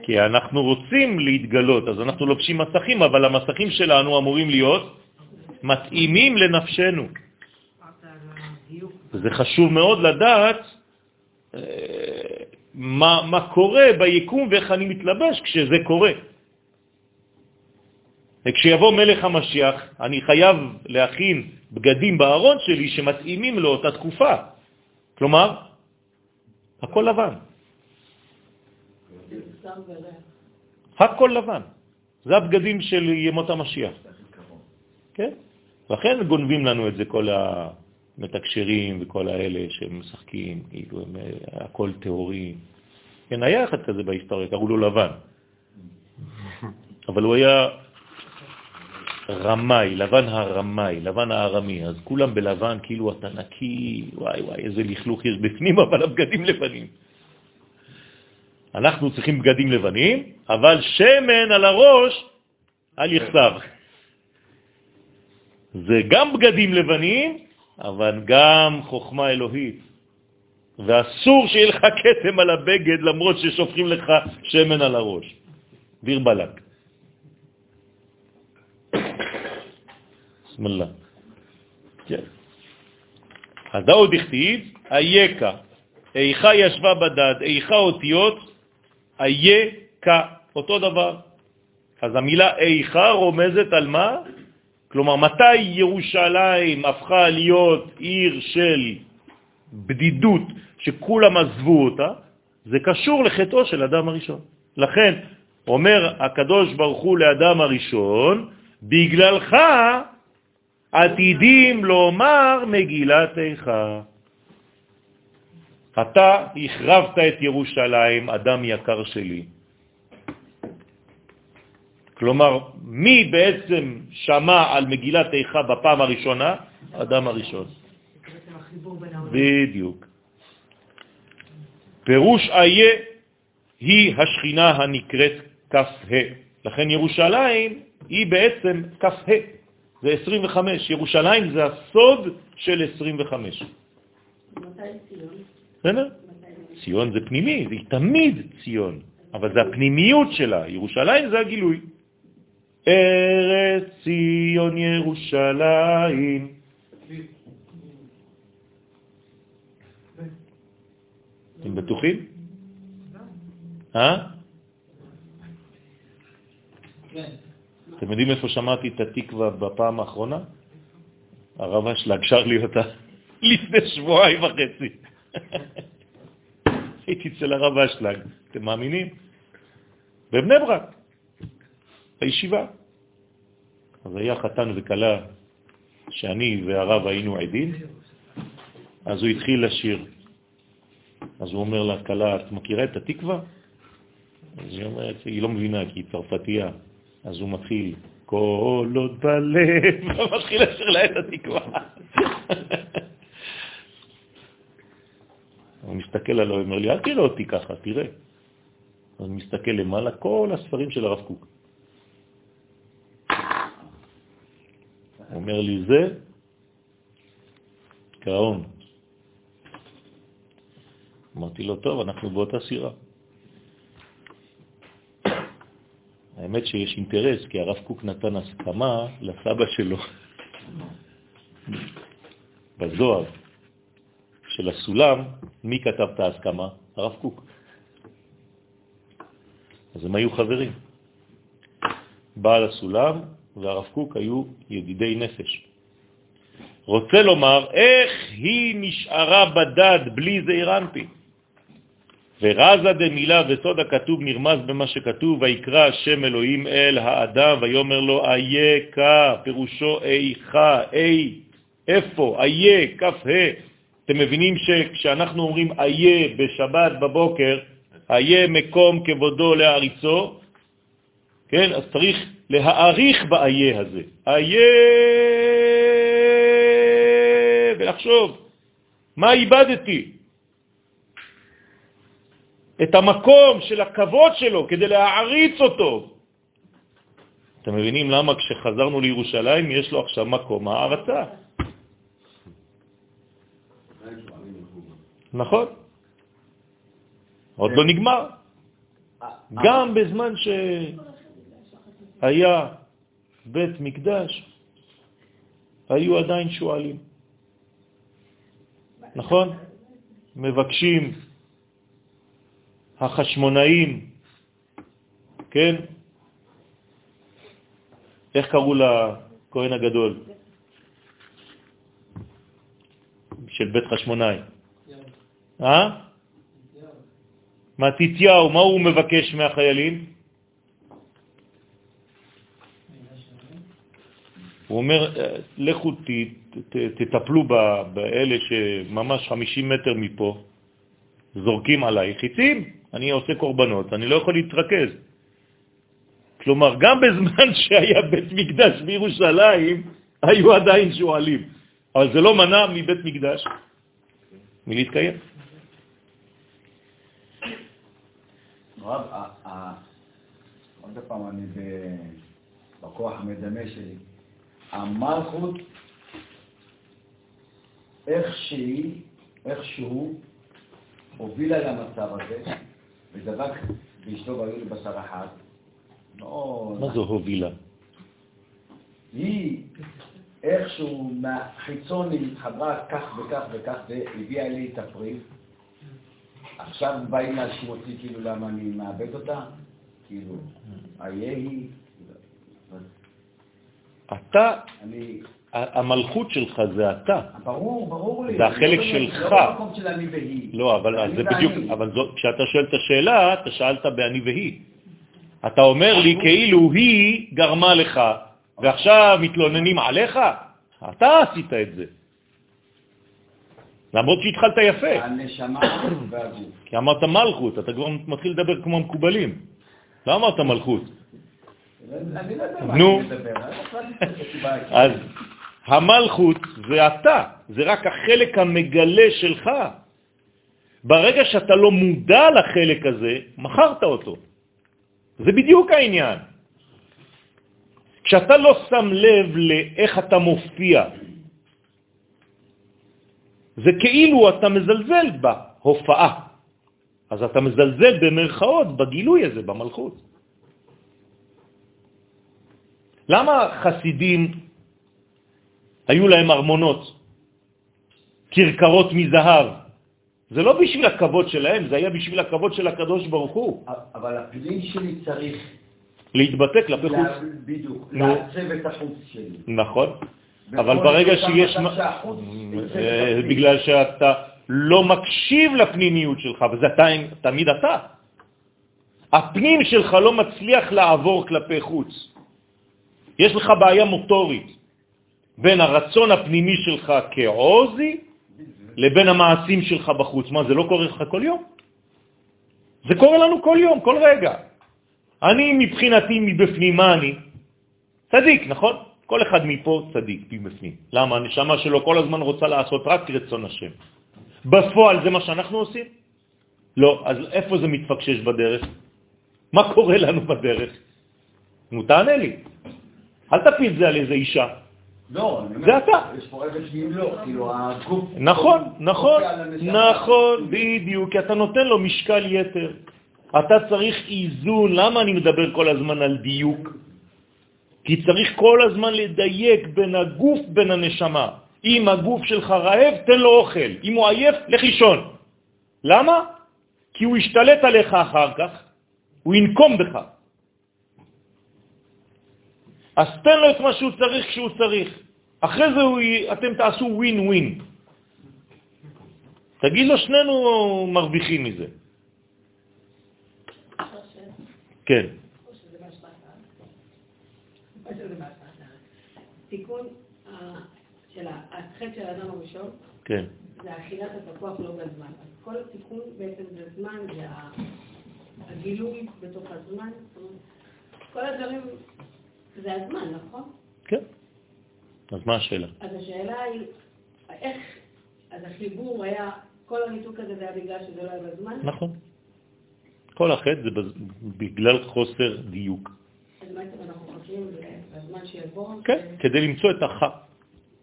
כי אנחנו רוצים להתגלות, אז אנחנו לובשים מסכים, אבל המסכים שלנו אמורים להיות מתאימים לנפשנו. זה חשוב מאוד לדעת אה, מה, מה קורה ביקום ואיך אני מתלבש כשזה קורה. וכשיבוא מלך המשיח, אני חייב להכין בגדים בארון שלי שמתאימים לאותה תקופה. כלומר, הכל לבן. הכל לבן. זה הבגדים של ימות המשיח. כן? לכן גונבים לנו את זה כל המתקשרים וכל האלה שמשחקים, כאילו הם אה, הכל טהורים. כן, היה אחד כזה בהיסטוריה, קראו לו לבן. אבל הוא היה רמאי, לבן הרמאי, לבן הארמי, אז כולם בלבן, כאילו אתה נקי, וואי וואי, איזה לכלוך יש בפנים, אבל הבגדים לבנים. אנחנו צריכים בגדים לבנים, אבל שמן על הראש אל יחסב. זה גם בגדים לבנים, אבל גם חוכמה אלוהית. ואסור שיהיה לך כתם על הבגד למרות ששופכים לך שמן על הראש. דיר בלק. אללה. כן. אז דאו דכתיב, אייכה, איכה ישבה בדד, איכה אותיות, אייכה, אותו דבר. אז המילה איכה רומזת על מה? כלומר, מתי ירושלים הפכה להיות עיר של בדידות, שכולם עזבו אותה? זה קשור לחטאו של אדם הראשון. לכן, אומר הקדוש ברוך הוא לאדם הראשון, בגללך עתידים לומר מגילת איכה. אתה החרבת את ירושלים, אדם יקר שלי. כלומר, מי בעצם שמע על מגילת איכה בפעם הראשונה? אדם הראשון. בדיוק. פירוש איה היא השכינה הנקראת כ"ה. לכן ירושלים היא בעצם כ"ה, זה 25. ירושלים זה הסוד של 25. בסדר? ציון זה פנימי, היא תמיד ציון, אבל זה הפנימיות שלה. ירושלים זה הגילוי. ארץ ציון ירושלים. אתם בטוחים? אה? אתם יודעים איפה שמעתי את התקווה בפעם האחרונה? הרב אשלג שר לי אותה לפני שבועיים וחצי. הייתי אצל הרב אשלג, אתם מאמינים? בבני ברק, בישיבה. אז היה חתן וכלה שאני והרב היינו עדים, אז הוא התחיל לשיר. אז הוא אומר לכלה, את מכירה את התקווה? אז היא אומרת, היא לא מבינה, כי היא צרפתייה. אז הוא מתחיל, כל עוד בלב, ומתחיל לשיר לה את התקווה. הוא מסתכל עליו, אומר לי, אל תראה אותי ככה, תראה. אז מסתכל למעלה, כל הספרים של הרב קוק. הוא אומר לי, זה גאון. אמרתי לו, טוב, אנחנו באותה סירה. האמת שיש אינטרס, כי הרב קוק נתן הסכמה לסבא שלו בזוהר של הסולם, מי כתב את ההסכמה? הרב קוק. אז הם היו חברים. בעל הסולם והרב קוק היו ידידי נפש. רוצה לומר, איך היא נשארה בדד בלי זעיר? ורזה דמילה וסוד הכתוב נרמז במה שכתוב, ויקרא שם אלוהים אל האדם, ויאמר לו, איה פירושו איכה, אי, איפה, איה, כף ה'. אתם מבינים שכשאנחנו אומרים איה בשבת בבוקר, איה מקום כבודו להעריצו, כן, אז צריך להעריך באיה הזה. איה, ולחשוב, מה איבדתי? את המקום של הכבוד שלו כדי להעריץ אותו. אתם מבינים למה כשחזרנו לירושלים יש לו עכשיו מקום הערצה? נכון. עוד לא נגמר. גם בזמן שהיה בית מקדש, היו עדיין שואלים. נכון? מבקשים החשמונאים, כן? איך קראו לכהן הגדול של בית חשמונאי? אה? מתיתיהו, מה הוא מבקש מהחיילים? הוא אומר, לכו תטפלו באלה שממש 50 מטר מפה, זורקים עליי חיצים, אני עושה קורבנות, אני לא יכול להתרכז. כלומר, גם בזמן שהיה בית מקדש בירושלים, היו עדיין שואלים. אבל זה לא מנע מבית מקדש מלהתקיים. רב, עוד פעם אני בכוח המדמה שלי. המלכות, איך שהיא, איך שהוא, הובילה למצב הזה, ודבק באשתו והיו לי בשר אחד. מה זו הובילה? היא איכשהו מהחיצון היא התחברה כך וכך וכך והביאה לי את הפרי. עכשיו באים להאשים אותי כאילו למה אני מאבד אותה? כאילו, איה היא? אתה, אני... המלכות שלך זה אתה. ברור, ברור לי. זה החלק לא שלך. לא במקום של אני והיא. לא, אבל זה. בדיוק, אבל כשאתה שואל את השאלה, אתה שאלת באני והיא. אתה אומר לי כאילו היא גרמה לך, ועכשיו מתלוננים עליך? אתה עשית את זה. למרות שהתחלת יפה, הנשמה והגוף. כי אמרת מלכות, אתה כבר מתחיל לדבר כמו המקובלים. לא אמרת מלכות. אני לא יודע מה נו. אני את הסיבה. אז המלכות זה אתה, זה רק החלק המגלה שלך. ברגע שאתה לא מודע לחלק הזה, מכרת אותו. זה בדיוק העניין. כשאתה לא שם לב לאיך אתה מופיע, זה כאילו אתה מזלזל בהופעה. אז אתה מזלזל במרכאות בגילוי הזה, במלכות. למה חסידים היו להם ארמונות, קרקרות מזהב? זה לא בשביל הכבוד שלהם, זה היה בשביל הכבוד של הקדוש ברוך הוא, אבל הפנים שלי צריך, להתבטא כלפי חוץ. בדיוק. לעצב את החוץ שלי. נכון, אבל ברגע שיש... אה. בגלל שאתה לא מקשיב לפנימיות שלך, וזה תמיד אתה. הפנים שלך לא מצליח לעבור כלפי חוץ. יש לך בעיה מוטורית בין הרצון הפנימי שלך כעוזי לבין המעשים שלך בחוץ. מה, זה לא קורה לך כל יום? זה קורה לנו כל יום, כל רגע. אני מבחינתי מבפנים, מה אני? צדיק, נכון? כל אחד מפה צדיק מבפנים. למה? הנשמה שלו כל הזמן רוצה לעשות רק רצון השם. בפועל זה מה שאנחנו עושים? לא. אז איפה זה מתפקשש בדרך? מה קורה לנו בדרך? נו, תענה לי. אל תפיל זה על איזה אישה. לא, זה אתה. יש פה רגע שימלוך, כאילו הגוף... נכון, נכון. נכון, בדיוק, כי אתה נותן לו משקל יתר. אתה צריך איזון, למה אני מדבר כל הזמן על דיוק? כי צריך כל הזמן לדייק בין הגוף, בין הנשמה. אם הגוף שלך רעב, תן לו אוכל. אם הוא עייף, לך לישון. למה? כי הוא ישתלט עליך אחר כך, הוא ינקום בך. אז תן לו את מה שהוא צריך כשהוא צריך. אחרי זה הוא. אתם תעשו ווין ווין. תגיד לו, שנינו מרוויחים מזה. כן. תיקון אה, של החטא של האדם הראשון כן. זה אכילת התפוח לא בזמן. אז כל התיקון בעצם זה זמן, זה הגילוי בתוך הזמן. כל הדברים, זה הזמן, נכון? כן. אז מה השאלה? אז השאלה היא, איך, אז החיבור היה, כל הניתוק הזה זה היה בגלל שזה לא היה בזמן? נכון. כל החטא זה בגלל חוסר דיוק. אז בעצם אנחנו מחכים לזמן שיבוא? כן, כדי למצוא את הח.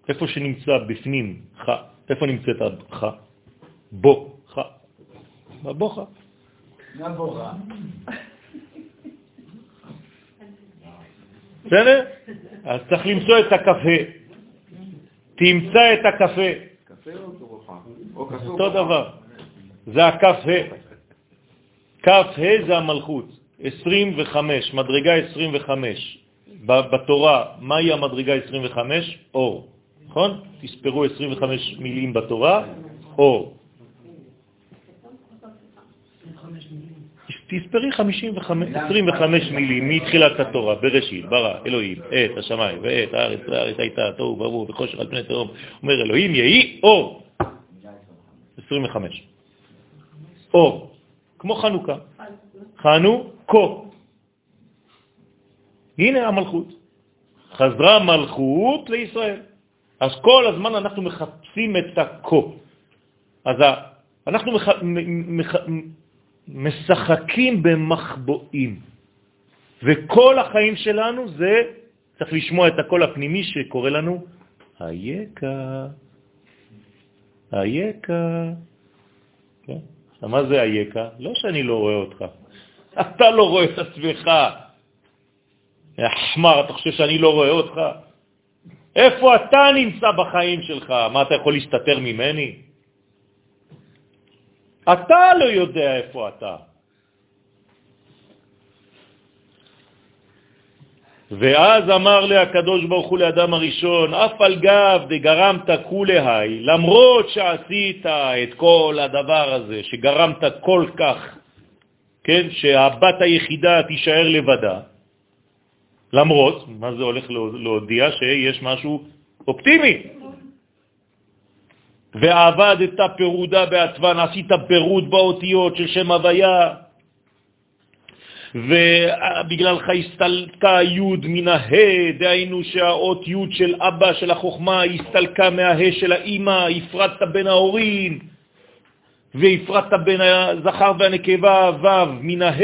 איפה שנמצא בפנים ח. איפה נמצאת הח? בו ח. בבוך. נבורה. בסדר? אז צריך למצוא את הקפה. תמצא את הקפה. אותו? דבר. זה הכף ה'. כף ה' זה המלכות. 25, מדרגה 25. ב- בתורה, מהי המדרגה 25? אור. נכון? תספרו 25 מילים בתורה, אור. תספרי 55, 25 מילים מתחילת התורה, בראשית, ברא, אלוהים, את השמיים ואת הארץ, והארץ הייתה תוהו ובוהו וחושך על פני תהום. אומר אלוהים יהי אור. 25. אור, כמו חנוכה. חנוכו. הנה המלכות. חזרה מלכות לישראל. אז כל הזמן אנחנו מחפשים את הקו. אז אנחנו מח... משחקים במחבואים. וכל החיים שלנו זה, צריך לשמוע את הקול הפנימי שקורא לנו, היקה, היקה. כן? מה זה היקה? לא שאני לא רואה אותך. אתה לא רואה את עצמך. יא חמר, אתה חושב שאני לא רואה אותך? איפה אתה נמצא בחיים שלך? מה, אתה יכול להסתתר ממני? אתה לא יודע איפה אתה. ואז אמר לה הקדוש ברוך הוא לאדם הראשון, אף על גב דגרמת כולי, למרות שעשית את כל הדבר הזה, שגרמת כל כך, כן, שהבת היחידה תישאר לבדה, למרות, מה זה הולך להודיע? שיש משהו אופטימי. ועבדת פירודה בעצבן, עשית פירוד באותיות של שם הוויה, ובגללך הסתלקה י' מן הה, דהיינו שהאות י' של אבא, של החוכמה, הסתלקה מהה של האימא, הפרדת בין ההורים, והפרדת בין הזכר והנקבה, ו' מן הה,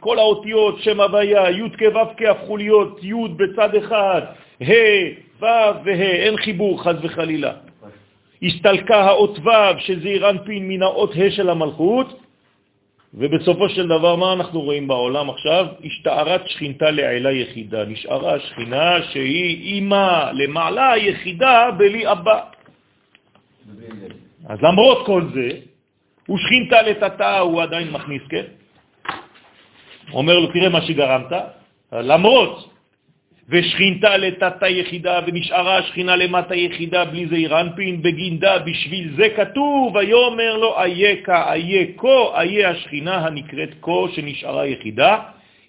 כל האותיות, שם הוויה, י' כו' כהפכו להיות י' בצד אחד, ה', ו' וה', אין חיבור חז וחלילה. הסתלקה האות ו' של זעיר אנפין מן האות ה' של המלכות, ובסופו של דבר מה אנחנו רואים בעולם עכשיו? השתערת שכינתה לעילה יחידה, נשארה שכינה שהיא אימא למעלה יחידה בלי אבא. אז למרות כל זה, הוא שכינתה לתתה, הוא עדיין מכניס, כן? אומר לו, תראה מה שגרמת, למרות ושכינתה לתתה יחידה, ונשארה השכינה למטה יחידה בלי זה אירנפין בגינדה, בשביל זה כתוב, ויאמר לו, איה כה, איה כה, איה השכינה הנקראת כה שנשארה יחידה.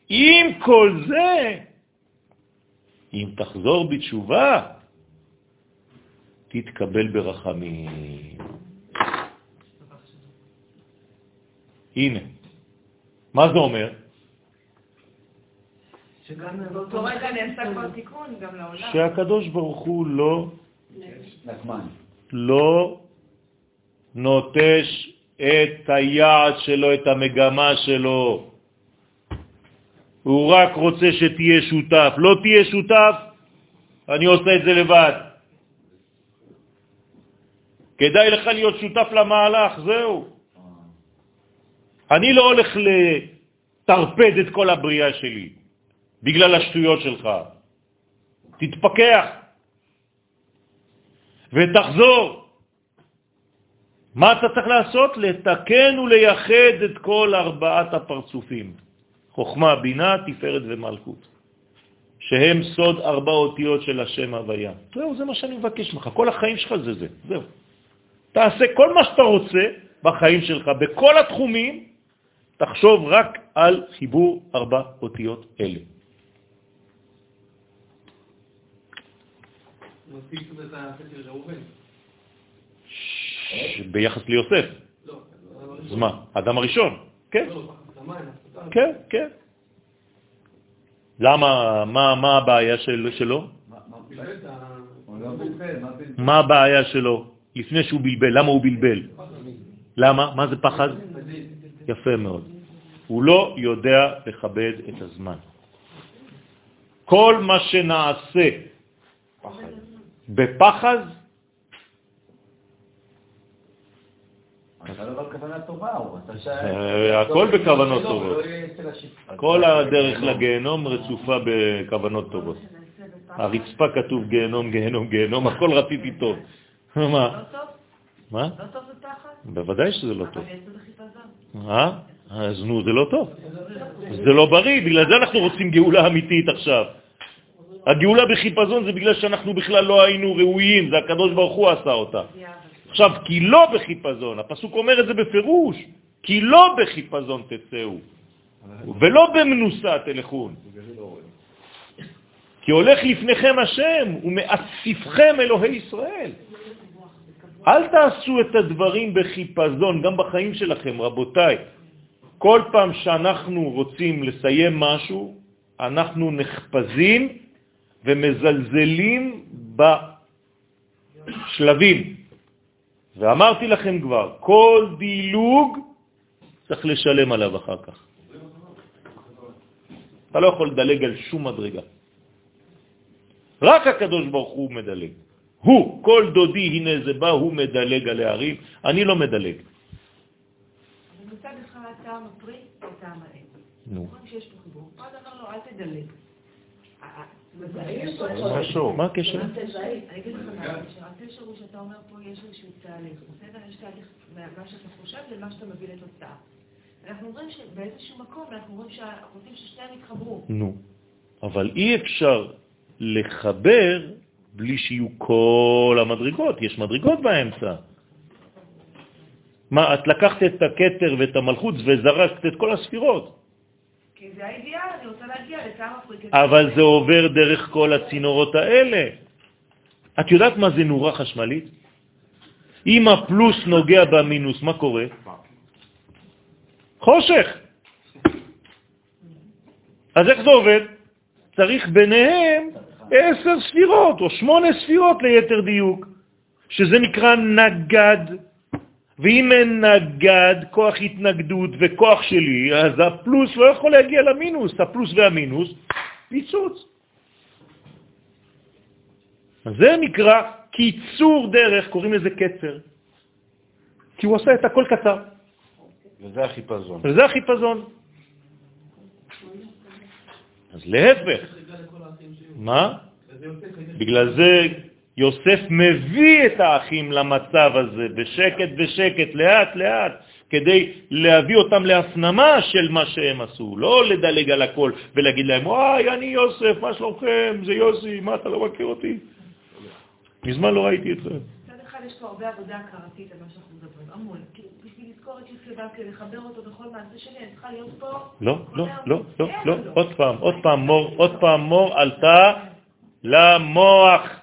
עם כל זה, אם תחזור בתשובה, תתקבל ברחמים. הנה, מה זה אומר? באותו רגע נעשה כבר תיקון גם לעולם. שהקדוש ברוך הוא לא, לא נוטש את היעד שלו, את המגמה שלו. הוא רק רוצה שתהיה שותף. לא תהיה שותף, אני עושה את זה לבד. כדאי לך להיות שותף למהלך, זהו. אני לא הולך לטרפד את כל הבריאה שלי. בגלל השטויות שלך. תתפקח ותחזור. מה אתה צריך לעשות? לתקן ולייחד את כל ארבעת הפרצופים, חוכמה, בינה, תפארת ומלכות, שהם סוד ארבע אותיות של השם הוויה. זהו, זה מה שאני מבקש ממך, כל החיים שלך זה זה, זהו. תעשה כל מה שאתה רוצה בחיים שלך, בכל התחומים, תחשוב רק על חיבור ארבע אותיות אלה. ביחס ליוסף. לא, אז מה, האדם הראשון, כן. לא, כן, כן. למה, מה, הבעיה של, שלו? מה הבעיה שלו לפני שהוא בלבל? למה הוא בלבל? למה? מה זה פחד? יפה מאוד. הוא לא יודע לכבד את הזמן. כל מה שנעשה בפחז, אה, הכל בכוונות טובות. כל הדרך לגיהנום רצופה בכוונות טובות. הרצפה כתוב גיהנום, גיהנום, גיהנום, הכל רציתי טוב. מה? מה? לא טוב זה פחד? בוודאי שזה לא טוב. אה? אז נו, זה לא טוב. זה לא בריא, בגלל זה אנחנו רוצים גאולה אמיתית עכשיו. הגאולה בחיפזון זה בגלל שאנחנו בכלל לא היינו ראויים, זה הקדוש ברוך הוא עשה אותה. עכשיו, כי לא בחיפזון, הפסוק אומר את זה בפירוש, כי לא בחיפזון תצאו, ולא במנוסה תלכון. כי הולך לפניכם השם ומאסיפכם אלוהי ישראל. אל תעשו את הדברים בחיפזון, גם בחיים שלכם, רבותיי. כל פעם שאנחנו רוצים לסיים משהו, אנחנו נחפזים ומזלזלים בשלבים. ואמרתי לכם כבר, כל דילוג צריך לשלם עליו אחר כך. אתה לא יכול לדלג על שום מדרגה. רק הקדוש ברוך הוא מדלג. הוא, כל דודי, הנה זה בא, הוא מדלג על הערים, אני לא מדלג. מצד אחד טעם הפרי וטעם האם. נו. אומרים שיש פה חיבור. פה אתה אומר לו, אל תדלג. משהו, מה הקשר? אני אגיד לך מה הקשר. הקשר הוא שאתה אומר פה יש איזשהו תהליך, בסדר? יש תהליך מה שאתה חושב למה שאתה מביא לתוצאה. אנחנו אומרים שבאיזשהו מקום אנחנו רואים רוצים ששניהם יתחברו. נו, אבל אי אפשר לחבר בלי שיהיו כל המדרגות, יש מדרגות באמצע. מה, את לקחת את הקטר ואת המלכות וזרקת את כל הספירות. אבל זה עובר דרך כל הצינורות האלה. את יודעת מה זה נורה חשמלית? אם הפלוס נוגע במינוס, מה קורה? חושך. אז איך זה עובד? צריך ביניהם עשר ספירות, או שמונה ספירות ליתר דיוק, שזה נקרא נגד. ואם אין נגד, כוח התנגדות וכוח שלי, אז הפלוס לא יכול להגיע למינוס, הפלוס והמינוס, פיצוץ. אז זה נקרא קיצור דרך, קוראים לזה קצר. כי הוא עושה את הכל קצר. וזה החיפזון. וזה החיפזון. אז להפך. מה? בגלל זה יוסף מביא את האחים למצב הזה, בשקט בשקט, לאט לאט, כדי להביא אותם להפנמה של מה שהם עשו, לא לדלג על הכל ולהגיד להם, וואי, אני יוסף, מה שלומכם? זה יוסי, מה, אתה לא מכיר אותי? מזמן לא ראיתי אתכם. מצד אחד יש פה הרבה עבודה הכרתית על מה שאנחנו מדברים, המון. בשביל לזכור את יוסף כדי לחבר אותו בכל מעשה שלי, אני צריכה להיות פה... לא, לא, לא, לא, לא, עוד פעם, עוד פעם מור, עוד פעם מור עלתה למוח.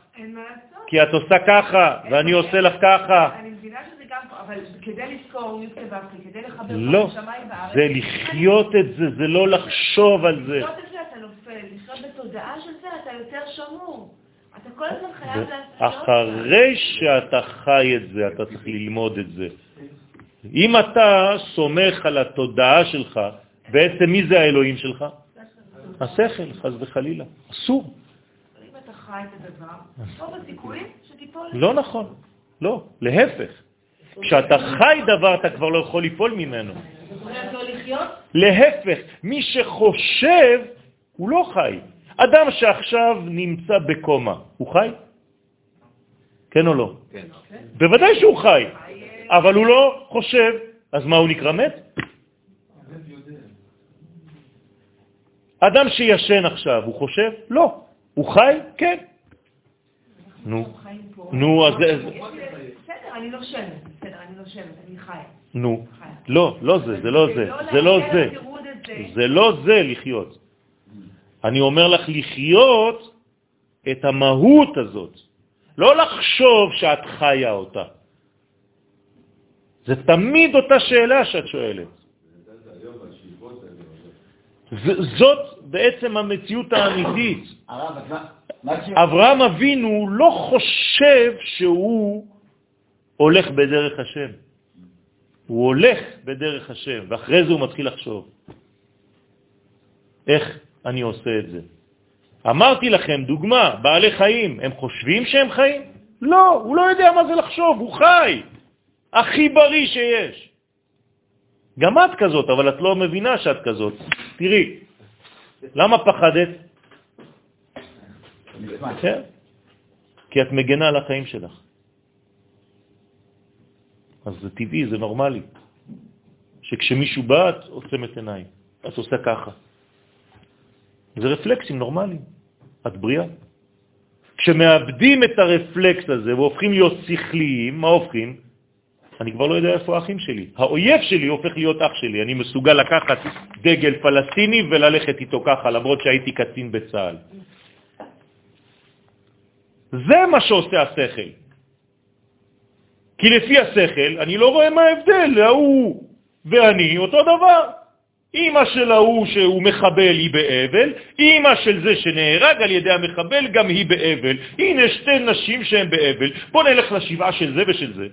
כי את עושה ככה, ואני עושה לך ככה. אני מבינה שזה גם אבל כדי לזכור כדי לחבר לא. זה לחיות את זה, זה לא לחשוב על זה. לחיות את זה אתה נופל, לחיות בתודעה של זה אתה יותר שמור. אתה כל הזמן חייב לעשות... אחרי שאתה חי את זה, אתה צריך ללמוד את זה. אם אתה סומך על התודעה שלך, בעצם מי זה האלוהים שלך? השכל, חז וחלילה. אסור. אם אתה חי את הדבר, רוב הסיכויים שתיפול... לא נכון, לא, להפך. כשאתה חי דבר, אתה כבר לא יכול ליפול ממנו. לא? להפך, מי שחושב, הוא לא חי. אדם שעכשיו נמצא בקומה, הוא חי? כן או לא? כן. בוודאי שהוא חי, אבל הוא לא חושב, אז מה, הוא נקרא מת? אדם שישן עכשיו, הוא חושב? לא. הוא חי? כן. נו, נו, אז... בסדר, אני נושמת, בסדר, אני נושמת, אני חיה. נו, לא, לא זה, זה לא זה, זה לא זה. זה לא זה לחיות. אני אומר לך לחיות את המהות הזאת, לא לחשוב שאת חיה אותה. זה תמיד אותה שאלה שאת שואלת. זאת בעצם המציאות האמיתית. אברהם אבינו לא חושב שהוא הולך בדרך השם. הוא הולך בדרך השם, ואחרי זה הוא מתחיל לחשוב. איך אני עושה את זה? אמרתי לכם, דוגמה, בעלי חיים, הם חושבים שהם חיים? לא, הוא לא יודע מה זה לחשוב, הוא חי. הכי בריא שיש. גם את כזאת, אבל את לא מבינה שאת כזאת. תראי, למה פחדת? כי את מגנה על החיים שלך. אז זה טבעי, זה נורמלי. שכשמישהו בא, את עוצמת עיניים. את עושה ככה. זה רפלקסים נורמליים. את בריאה. כשמאבדים את הרפלקס הזה והופכים להיות שכליים, מה הופכים? אני כבר לא יודע איפה האחים שלי. האויב שלי הופך להיות אח שלי. אני מסוגל לקחת דגל פלסטיני וללכת איתו ככה, למרות שהייתי קצין בצה"ל. זה מה שעושה השכל. כי לפי השכל, אני לא רואה מה ההבדל, ההוא ואני אותו דבר. אמא של ההוא שהוא מחבל היא באבל, אמא של זה שנהרג על ידי המחבל גם היא באבל. הנה שתי נשים שהן באבל, בוא נלך לשבעה של זה ושל זה.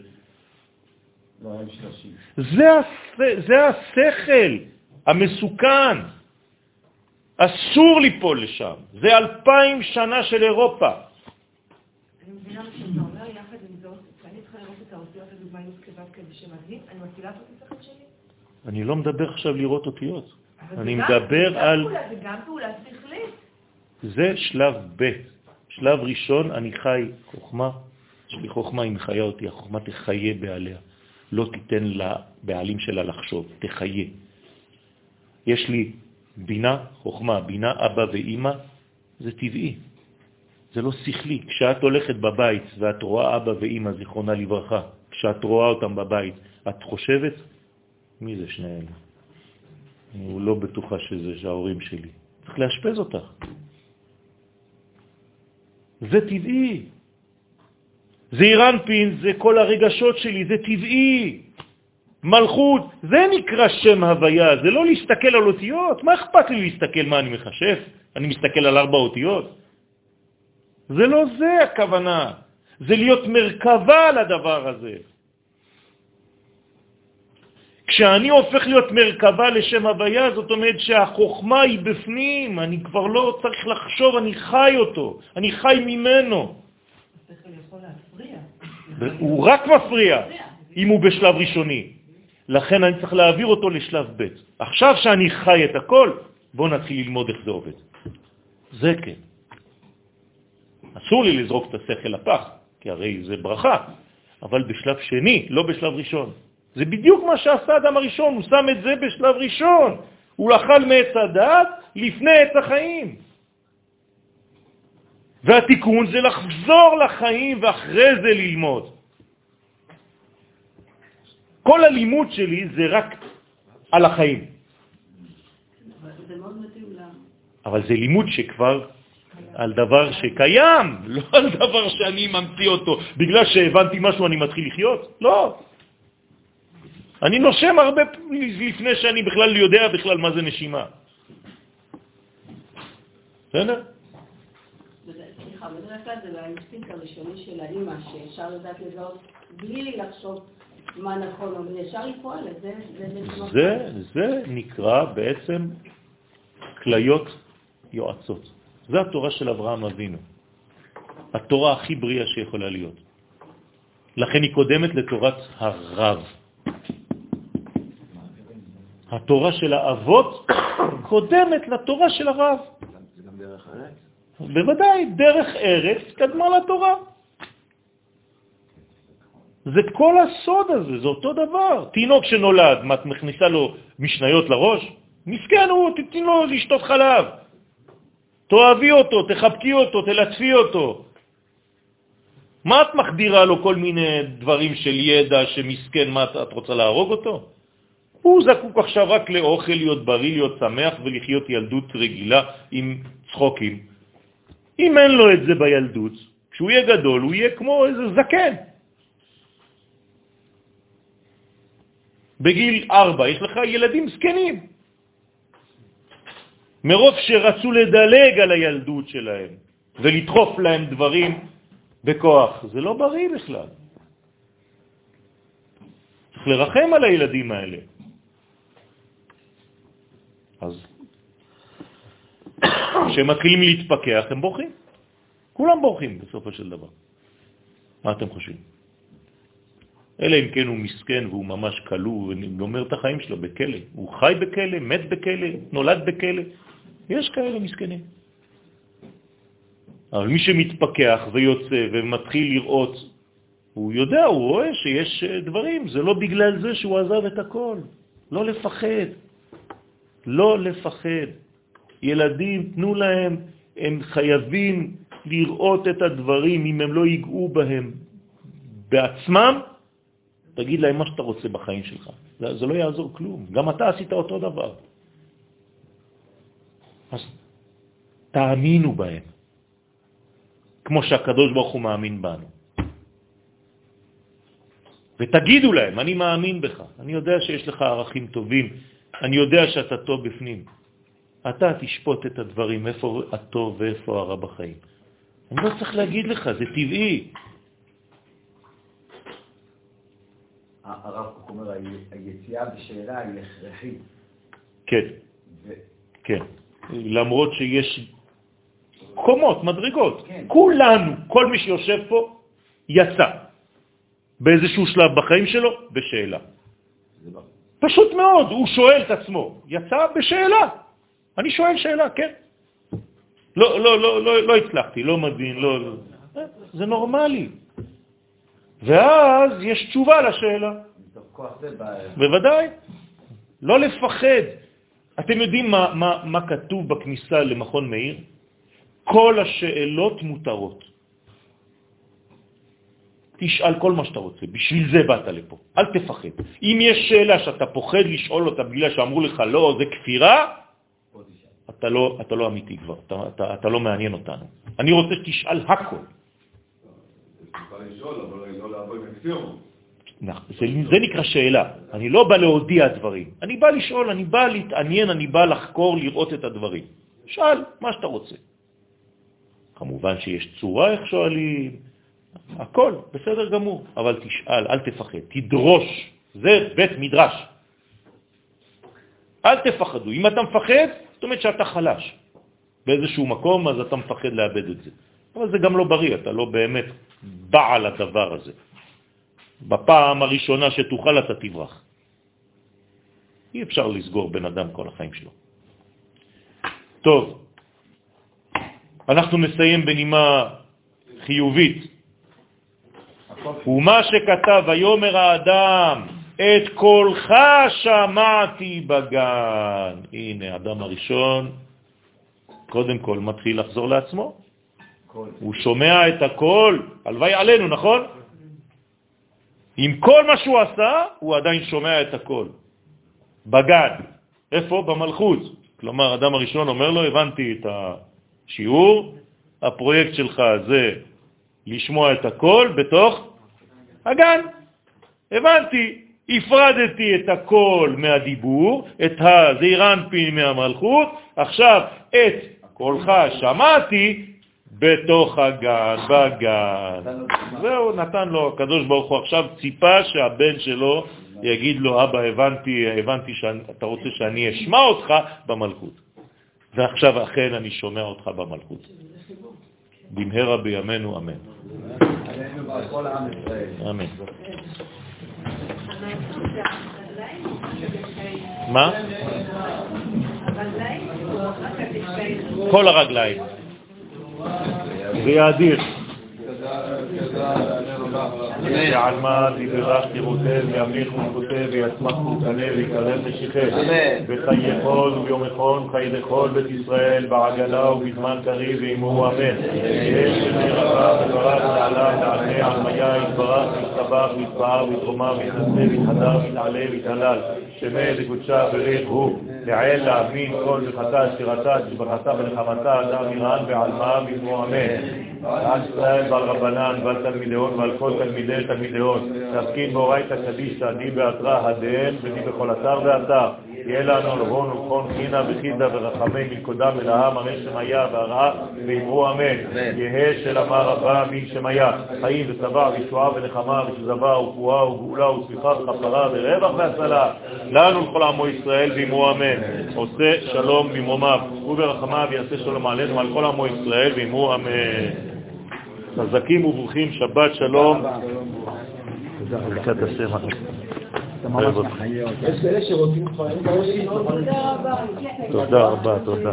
זה, השכל המסוכן. אסור ליפול לשם. זה אלפיים שנה של אירופה. אני מבינה מה שאתה אומר, יחד עם זאת, כשאני צריכה לראות את האותיות לדוגמה עם כבב כזה שמדהים, אני מפעילה פה את השכל שלי. אני לא מדבר עכשיו לראות אותיות. אני מדבר על... זה גם פעולה שכלית. זה שלב ב'. שלב ראשון, אני חי חוכמה, יש לי חוכמה, היא מחיה אותי, החוכמה תחיה בעליה. לא תיתן לבעלים שלה לחשוב, תחיה. יש לי בינה, חוכמה, בינה, אבא ואימא, זה טבעי, זה לא שכלי. כשאת הולכת בבית ואת רואה אבא ואימא, זיכרונה לברכה, כשאת רואה אותם בבית, את חושבת, מי זה שני אלה? אני לא בטוחה שזה שההורים שלי. צריך להשפז אותך. זה טבעי. זה אירנפין, זה כל הרגשות שלי, זה טבעי. מלכות, זה נקרא שם הוויה, זה לא להסתכל על אותיות. מה אכפת לי להסתכל מה אני מחשף? אני מסתכל על ארבע אותיות. זה לא זה הכוונה, זה להיות מרכבה לדבר הזה. כשאני הופך להיות מרכבה לשם הוויה, זאת אומרת שהחוכמה היא בפנים, אני כבר לא צריך לחשוב, אני חי אותו, אני חי ממנו. הוא רק מפריע, אם הוא בשלב ראשוני. לכן אני צריך להעביר אותו לשלב ב'. עכשיו שאני חי את הכל, בואו נתחיל ללמוד איך זה עובד. זה כן. אסור לי לזרוק את השכל לפח, כי הרי זה ברכה, אבל בשלב שני, לא בשלב ראשון. זה בדיוק מה שעשה אדם הראשון, הוא שם את זה בשלב ראשון. הוא אכל מעץ הדעת לפני עץ החיים. והתיקון זה לחזור לחיים ואחרי זה ללמוד. כל הלימוד שלי זה רק על החיים. אבל זה לימוד שכבר על דבר שקיים, לא על דבר שאני ממציא אותו. בגלל שהבנתי משהו אני מתחיל לחיות? לא. אני נושם הרבה לפני שאני בכלל יודע בכלל מה זה נשימה. בסדר? סליחה, בדרך כלל זה האינסטינקט הראשוני של האימא, שאפשר לדעת לזהות בלי לחשוב מה נכון, אבל ישר לפעול, זה זה, זה נקרא בעצם כליות יועצות. זה התורה של אברהם אבינו. התורה הכי בריאה שיכולה להיות. לכן היא קודמת לתורת הרב. התורה של האבות קודמת לתורה של הרב. זה גם דרך ארץ? בוודאי, דרך ארץ קדמה לתורה. זה כל הסוד הזה, זה אותו דבר. תינוק שנולד, מה, את מכניסה לו משניות לראש? מסכן הוא, תתני לו לשתות חלב. תאהבי אותו, תחבקי אותו, תלטפי אותו. מה את מחדירה לו כל מיני דברים של ידע שמסכן, מה את רוצה להרוג אותו? הוא זקוק עכשיו רק לאוכל, להיות בריא, להיות שמח ולחיות ילדות רגילה עם צחוקים. אם אין לו את זה בילדות, כשהוא יהיה גדול הוא יהיה כמו איזה זקן. בגיל ארבע יש לך ילדים זקנים. מרוב שרצו לדלג על הילדות שלהם ולדחוף להם דברים בכוח. זה לא בריא בכלל. צריך לרחם על הילדים האלה. אז כשהם מתחילים להתפקח, הם בורחים. כולם בורחים בסופו של דבר. מה אתם חושבים? אלא אם כן הוא מסכן והוא ממש כלוא וגומר את החיים שלו בכלא. הוא חי בכלא, מת בכלא, נולד בכלא. יש כאלה מסכנים. אבל מי שמתפקח ויוצא ומתחיל לראות, הוא יודע, הוא רואה שיש דברים, זה לא בגלל זה שהוא עזב את הכל. לא לפחד. לא לפחד. ילדים, תנו להם, הם חייבים לראות את הדברים, אם הם לא ייגעו בהם בעצמם, תגיד להם מה שאתה רוצה בחיים שלך. זה, זה לא יעזור כלום. גם אתה עשית אותו דבר. אז תאמינו בהם, כמו שהקדוש ברוך הוא מאמין בנו. ותגידו להם, אני מאמין בך, אני יודע שיש לך ערכים טובים, אני יודע שאתה טוב בפנים. אתה תשפוט את הדברים, איפה הטוב ואיפה הרע בחיים. אני לא צריך להגיד לך, זה טבעי. הרב קוק אומר, היציאה בשאלה היא הכרחית. כן. כן. למרות שיש קומות, מדרגות. כן. כולנו, כל מי שיושב פה, יצא באיזשהו שלב בחיים שלו בשאלה. פשוט מאוד, הוא שואל את עצמו, יצא בשאלה. אני שואל שאלה, כן. לא, לא, לא, לא, לא הצלחתי, לא מבין, לא... זה נורמלי. ואז יש תשובה לשאלה. בוודאי. לא לפחד. אתם יודעים מה, מה, מה כתוב בכניסה למכון מאיר? כל השאלות מותרות. תשאל כל מה שאתה רוצה, בשביל זה באת לפה, אל תפחד. אם יש שאלה שאתה פוחד לשאול אותה בגלל שאמרו לך לא, זה כפירה, אתה לא, אתה לא אמיתי כבר, אתה, אתה, אתה לא מעניין אותנו. אני רוצה שתשאל הכל. זה, זה נקרא שאלה. אני לא בא להודיע דברים. אני בא לשאול, אני בא להתעניין, אני בא לחקור, לראות את הדברים. שאל מה שאתה רוצה. כמובן שיש צורה איך שואלים, הכל, בסדר גמור, אבל תשאל, אל תפחד, תדרוש, זה בית מדרש. אל תפחדו. אם אתה מפחד, אומרת שאתה חלש. באיזשהו מקום, אז אתה מפחד לאבד את זה. אבל זה גם לא בריא, אתה לא באמת בעל הדבר הזה. בפעם הראשונה שתוכל אתה תברח. אי אפשר לסגור בן אדם כל החיים שלו. טוב, אנחנו נסיים בנימה חיובית. ומה שכתב, ויומר האדם, את קולך שמעתי בגן. הנה, האדם הראשון, קודם כל מתחיל לחזור לעצמו. הוא שומע את הקול, הלוואי עלינו, נכון? עם כל מה שהוא עשה, הוא עדיין שומע את הקול. בגן. איפה? במלכות. כלומר, אדם הראשון אומר לו, הבנתי את השיעור, הפרויקט שלך זה לשמוע את הקול בתוך הגן. הבנתי, הפרדתי את הקול מהדיבור, את הזעירנפין מהמלכות, עכשיו את קולך שמעתי בתוך הגן, בגן. זהו, נתן לו, הקדוש ברוך הוא עכשיו ציפה שהבן שלו יגיד לו, אבא, הבנתי, הבנתי שאתה רוצה שאני אשמע אותך במלכות. ועכשיו אכן אני שומע אותך במלכות. במהרה בימינו, אמן. אמן. מה? כל הרגליים. זה יאדיר. שעלמה דיברך תירותי וימיך ומחותי ויצמח ומקנה ויקרב נשיכם וחי יכול וביום יכול חיי לכל בית ישראל בעגלה ובזמן קריב ואימו אמן. יש שמי רבה ודבריו נעלה נעלה על מיה יתברך ויתברך ויתפאר ויתרומה ויתנשא ויתהדר ויתעלה ויתהלל שמי דקודשה בריך הוא לעילה מין כל וחטא שירתה שבחתה ונחמתה אדם ירען ועלמה אמן. על ישראל ועל רבנן ועל תלמידיון ועל כל תלמידי תלמידיון, תפקיד באורייתא קדישא, די באתרא הדל ודי בכל אתר ואתר. יהיה לנו לבון ולכון חינה וחידה ורחמי מלכודה מלאה מראה שמיה והרעה ואמרו אמן. יהא של אמר רבה מי שמיה, חיים וצבא וישועה ונחמה ושזבה ופועה וגאולה וסליחה וכפרה ורווח והצלה. לנו לכל עמו ישראל ואמרו אמן. עושה שלום במרומיו וברחמיו יעשה שלום עלינו ועל כל עמו ישראל ואמרו אמן. חזקים וברוכים, שבת שלום. ברכת השם. יש כאלה שרוצים כבר... תודה רבה, תודה.